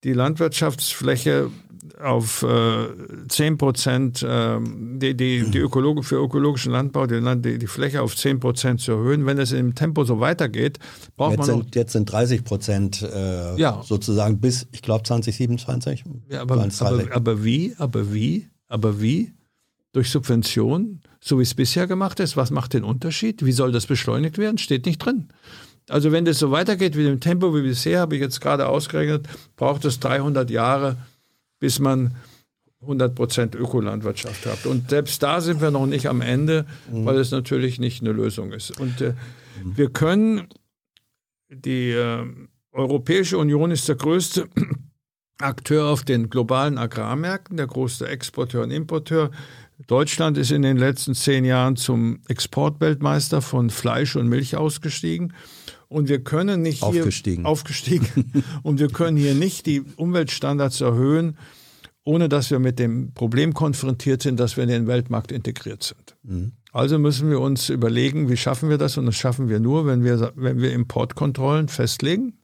die Landwirtschaftsfläche auf äh, 10 Prozent, äh, die, die, die Ökologe, für ökologischen Landbau die, die, die Fläche auf 10 Prozent zu erhöhen. Wenn es im Tempo so weitergeht, braucht jetzt man. Sind, jetzt sind 30 Prozent äh, ja. sozusagen bis, ich glaube, 2027. Ja, aber, aber, aber wie? Aber wie? Aber wie? Durch Subventionen, so wie es bisher gemacht ist. Was macht den Unterschied? Wie soll das beschleunigt werden? Steht nicht drin. Also wenn das so weitergeht wie im Tempo wie bisher, habe ich jetzt gerade ausgerechnet, braucht es 300 Jahre, bis man 100 Ökolandwirtschaft hat. Und selbst da sind wir noch nicht am Ende, mhm. weil es natürlich nicht eine Lösung ist. Und äh, mhm. wir können, die äh, Europäische Union ist der größte Akteur auf den globalen Agrarmärkten, der größte Exporteur und Importeur. Deutschland ist in den letzten zehn Jahren zum Exportweltmeister von Fleisch und Milch ausgestiegen. Und wir können nicht hier aufgestiegen. aufgestiegen und wir können hier nicht die Umweltstandards erhöhen, ohne dass wir mit dem Problem konfrontiert sind, dass wir in den Weltmarkt integriert sind. Mhm. Also müssen wir uns überlegen, wie schaffen wir das? Und das schaffen wir nur, wenn wir, wenn wir Importkontrollen festlegen.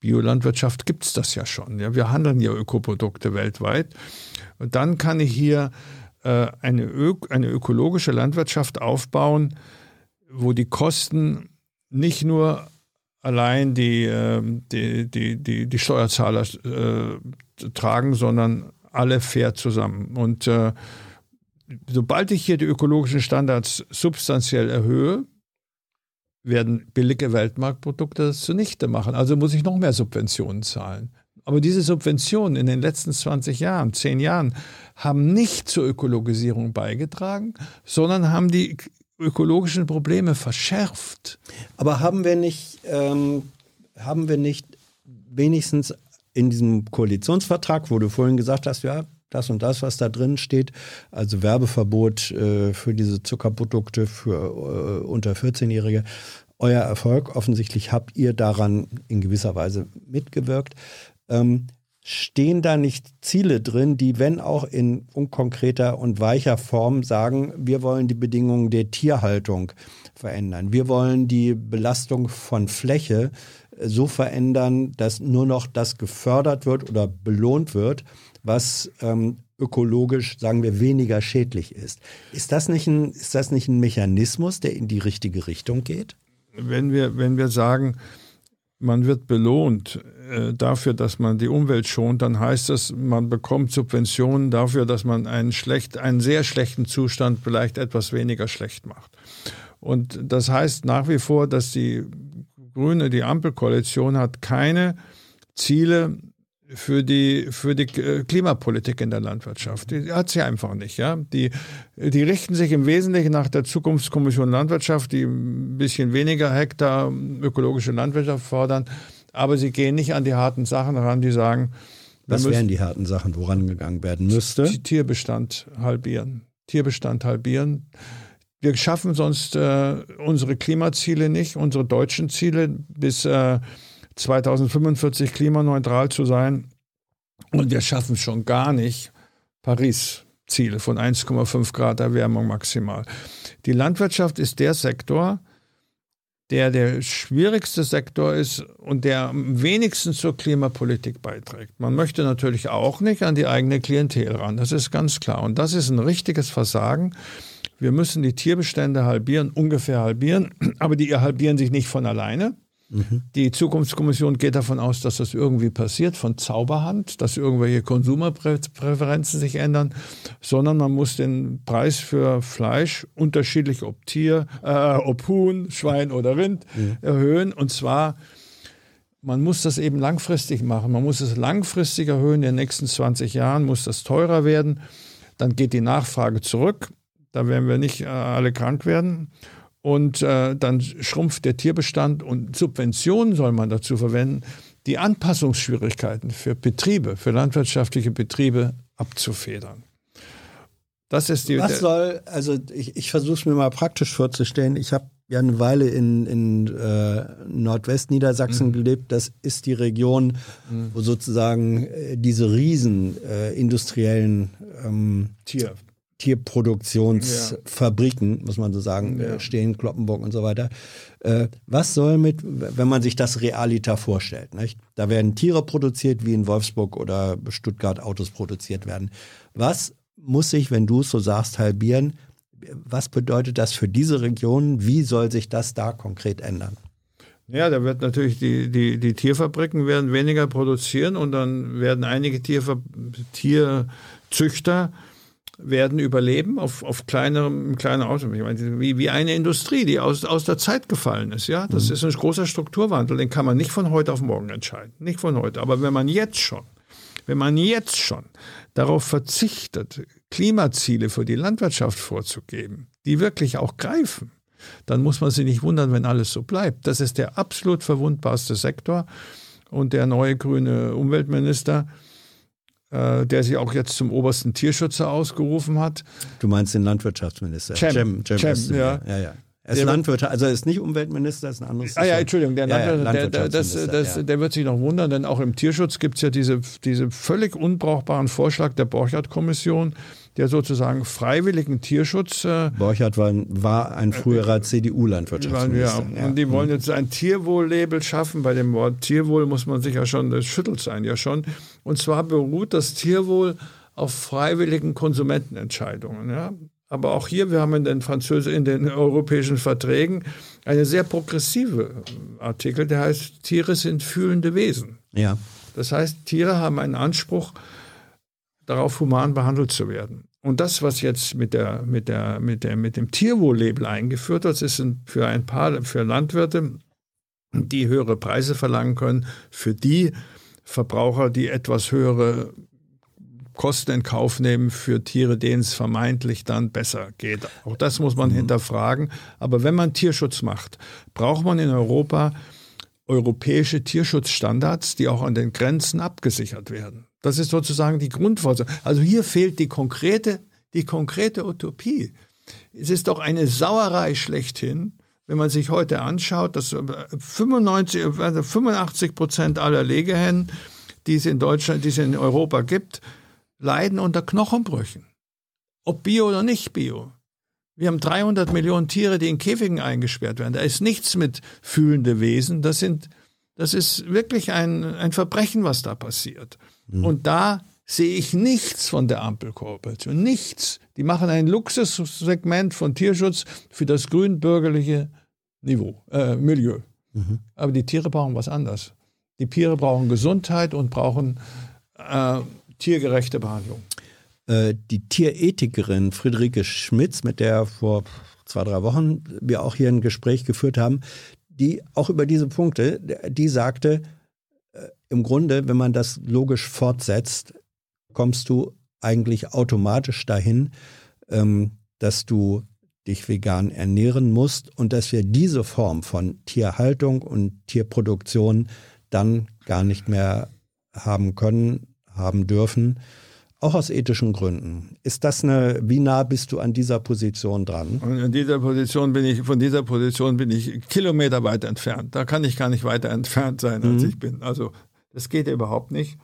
Biolandwirtschaft gibt es das ja schon. Ja, wir handeln ja Ökoprodukte weltweit. Und dann kann ich hier äh, eine, Ö eine ökologische Landwirtschaft aufbauen, wo die Kosten nicht nur allein die, ähm, die, die, die, die Steuerzahler äh, tragen, sondern alle fair zusammen. Und äh, sobald ich hier die ökologischen Standards substanziell erhöhe, werden billige Weltmarktprodukte das zunichte machen. Also muss ich noch mehr Subventionen zahlen. Aber diese Subventionen in den letzten 20 Jahren, 10 Jahren, haben nicht zur Ökologisierung beigetragen, sondern haben die ökologischen Probleme verschärft. Aber haben wir nicht, ähm, haben wir nicht wenigstens in diesem Koalitionsvertrag, wo du vorhin gesagt hast, ja, das und das, was da drin steht, also Werbeverbot äh, für diese Zuckerprodukte für äh, unter 14-Jährige, euer Erfolg. Offensichtlich habt ihr daran in gewisser Weise mitgewirkt. Ähm, stehen da nicht Ziele drin, die, wenn auch in unkonkreter und weicher Form, sagen, wir wollen die Bedingungen der Tierhaltung verändern. Wir wollen die Belastung von Fläche so verändern, dass nur noch das gefördert wird oder belohnt wird, was ähm, ökologisch, sagen wir, weniger schädlich ist. Ist das, nicht ein, ist das nicht ein Mechanismus, der in die richtige Richtung geht? Wenn wir, wenn wir sagen, man wird belohnt äh, dafür, dass man die Umwelt schont, dann heißt das, man bekommt Subventionen dafür, dass man einen, schlecht, einen sehr schlechten Zustand vielleicht etwas weniger schlecht macht. Und das heißt nach wie vor, dass die Grüne, die Ampelkoalition hat keine Ziele für die, für die äh, Klimapolitik in der Landwirtschaft. Die hat sie einfach nicht. Ja? Die, die richten sich im Wesentlichen nach der Zukunftskommission Landwirtschaft, die ein bisschen weniger Hektar ökologische Landwirtschaft fordern, aber sie gehen nicht an die harten Sachen ran, die sagen, was wären die harten Sachen, woran gegangen werden müsste? Tierbestand halbieren. Tierbestand halbieren. Wir schaffen sonst äh, unsere Klimaziele nicht, unsere deutschen Ziele bis äh, 2045 klimaneutral zu sein. Und wir schaffen schon gar nicht Paris-Ziele von 1,5 Grad Erwärmung maximal. Die Landwirtschaft ist der Sektor, der der schwierigste Sektor ist und der am wenigsten zur Klimapolitik beiträgt. Man möchte natürlich auch nicht an die eigene Klientel ran, das ist ganz klar. Und das ist ein richtiges Versagen. Wir müssen die Tierbestände halbieren, ungefähr halbieren, aber die halbieren sich nicht von alleine. Die Zukunftskommission geht davon aus, dass das irgendwie passiert, von Zauberhand, dass irgendwelche Konsumerpräferenzen sich ändern, sondern man muss den Preis für Fleisch, unterschiedlich ob Tier, äh, ob Huhn, Schwein oder Rind, mhm. erhöhen. Und zwar, man muss das eben langfristig machen. Man muss es langfristig erhöhen. In den nächsten 20 Jahren muss das teurer werden. Dann geht die Nachfrage zurück. Da werden wir nicht äh, alle krank werden und äh, dann schrumpft der Tierbestand und Subventionen soll man dazu verwenden, die Anpassungsschwierigkeiten für Betriebe, für landwirtschaftliche Betriebe abzufedern. Das ist die. Was soll, also ich, ich versuche es mir mal praktisch vorzustellen. Ich habe ja eine Weile in, in äh, Nordwestniedersachsen mhm. gelebt. Das ist die Region, mhm. wo sozusagen äh, diese riesen äh, industriellen ähm, Tier. Tierproduktionsfabriken, ja. muss man so sagen, ja. Äh, stehen, Kloppenburg und so weiter. Äh, was soll mit, wenn man sich das realiter vorstellt? Nicht? Da werden Tiere produziert, wie in Wolfsburg oder Stuttgart Autos produziert werden. Was muss sich, wenn du es so sagst, halbieren? Was bedeutet das für diese Region? Wie soll sich das da konkret ändern? Ja, da wird natürlich die, die, die Tierfabriken werden weniger produzieren und dann werden einige Tierver Tierzüchter werden überleben auf, auf kleinerem, kleiner Auto. Ich meine, wie, wie eine Industrie, die aus, aus der Zeit gefallen ist. Ja, das mhm. ist ein großer Strukturwandel. Den kann man nicht von heute auf morgen entscheiden. Nicht von heute. Aber wenn man jetzt schon, wenn man jetzt schon darauf verzichtet, Klimaziele für die Landwirtschaft vorzugeben, die wirklich auch greifen, dann muss man sich nicht wundern, wenn alles so bleibt. Das ist der absolut verwundbarste Sektor. Und der neue grüne Umweltminister, der sich auch jetzt zum obersten Tierschützer ausgerufen hat. Du meinst den Landwirtschaftsminister? Cem, Cem, Cem, Cem ja. ja, ja. Er ist der Landwirt, also er ist nicht Umweltminister, ist ein anderes. Ah ja, Entschuldigung, der, ja, Landwirt, ja, der, das, das, ja. der wird sich noch wundern, denn auch im Tierschutz gibt es ja diese, diese völlig unbrauchbaren Vorschlag der Borchardt-Kommission, der sozusagen freiwilligen Tierschutz. Äh, Borchardt war, war ein früherer äh, CDU-Landwirtschaftsminister. Ja, und die wollen jetzt ein Tierwohl-Label schaffen. Bei dem Wort Tierwohl muss man sich ja schon, das schüttelt sein ja schon. Und zwar beruht das Tierwohl auf freiwilligen Konsumentenentscheidungen. Ja? Aber auch hier, wir haben in den französischen, in den europäischen Verträgen eine sehr progressive Artikel, der heißt, Tiere sind fühlende Wesen. Ja. Das heißt, Tiere haben einen Anspruch darauf human behandelt zu werden. Und das, was jetzt mit, der, mit, der, mit, der, mit dem Tierwohl-Label eingeführt wird, ist für ein paar, für Landwirte, die höhere Preise verlangen können, für die Verbraucher, die etwas höhere Kosten in Kauf nehmen für Tiere, denen es vermeintlich dann besser geht. Auch das muss man mhm. hinterfragen. Aber wenn man Tierschutz macht, braucht man in Europa europäische Tierschutzstandards, die auch an den Grenzen abgesichert werden. Das ist sozusagen die Grundvoraussetzung. Also hier fehlt die konkrete, die konkrete Utopie. Es ist doch eine Sauerei schlechthin, wenn man sich heute anschaut, dass 95, 85 Prozent aller Legehennen, die es in Deutschland, die es in Europa gibt, leiden unter Knochenbrüchen. Ob Bio oder nicht Bio. Wir haben 300 Millionen Tiere, die in Käfigen eingesperrt werden. Da ist nichts mit fühlende Wesen. Das sind, das ist wirklich ein, ein Verbrechen, was da passiert. Mhm. Und da sehe ich nichts von der Ampelkooperation. Nichts. Die machen ein Luxussegment von Tierschutz für das grünbürgerliche Niveau, äh, Milieu. Mhm. Aber die Tiere brauchen was anderes. Die Tiere brauchen Gesundheit und brauchen äh, tiergerechte Behandlung. Äh, die Tierethikerin Friederike Schmitz, mit der vor zwei, drei Wochen wir auch hier ein Gespräch geführt haben, die auch über diese Punkte, die sagte, äh, im Grunde, wenn man das logisch fortsetzt, kommst du eigentlich automatisch dahin, ähm, dass du dich vegan ernähren musst und dass wir diese Form von Tierhaltung und Tierproduktion dann gar nicht mehr haben können, haben dürfen, auch aus ethischen Gründen. Ist das eine, wie nah bist du an dieser Position dran? Und an dieser Position bin ich, von dieser Position bin ich Kilometer weit entfernt. Da kann ich gar nicht weiter entfernt sein, als mhm. ich bin. Also, das geht überhaupt nicht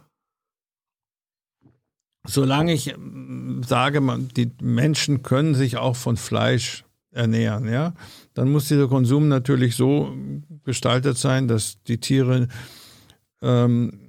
solange ich ähm, sage, man, die Menschen können sich auch von Fleisch ernähren, ja, dann muss dieser Konsum natürlich so gestaltet sein, dass die Tiere ähm,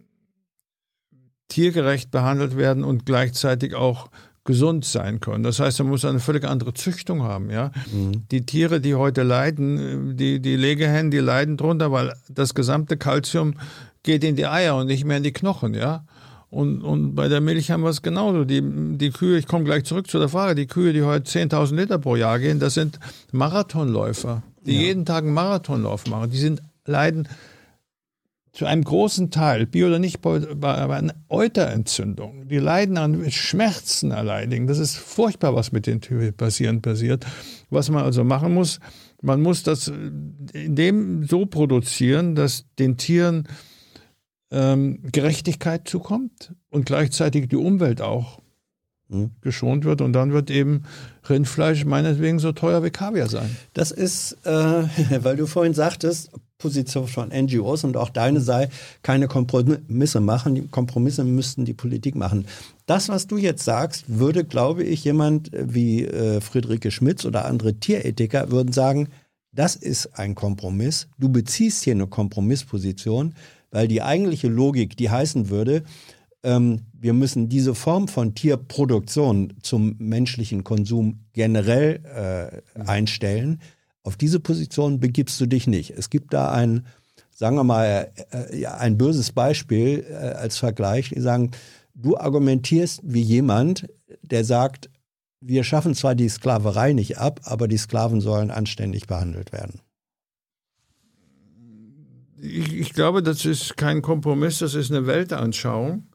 tiergerecht behandelt werden und gleichzeitig auch gesund sein können. Das heißt, man muss eine völlig andere Züchtung haben. Ja? Mhm. Die Tiere, die heute leiden, die, die Legehennen, die leiden drunter, weil das gesamte Kalzium geht in die Eier und nicht mehr in die Knochen. Ja? Und, und bei der Milch haben wir es genauso. Die, die Kühe, ich komme gleich zurück zu der Frage, die Kühe, die heute 10.000 Liter pro Jahr gehen, das sind Marathonläufer, die ja. jeden Tag einen Marathonlauf machen. Die sind leiden zu einem großen Teil, Bio oder nicht, aber an Euterentzündung. Die leiden an Schmerzen erleidigen. Das ist furchtbar, was mit den Tieren passiert. Was man also machen muss, man muss das in dem so produzieren, dass den Tieren ähm, Gerechtigkeit zukommt und gleichzeitig die Umwelt auch mhm. geschont wird. Und dann wird eben Rindfleisch meinetwegen so teuer wie Kaviar sein. Das ist, äh, weil du vorhin sagtest, Position von NGOs und auch deine sei, keine Kompromisse machen. Die Kompromisse müssten die Politik machen. Das, was du jetzt sagst, würde, glaube ich, jemand wie äh, Friederike Schmitz oder andere Tierethiker würden sagen, das ist ein Kompromiss. Du beziehst hier eine Kompromissposition weil die eigentliche Logik, die heißen würde, ähm, wir müssen diese Form von Tierproduktion zum menschlichen Konsum generell äh, einstellen. Auf diese Position begibst du dich nicht. Es gibt da ein, sagen wir mal, äh, ein böses Beispiel äh, als Vergleich. Die sagen, du argumentierst wie jemand, der sagt, wir schaffen zwar die Sklaverei nicht ab, aber die Sklaven sollen anständig behandelt werden ich, ich, glaube, das ist kein Kompromiss, das ist eine Weltanschauung.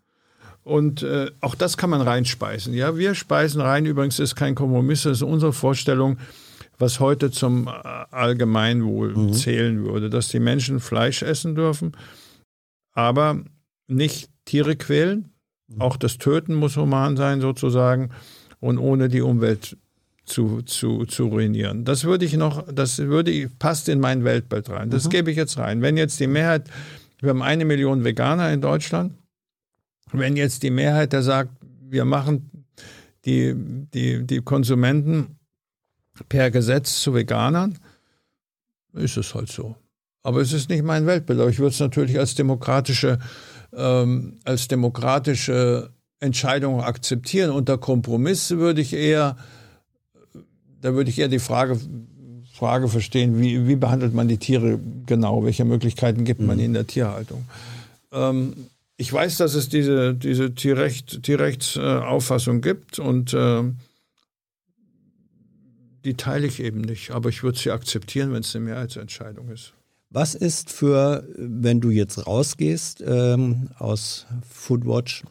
Und äh, auch das kann man reinspeisen. Ja, wir speisen rein. Übrigens ist kein Kompromiss, das ist unsere Vorstellung, was heute zum äh, Allgemeinwohl mhm. zählen würde, dass die Menschen Fleisch essen dürfen, aber nicht Tiere quälen. Mhm. Auch das Töten muss human sein sozusagen und ohne die Umwelt zu, zu, zu ruinieren. Das würde ich noch, das würde, passt in mein Weltbild rein. Das mhm. gebe ich jetzt rein. Wenn jetzt die Mehrheit, wir haben eine Million Veganer in Deutschland, wenn jetzt die Mehrheit da sagt, wir machen die, die, die Konsumenten per Gesetz zu Veganern, ist es halt so. Aber es ist nicht mein Weltbild. Aber ich würde es natürlich als demokratische, ähm, als demokratische Entscheidung akzeptieren. Unter Kompromiss würde ich eher da würde ich eher die Frage, Frage verstehen, wie, wie behandelt man die Tiere genau? Welche Möglichkeiten gibt man mhm. in der Tierhaltung? Ähm, ich weiß, dass es diese, diese Tierrecht, Tierrechtsauffassung gibt und äh, die teile ich eben nicht, aber ich würde sie akzeptieren, wenn es eine Mehrheitsentscheidung ist. Was ist für, wenn du jetzt rausgehst ähm, aus Foodwatch,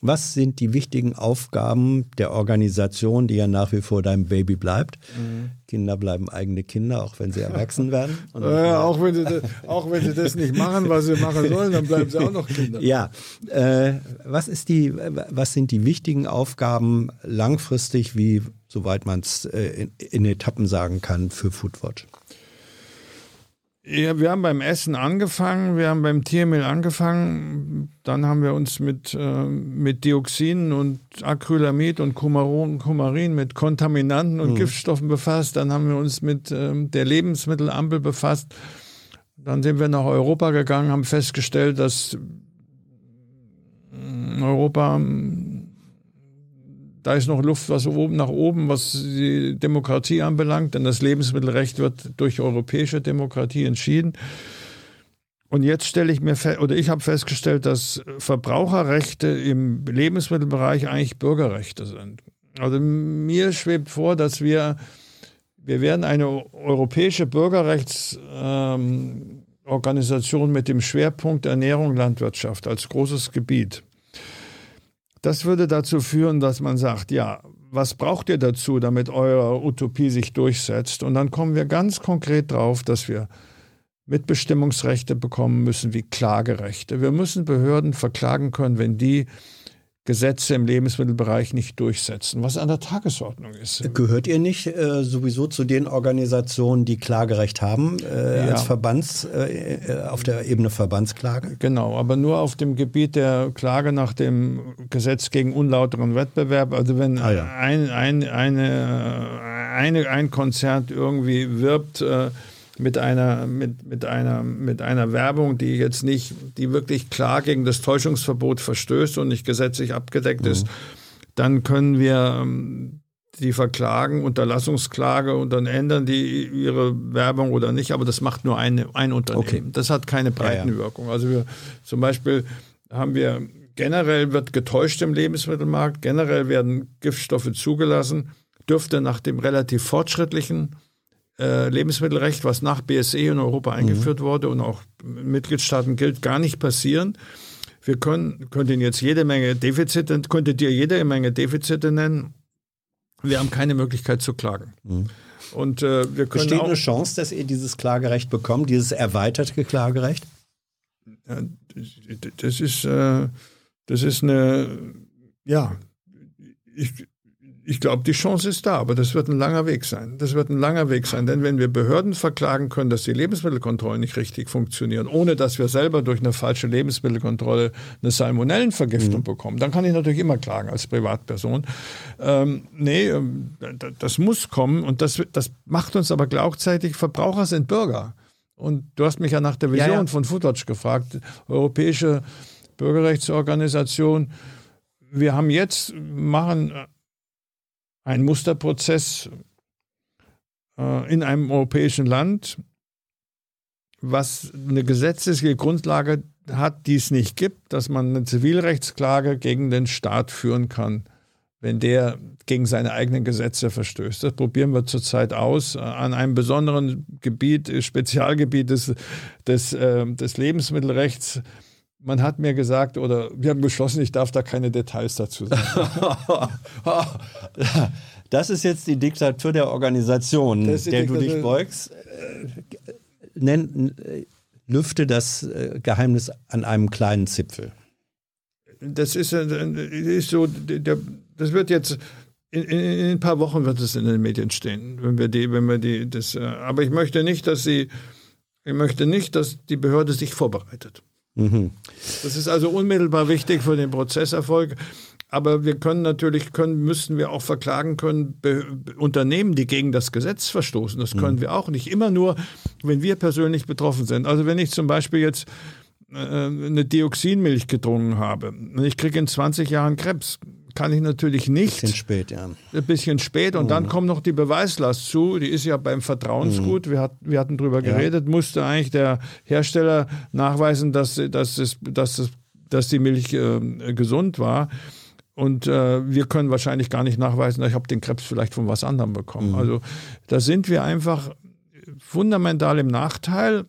Was sind die wichtigen Aufgaben der Organisation, die ja nach wie vor dein Baby bleibt? Mhm. Kinder bleiben eigene Kinder, auch wenn sie erwachsen werden. Äh, auch, wenn sie das, auch wenn sie das nicht machen, was sie machen sollen, dann bleiben sie auch noch Kinder. Ja, äh, was, ist die, was sind die wichtigen Aufgaben langfristig, wie soweit man es äh, in, in Etappen sagen kann, für Foodwatch? Ja, wir haben beim Essen angefangen, wir haben beim Tiermehl angefangen, dann haben wir uns mit, äh, mit Dioxinen und Acrylamid und Kumaron, Kumarin, mit Kontaminanten und mhm. Giftstoffen befasst, dann haben wir uns mit äh, der Lebensmittelampel befasst, dann sind wir nach Europa gegangen, haben festgestellt, dass Europa da ist noch Luft was oben nach oben, was die Demokratie anbelangt, denn das Lebensmittelrecht wird durch europäische Demokratie entschieden. Und jetzt stelle ich mir oder ich habe festgestellt, dass Verbraucherrechte im Lebensmittelbereich eigentlich Bürgerrechte sind. Also mir schwebt vor, dass wir, wir werden eine europäische Bürgerrechtsorganisation ähm, mit dem Schwerpunkt Ernährung, Landwirtschaft als großes Gebiet. Das würde dazu führen, dass man sagt, ja, was braucht ihr dazu, damit eure Utopie sich durchsetzt? Und dann kommen wir ganz konkret drauf, dass wir Mitbestimmungsrechte bekommen müssen wie Klagerechte. Wir müssen Behörden verklagen können, wenn die Gesetze im Lebensmittelbereich nicht durchsetzen, was an der Tagesordnung ist. Gehört ihr nicht äh, sowieso zu den Organisationen, die Klagerecht haben, äh, ja. als Verbands, äh, äh, auf der Ebene Verbandsklage? Genau, aber nur auf dem Gebiet der Klage nach dem Gesetz gegen unlauteren Wettbewerb. Also wenn ah, ja. ein, ein, eine, eine, ein Konzert irgendwie wirbt, äh, mit einer, mit, mit, einer, mit einer Werbung, die jetzt nicht, die wirklich klar gegen das Täuschungsverbot verstößt und nicht gesetzlich abgedeckt mhm. ist, dann können wir ähm, die verklagen, Unterlassungsklage und dann ändern die ihre Werbung oder nicht, aber das macht nur eine, ein Unternehmen. Okay. Das hat keine Breitenwirkung. Ja, ja. Also wir zum Beispiel haben wir generell wird getäuscht im Lebensmittelmarkt, generell werden Giftstoffe zugelassen, dürfte nach dem relativ fortschrittlichen äh, Lebensmittelrecht, was nach BSE in Europa eingeführt mhm. wurde und auch in Mitgliedstaaten gilt, gar nicht passieren. Wir können, könnten jetzt jede Menge Defizite, könntet ihr jede Menge Defizite nennen. Wir haben keine Möglichkeit zu klagen. Mhm. Und äh, wir können Besteht auch, eine Chance, dass ihr dieses Klagerecht bekommt, dieses erweiterte Klagerecht? Das ist, äh, das ist eine, ja, ich, ich glaube, die Chance ist da, aber das wird ein langer Weg sein. Das wird ein langer Weg sein, denn wenn wir Behörden verklagen können, dass die Lebensmittelkontrollen nicht richtig funktionieren, ohne dass wir selber durch eine falsche Lebensmittelkontrolle eine Salmonellenvergiftung mhm. bekommen, dann kann ich natürlich immer klagen als Privatperson. Ähm, nee, ähm, das muss kommen und das, das macht uns aber gleichzeitig, Verbraucher sind Bürger. Und du hast mich ja nach der Vision ja, ja. von Foodwatch gefragt, europäische Bürgerrechtsorganisation. Wir haben jetzt, machen ein Musterprozess äh, in einem europäischen Land, was eine gesetzliche Grundlage hat, die es nicht gibt, dass man eine Zivilrechtsklage gegen den Staat führen kann, wenn der gegen seine eigenen Gesetze verstößt. Das probieren wir zurzeit aus äh, an einem besonderen Gebiet, Spezialgebiet des, des, äh, des Lebensmittelrechts man hat mir gesagt, oder wir haben beschlossen, ich darf da keine Details dazu sagen. das ist jetzt die Diktatur der Organisation, der Diktatur. du dich beugst. Nenn, lüfte das äh, Geheimnis an einem kleinen Zipfel. Das ist, ist so, das wird jetzt in, in, in, ein paar Wochen wird es in den Medien stehen, wenn wir die, wenn wir die, das. Äh, aber ich möchte nicht, dass sie, ich möchte nicht, dass die Behörde sich vorbereitet. Mhm. Das ist also unmittelbar wichtig für den Prozesserfolg. Aber wir können natürlich, können, müssen wir auch verklagen können, Be Unternehmen, die gegen das Gesetz verstoßen. Das können mhm. wir auch nicht. Immer nur, wenn wir persönlich betroffen sind. Also wenn ich zum Beispiel jetzt äh, eine Dioxinmilch getrunken habe und ich kriege in 20 Jahren Krebs, kann ich natürlich nicht. Ein bisschen spät, ja. Ein bisschen spät. Und mhm. dann kommt noch die Beweislast zu. Die ist ja beim Vertrauensgut, mhm. wir, hat, wir hatten drüber ja. geredet, musste eigentlich der Hersteller nachweisen, dass, dass, es, dass, es, dass die Milch äh, gesund war. Und äh, wir können wahrscheinlich gar nicht nachweisen, ich habe den Krebs vielleicht von was anderem bekommen. Mhm. Also da sind wir einfach fundamental im Nachteil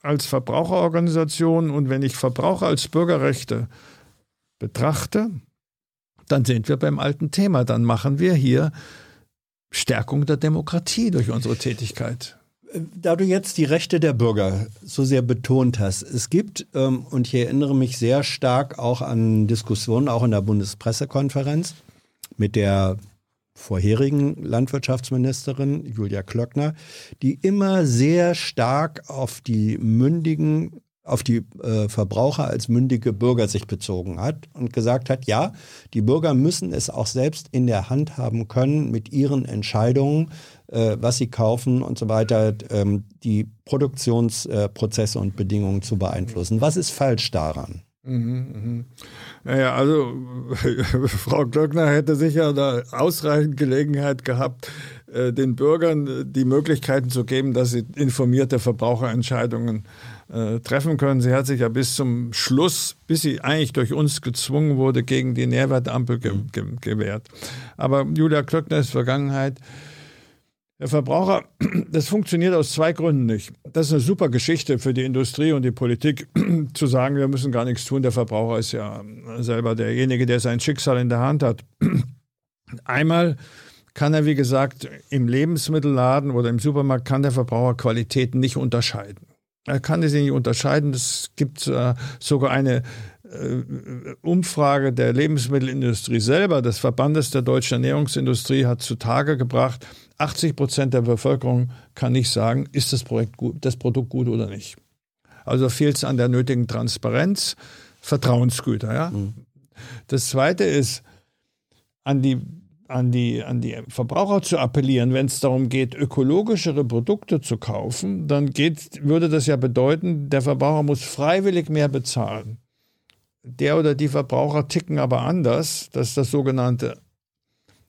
als Verbraucherorganisation. Und wenn ich Verbraucher als Bürgerrechte betrachte, dann sind wir beim alten Thema. Dann machen wir hier Stärkung der Demokratie durch unsere Tätigkeit. Da du jetzt die Rechte der Bürger so sehr betont hast, es gibt, ähm, und ich erinnere mich sehr stark auch an Diskussionen, auch in der Bundespressekonferenz mit der vorherigen Landwirtschaftsministerin Julia Klöckner, die immer sehr stark auf die mündigen auf die äh, Verbraucher als mündige Bürger sich bezogen hat und gesagt hat, ja, die Bürger müssen es auch selbst in der Hand haben können, mit ihren Entscheidungen, äh, was sie kaufen und so weiter, ähm, die Produktionsprozesse äh, und Bedingungen zu beeinflussen. Was ist falsch daran? Mhm, mhm. Naja, also Frau Glöckner hätte sicher da ausreichend Gelegenheit gehabt, äh, den Bürgern die Möglichkeiten zu geben, dass sie informierte Verbraucherentscheidungen äh, treffen können. Sie hat sich ja bis zum Schluss, bis sie eigentlich durch uns gezwungen wurde, gegen die Nährwertampel ge ge gewährt. Aber Julia Klöckner ist Vergangenheit. Der Verbraucher, das funktioniert aus zwei Gründen nicht. Das ist eine super Geschichte für die Industrie und die Politik, zu sagen, wir müssen gar nichts tun. Der Verbraucher ist ja selber derjenige, der sein Schicksal in der Hand hat. Einmal kann er, wie gesagt, im Lebensmittelladen oder im Supermarkt kann der Verbraucher Qualitäten nicht unterscheiden. Er kann sie nicht unterscheiden. Es gibt äh, sogar eine äh, Umfrage der Lebensmittelindustrie selber, des Verbandes der deutschen Ernährungsindustrie, hat zutage gebracht, 80 Prozent der Bevölkerung kann nicht sagen, ist das, Projekt gut, das Produkt gut oder nicht. Also fehlt es an der nötigen Transparenz, Vertrauensgüter. Ja? Mhm. Das Zweite ist, an die, an, die, an die Verbraucher zu appellieren, wenn es darum geht, ökologischere Produkte zu kaufen, dann geht, würde das ja bedeuten, der Verbraucher muss freiwillig mehr bezahlen. Der oder die Verbraucher ticken aber anders. Das ist das sogenannte.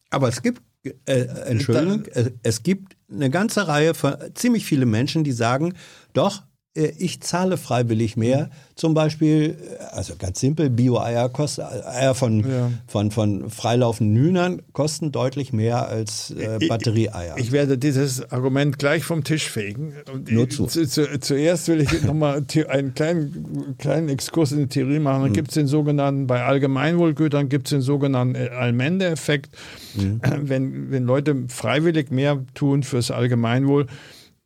Aber es gibt äh, Entschuldigung, es, es gibt eine ganze Reihe von ziemlich viele Menschen, die sagen, doch, ich zahle freiwillig mehr. Zum Beispiel, äh, also ganz simpel, Bio-Eier kosten, Eier von, ja. von, von freilaufenden Hühnern kosten deutlich mehr als äh, Batterieeier. Ich, ich, werde dieses Argument gleich vom Tisch fegen. Und Nur zu. zu, zu zuerst will ich nochmal einen kleinen, kleinen Exkurs in die Theorie machen. Dann hm. gibt es den sogenannten, bei Allgemeinwohlgütern gibt es den sogenannten Allmende-Effekt. Hm. Wenn, wenn Leute freiwillig mehr tun fürs Allgemeinwohl,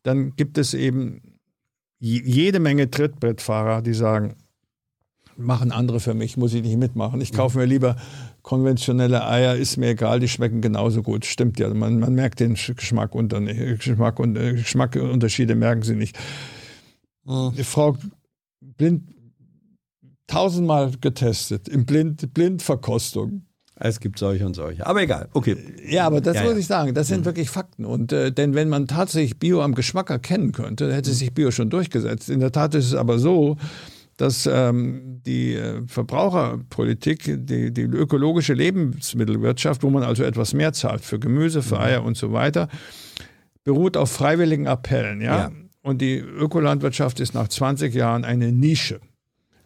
dann gibt es eben jede Menge Trittbrettfahrer, die sagen, machen andere für mich, muss ich nicht mitmachen. Ich kaufe mir lieber konventionelle Eier, ist mir egal, die schmecken genauso gut. Stimmt ja, man, man merkt den Geschmack, unter, Geschmack und äh, Geschmackunterschiede merken sie nicht. Mhm. Die Frau blind tausendmal getestet, im Blind, Blindverkostung. Es gibt solche und solche. Aber egal, okay. Ja, aber das ja, muss ja. ich sagen, das sind mhm. wirklich Fakten. Und äh, denn wenn man tatsächlich Bio am Geschmack erkennen könnte, hätte sich Bio schon durchgesetzt. In der Tat ist es aber so, dass ähm, die äh, Verbraucherpolitik, die, die ökologische Lebensmittelwirtschaft, wo man also etwas mehr zahlt für Gemüse, für mhm. Eier und so weiter, beruht auf freiwilligen Appellen. Ja? ja. Und die Ökolandwirtschaft ist nach 20 Jahren eine Nische.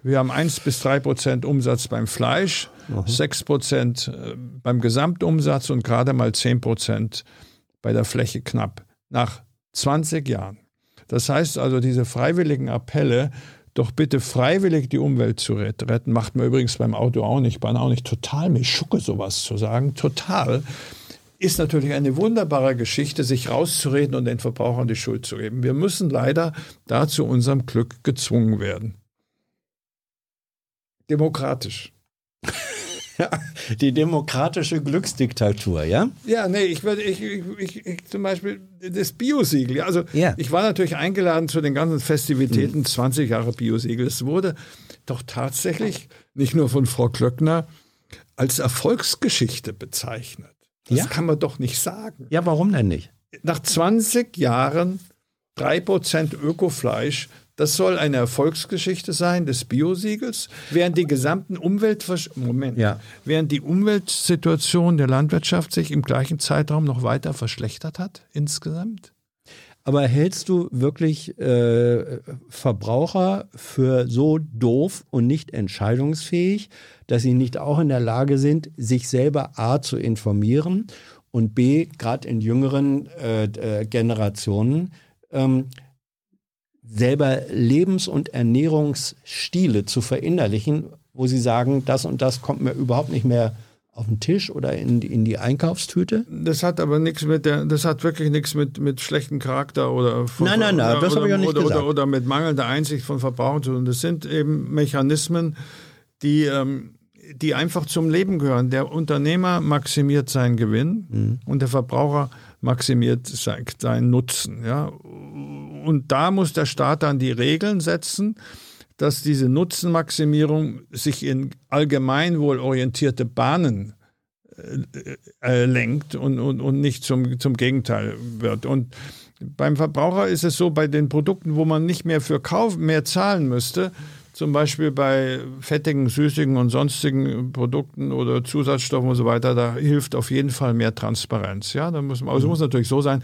Wir haben 1 bis 3 Prozent Umsatz beim Fleisch, mhm. 6 Prozent äh, beim Gesamtumsatz und gerade mal 10 Prozent bei der Fläche knapp. Nach 20 Jahren. Das heißt also, diese freiwilligen Appelle, doch bitte freiwillig die Umwelt zu retten, macht man übrigens beim Auto auch nicht, Bahn auch nicht. Total mich schucke sowas zu sagen, total. Ist natürlich eine wunderbare Geschichte, sich rauszureden und den Verbrauchern die Schuld zu geben. Wir müssen leider da zu unserem Glück gezwungen werden demokratisch. die demokratische Glücksdiktatur, ja? Ja, nee, ich würde, ich, ich, ich, zum Beispiel das Biosiegel. Also ja. ich war natürlich eingeladen zu den ganzen Festivitäten, mhm. 20 Jahre Biosiegel. Es wurde doch tatsächlich nicht nur von Frau Klöckner als Erfolgsgeschichte bezeichnet. Das ja? kann man doch nicht sagen. Ja, warum denn nicht? Nach 20 Jahren 3% Ökofleisch das soll eine Erfolgsgeschichte sein des Biosiegels, während die gesamten Umweltversch Moment, ja. während die Umweltsituation der Landwirtschaft sich im gleichen Zeitraum noch weiter verschlechtert hat insgesamt. Aber hältst du wirklich äh, Verbraucher für so doof und nicht entscheidungsfähig, dass sie nicht auch in der Lage sind, sich selber A zu informieren und B, gerade in jüngeren äh, äh Generationen, ähm, selber Lebens- und Ernährungsstile zu verinnerlichen, wo sie sagen, das und das kommt mir überhaupt nicht mehr auf den Tisch oder in, in die Einkaufstüte? Das hat aber nichts mit der, das hat wirklich nichts mit, mit schlechtem Charakter oder von, Nein, nein, nein, das habe ich auch nicht oder, gesagt. Oder, oder mit mangelnder Einsicht von Verbrauchern zu tun. Das sind eben Mechanismen, die, ähm, die einfach zum Leben gehören. Der Unternehmer maximiert seinen Gewinn mhm. und der Verbraucher maximiert seinen Nutzen. Ja? Und da muss der Staat dann die Regeln setzen, dass diese Nutzenmaximierung sich in allgemeinwohlorientierte Bahnen äh, äh, lenkt und, und, und nicht zum, zum Gegenteil wird. Und beim Verbraucher ist es so, bei den Produkten, wo man nicht mehr für Kauf mehr zahlen müsste, zum Beispiel bei fettigen, süßigen und sonstigen Produkten oder Zusatzstoffen und so weiter, da hilft auf jeden Fall mehr Transparenz. Ja, da muss, also muss natürlich so sein,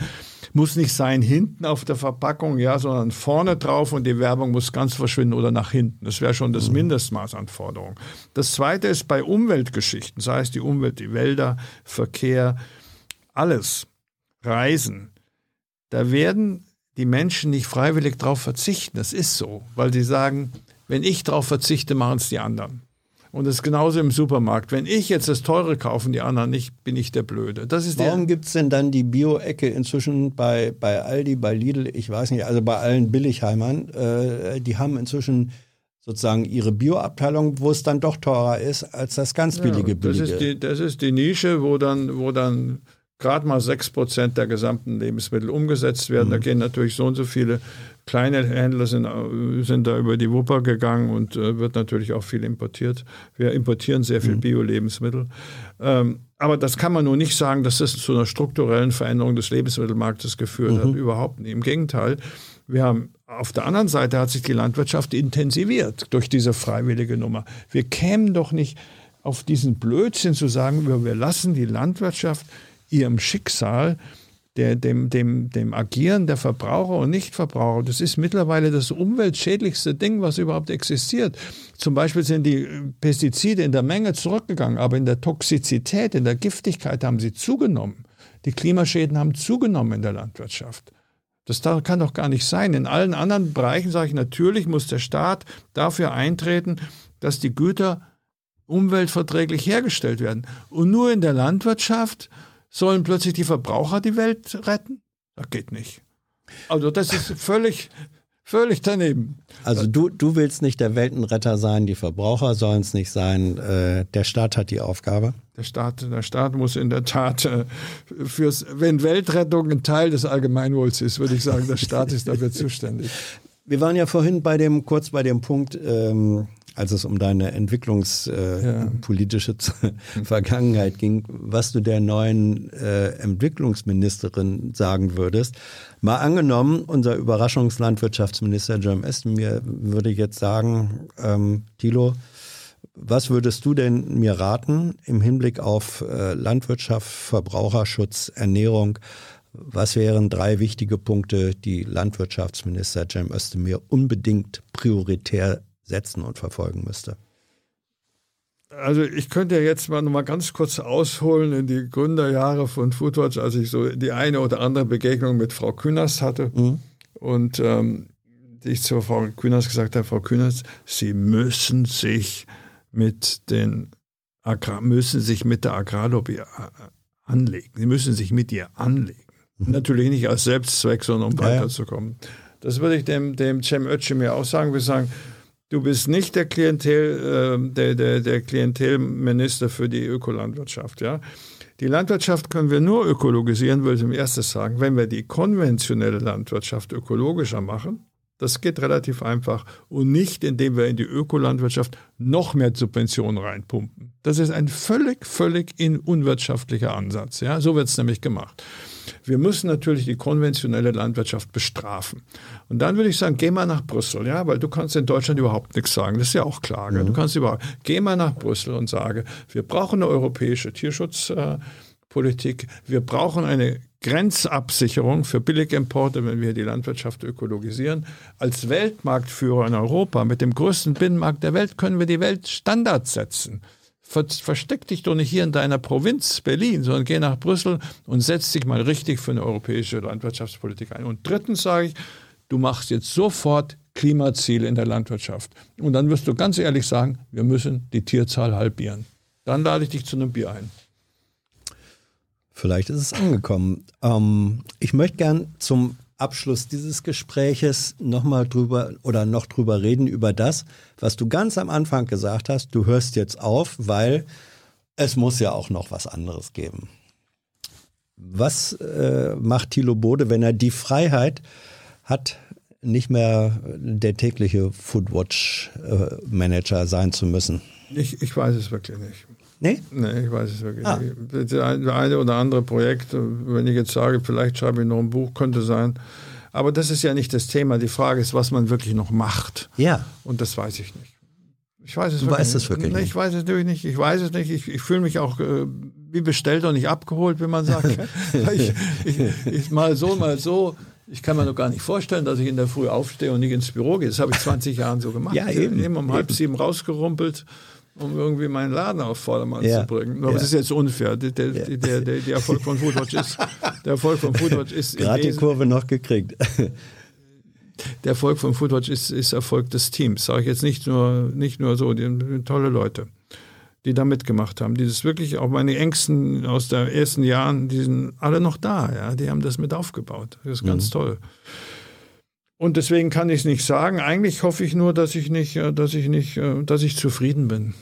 muss nicht sein hinten auf der Verpackung, ja, sondern vorne drauf und die Werbung muss ganz verschwinden oder nach hinten. Das wäre schon das mhm. Mindestmaß an Forderung. Das zweite ist bei Umweltgeschichten, sei es die Umwelt, die Wälder, Verkehr, alles, Reisen. Da werden die Menschen nicht freiwillig darauf verzichten. Das ist so, weil sie sagen, wenn ich darauf verzichte, machen es die anderen. Und das ist genauso im Supermarkt. Wenn ich jetzt das Teure kaufen, die anderen nicht, bin ich der Blöde. Das ist Warum gibt es denn dann die Bio-Ecke inzwischen bei, bei Aldi, bei Lidl, ich weiß nicht, also bei allen Billigheimern, äh, die haben inzwischen sozusagen ihre Bio-Abteilung, wo es dann doch teurer ist als das ganz billige ja, das Billige. Ist die, das ist die Nische, wo dann, wo dann gerade mal 6% der gesamten Lebensmittel umgesetzt werden. Mhm. Da gehen natürlich so und so viele kleine Händler sind, sind da über die Wupper gegangen und äh, wird natürlich auch viel importiert. Wir importieren sehr viel mhm. Bio-Lebensmittel. Ähm, aber das kann man nur nicht sagen, dass das zu einer strukturellen Veränderung des Lebensmittelmarktes geführt mhm. hat. Überhaupt nicht. Im Gegenteil. Wir haben auf der anderen Seite hat sich die Landwirtschaft intensiviert durch diese freiwillige Nummer. Wir kämen doch nicht auf diesen Blödsinn zu sagen, wir, wir lassen die Landwirtschaft ihrem Schicksal der, dem, dem, dem Agieren der Verbraucher und Nichtverbraucher. Das ist mittlerweile das umweltschädlichste Ding, was überhaupt existiert. Zum Beispiel sind die Pestizide in der Menge zurückgegangen, aber in der Toxizität, in der Giftigkeit haben sie zugenommen. Die Klimaschäden haben zugenommen in der Landwirtschaft. Das kann doch gar nicht sein. In allen anderen Bereichen sage ich, natürlich muss der Staat dafür eintreten, dass die Güter umweltverträglich hergestellt werden. Und nur in der Landwirtschaft sollen plötzlich die Verbraucher die Welt retten? Das geht nicht. Also das ist völlig, völlig daneben. Also du, du willst nicht der Weltenretter sein, die Verbraucher sollen es nicht sein. Äh, der Staat hat die Aufgabe. Der Staat, der Staat muss in der Tat äh, fürs, wenn Weltrettung ein Teil des Allgemeinwohls ist, würde ich sagen, der Staat ist dafür zuständig. Wir waren ja vorhin bei dem, kurz bei dem Punkt, ähm, als es um deine entwicklungspolitische äh, ja. Vergangenheit ging, was du der neuen äh, Entwicklungsministerin sagen würdest. Mal angenommen, unser Überraschungslandwirtschaftsminister Jim Esten mir würde jetzt sagen, ähm, Thilo, was würdest du denn mir raten im Hinblick auf äh, Landwirtschaft, Verbraucherschutz, Ernährung? Was wären drei wichtige Punkte, die Landwirtschaftsminister Cem Özdemir unbedingt prioritär setzen und verfolgen müsste? Also ich könnte jetzt mal noch mal ganz kurz ausholen in die Gründerjahre von Foodwatch, als ich so die eine oder andere Begegnung mit Frau Kühners hatte mhm. und ähm, ich zu Frau Kühners gesagt habe, Frau Kühners, Sie müssen sich mit den Agrar müssen sich mit der Agrarlobby äh, anlegen. Sie müssen sich mit ihr anlegen. Mhm. Natürlich nicht als Selbstzweck, sondern um ja, weiterzukommen. Das würde ich dem, dem Cem Özdemir auch sagen. Wir sagen, Du bist nicht der Klientel, äh, der, der, der Klientelminister für die Ökolandwirtschaft, ja. Die Landwirtschaft können wir nur ökologisieren, würde ich im erstes sagen, wenn wir die konventionelle Landwirtschaft ökologischer machen. Das geht relativ einfach und nicht, indem wir in die Ökolandwirtschaft noch mehr Subventionen reinpumpen. Das ist ein völlig, völlig unwirtschaftlicher Ansatz. Ja, so wird es nämlich gemacht. Wir müssen natürlich die konventionelle Landwirtschaft bestrafen. Und dann würde ich sagen, geh mal nach Brüssel, ja, weil du kannst in Deutschland überhaupt nichts sagen. Das ist ja auch klar. Mhm. Du kannst überhaupt, geh mal nach Brüssel und sage, wir brauchen eine europäische Tierschutzpolitik. Wir brauchen eine Grenzabsicherung für Billigimporte, wenn wir die Landwirtschaft ökologisieren. Als Weltmarktführer in Europa mit dem größten Binnenmarkt der Welt können wir die Weltstandards setzen versteck dich doch nicht hier in deiner Provinz Berlin, sondern geh nach Brüssel und setz dich mal richtig für eine europäische Landwirtschaftspolitik ein. Und drittens sage ich, du machst jetzt sofort Klimaziele in der Landwirtschaft. Und dann wirst du ganz ehrlich sagen, wir müssen die Tierzahl halbieren. Dann lade ich dich zu einem Bier ein. Vielleicht ist es angekommen. Ähm, ich möchte gern zum Abschluss dieses Gespräches nochmal drüber oder noch drüber reden über das, was du ganz am Anfang gesagt hast. Du hörst jetzt auf, weil es muss ja auch noch was anderes geben. Was äh, macht Thilo Bode, wenn er die Freiheit hat, nicht mehr der tägliche Foodwatch-Manager äh, sein zu müssen? Ich, ich weiß es wirklich nicht. Nee? Nee, ich weiß es wirklich ah. nicht. Das eine oder andere Projekt, wenn ich jetzt sage, vielleicht schreibe ich noch ein Buch, könnte sein. Aber das ist ja nicht das Thema. Die Frage ist, was man wirklich noch macht. Ja. Und das weiß ich nicht. Ich weiß es du wirklich weißt es wirklich nicht. Ich weiß es natürlich nicht. Ich weiß es nicht. Ich, ich fühle mich auch äh, wie bestellt und nicht abgeholt, wie man sagt. ich, ich, ich, mal so, mal so. Ich kann mir noch gar nicht vorstellen, dass ich in der Früh aufstehe und nicht ins Büro gehe. Das habe ich 20 Jahren so gemacht. Ja, eben. Immer um halb sieben rausgerumpelt um irgendwie meinen Laden auf Vordermann ja. zu bringen. Aber ja. das ist jetzt unfair. Der, der, ja. der, der, Erfolg von Foodwatch ist, der Erfolg von Foodwatch ist gerade die Kurve noch gekriegt. Der Erfolg von Foodwatch ist, ist Erfolg des Teams. Sage ich jetzt nicht nur, nicht nur so, die, die, tolle Leute, die da mitgemacht haben. Die das wirklich, auch meine Ängsten aus den ersten Jahren, die sind alle noch da. Ja, die haben das mit aufgebaut. Das ist ganz mhm. toll. Und deswegen kann ich es nicht sagen. Eigentlich hoffe ich nur, dass ich nicht, äh, dass ich nicht, äh, dass ich zufrieden bin.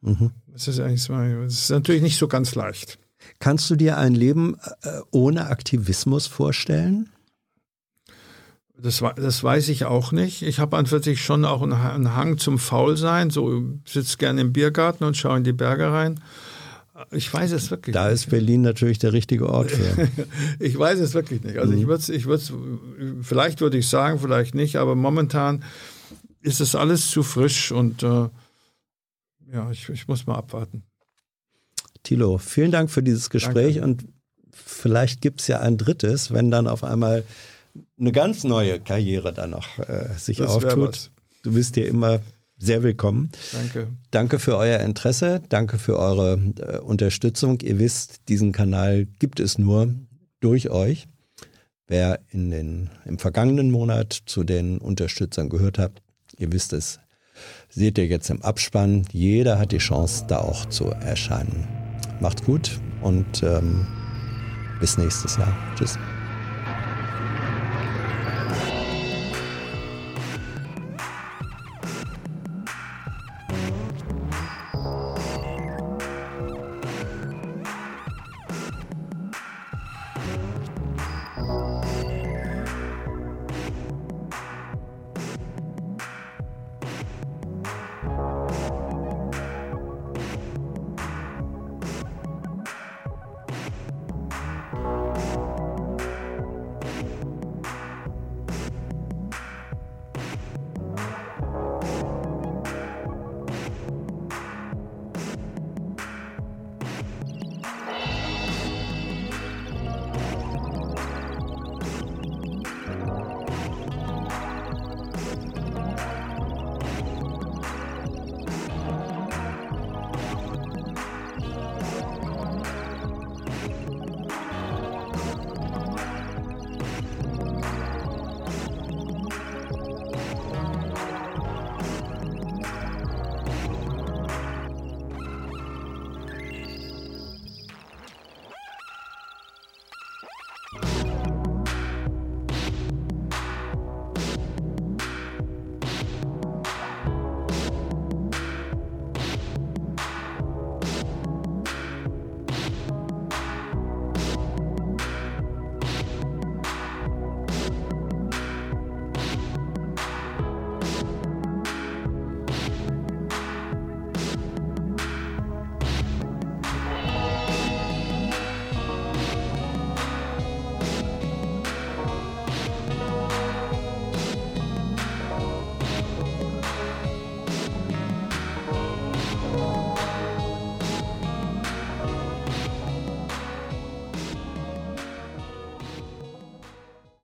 Mhm. Das ist eigentlich so, das ist natürlich nicht so ganz leicht. Kannst du dir ein Leben äh, ohne Aktivismus vorstellen? Das, das weiß ich auch nicht. Ich habe an sich schon auch einen Hang zum Faulsein. So sitze gerne im Biergarten und schaue in die Berge rein. Ich weiß es wirklich da nicht. Da ist Berlin natürlich der richtige Ort für. ich weiß es wirklich nicht. Also mhm. ich würde ich würde vielleicht würde ich sagen, vielleicht nicht, aber momentan ist es alles zu frisch und äh, ja, ich, ich muss mal abwarten. Thilo, vielen Dank für dieses Gespräch Danke. und vielleicht gibt es ja ein drittes, wenn dann auf einmal eine ganz neue Karriere dann noch äh, sich das auftut. Du bist hier immer sehr willkommen. Danke. Danke für euer Interesse, danke für eure äh, Unterstützung. Ihr wisst, diesen Kanal gibt es nur durch euch. Wer in den, im vergangenen Monat zu den Unterstützern gehört hat, ihr wisst es, seht ihr jetzt im Abspann. Jeder hat die Chance, da auch zu erscheinen. Macht's gut und ähm, bis nächstes Jahr. Tschüss.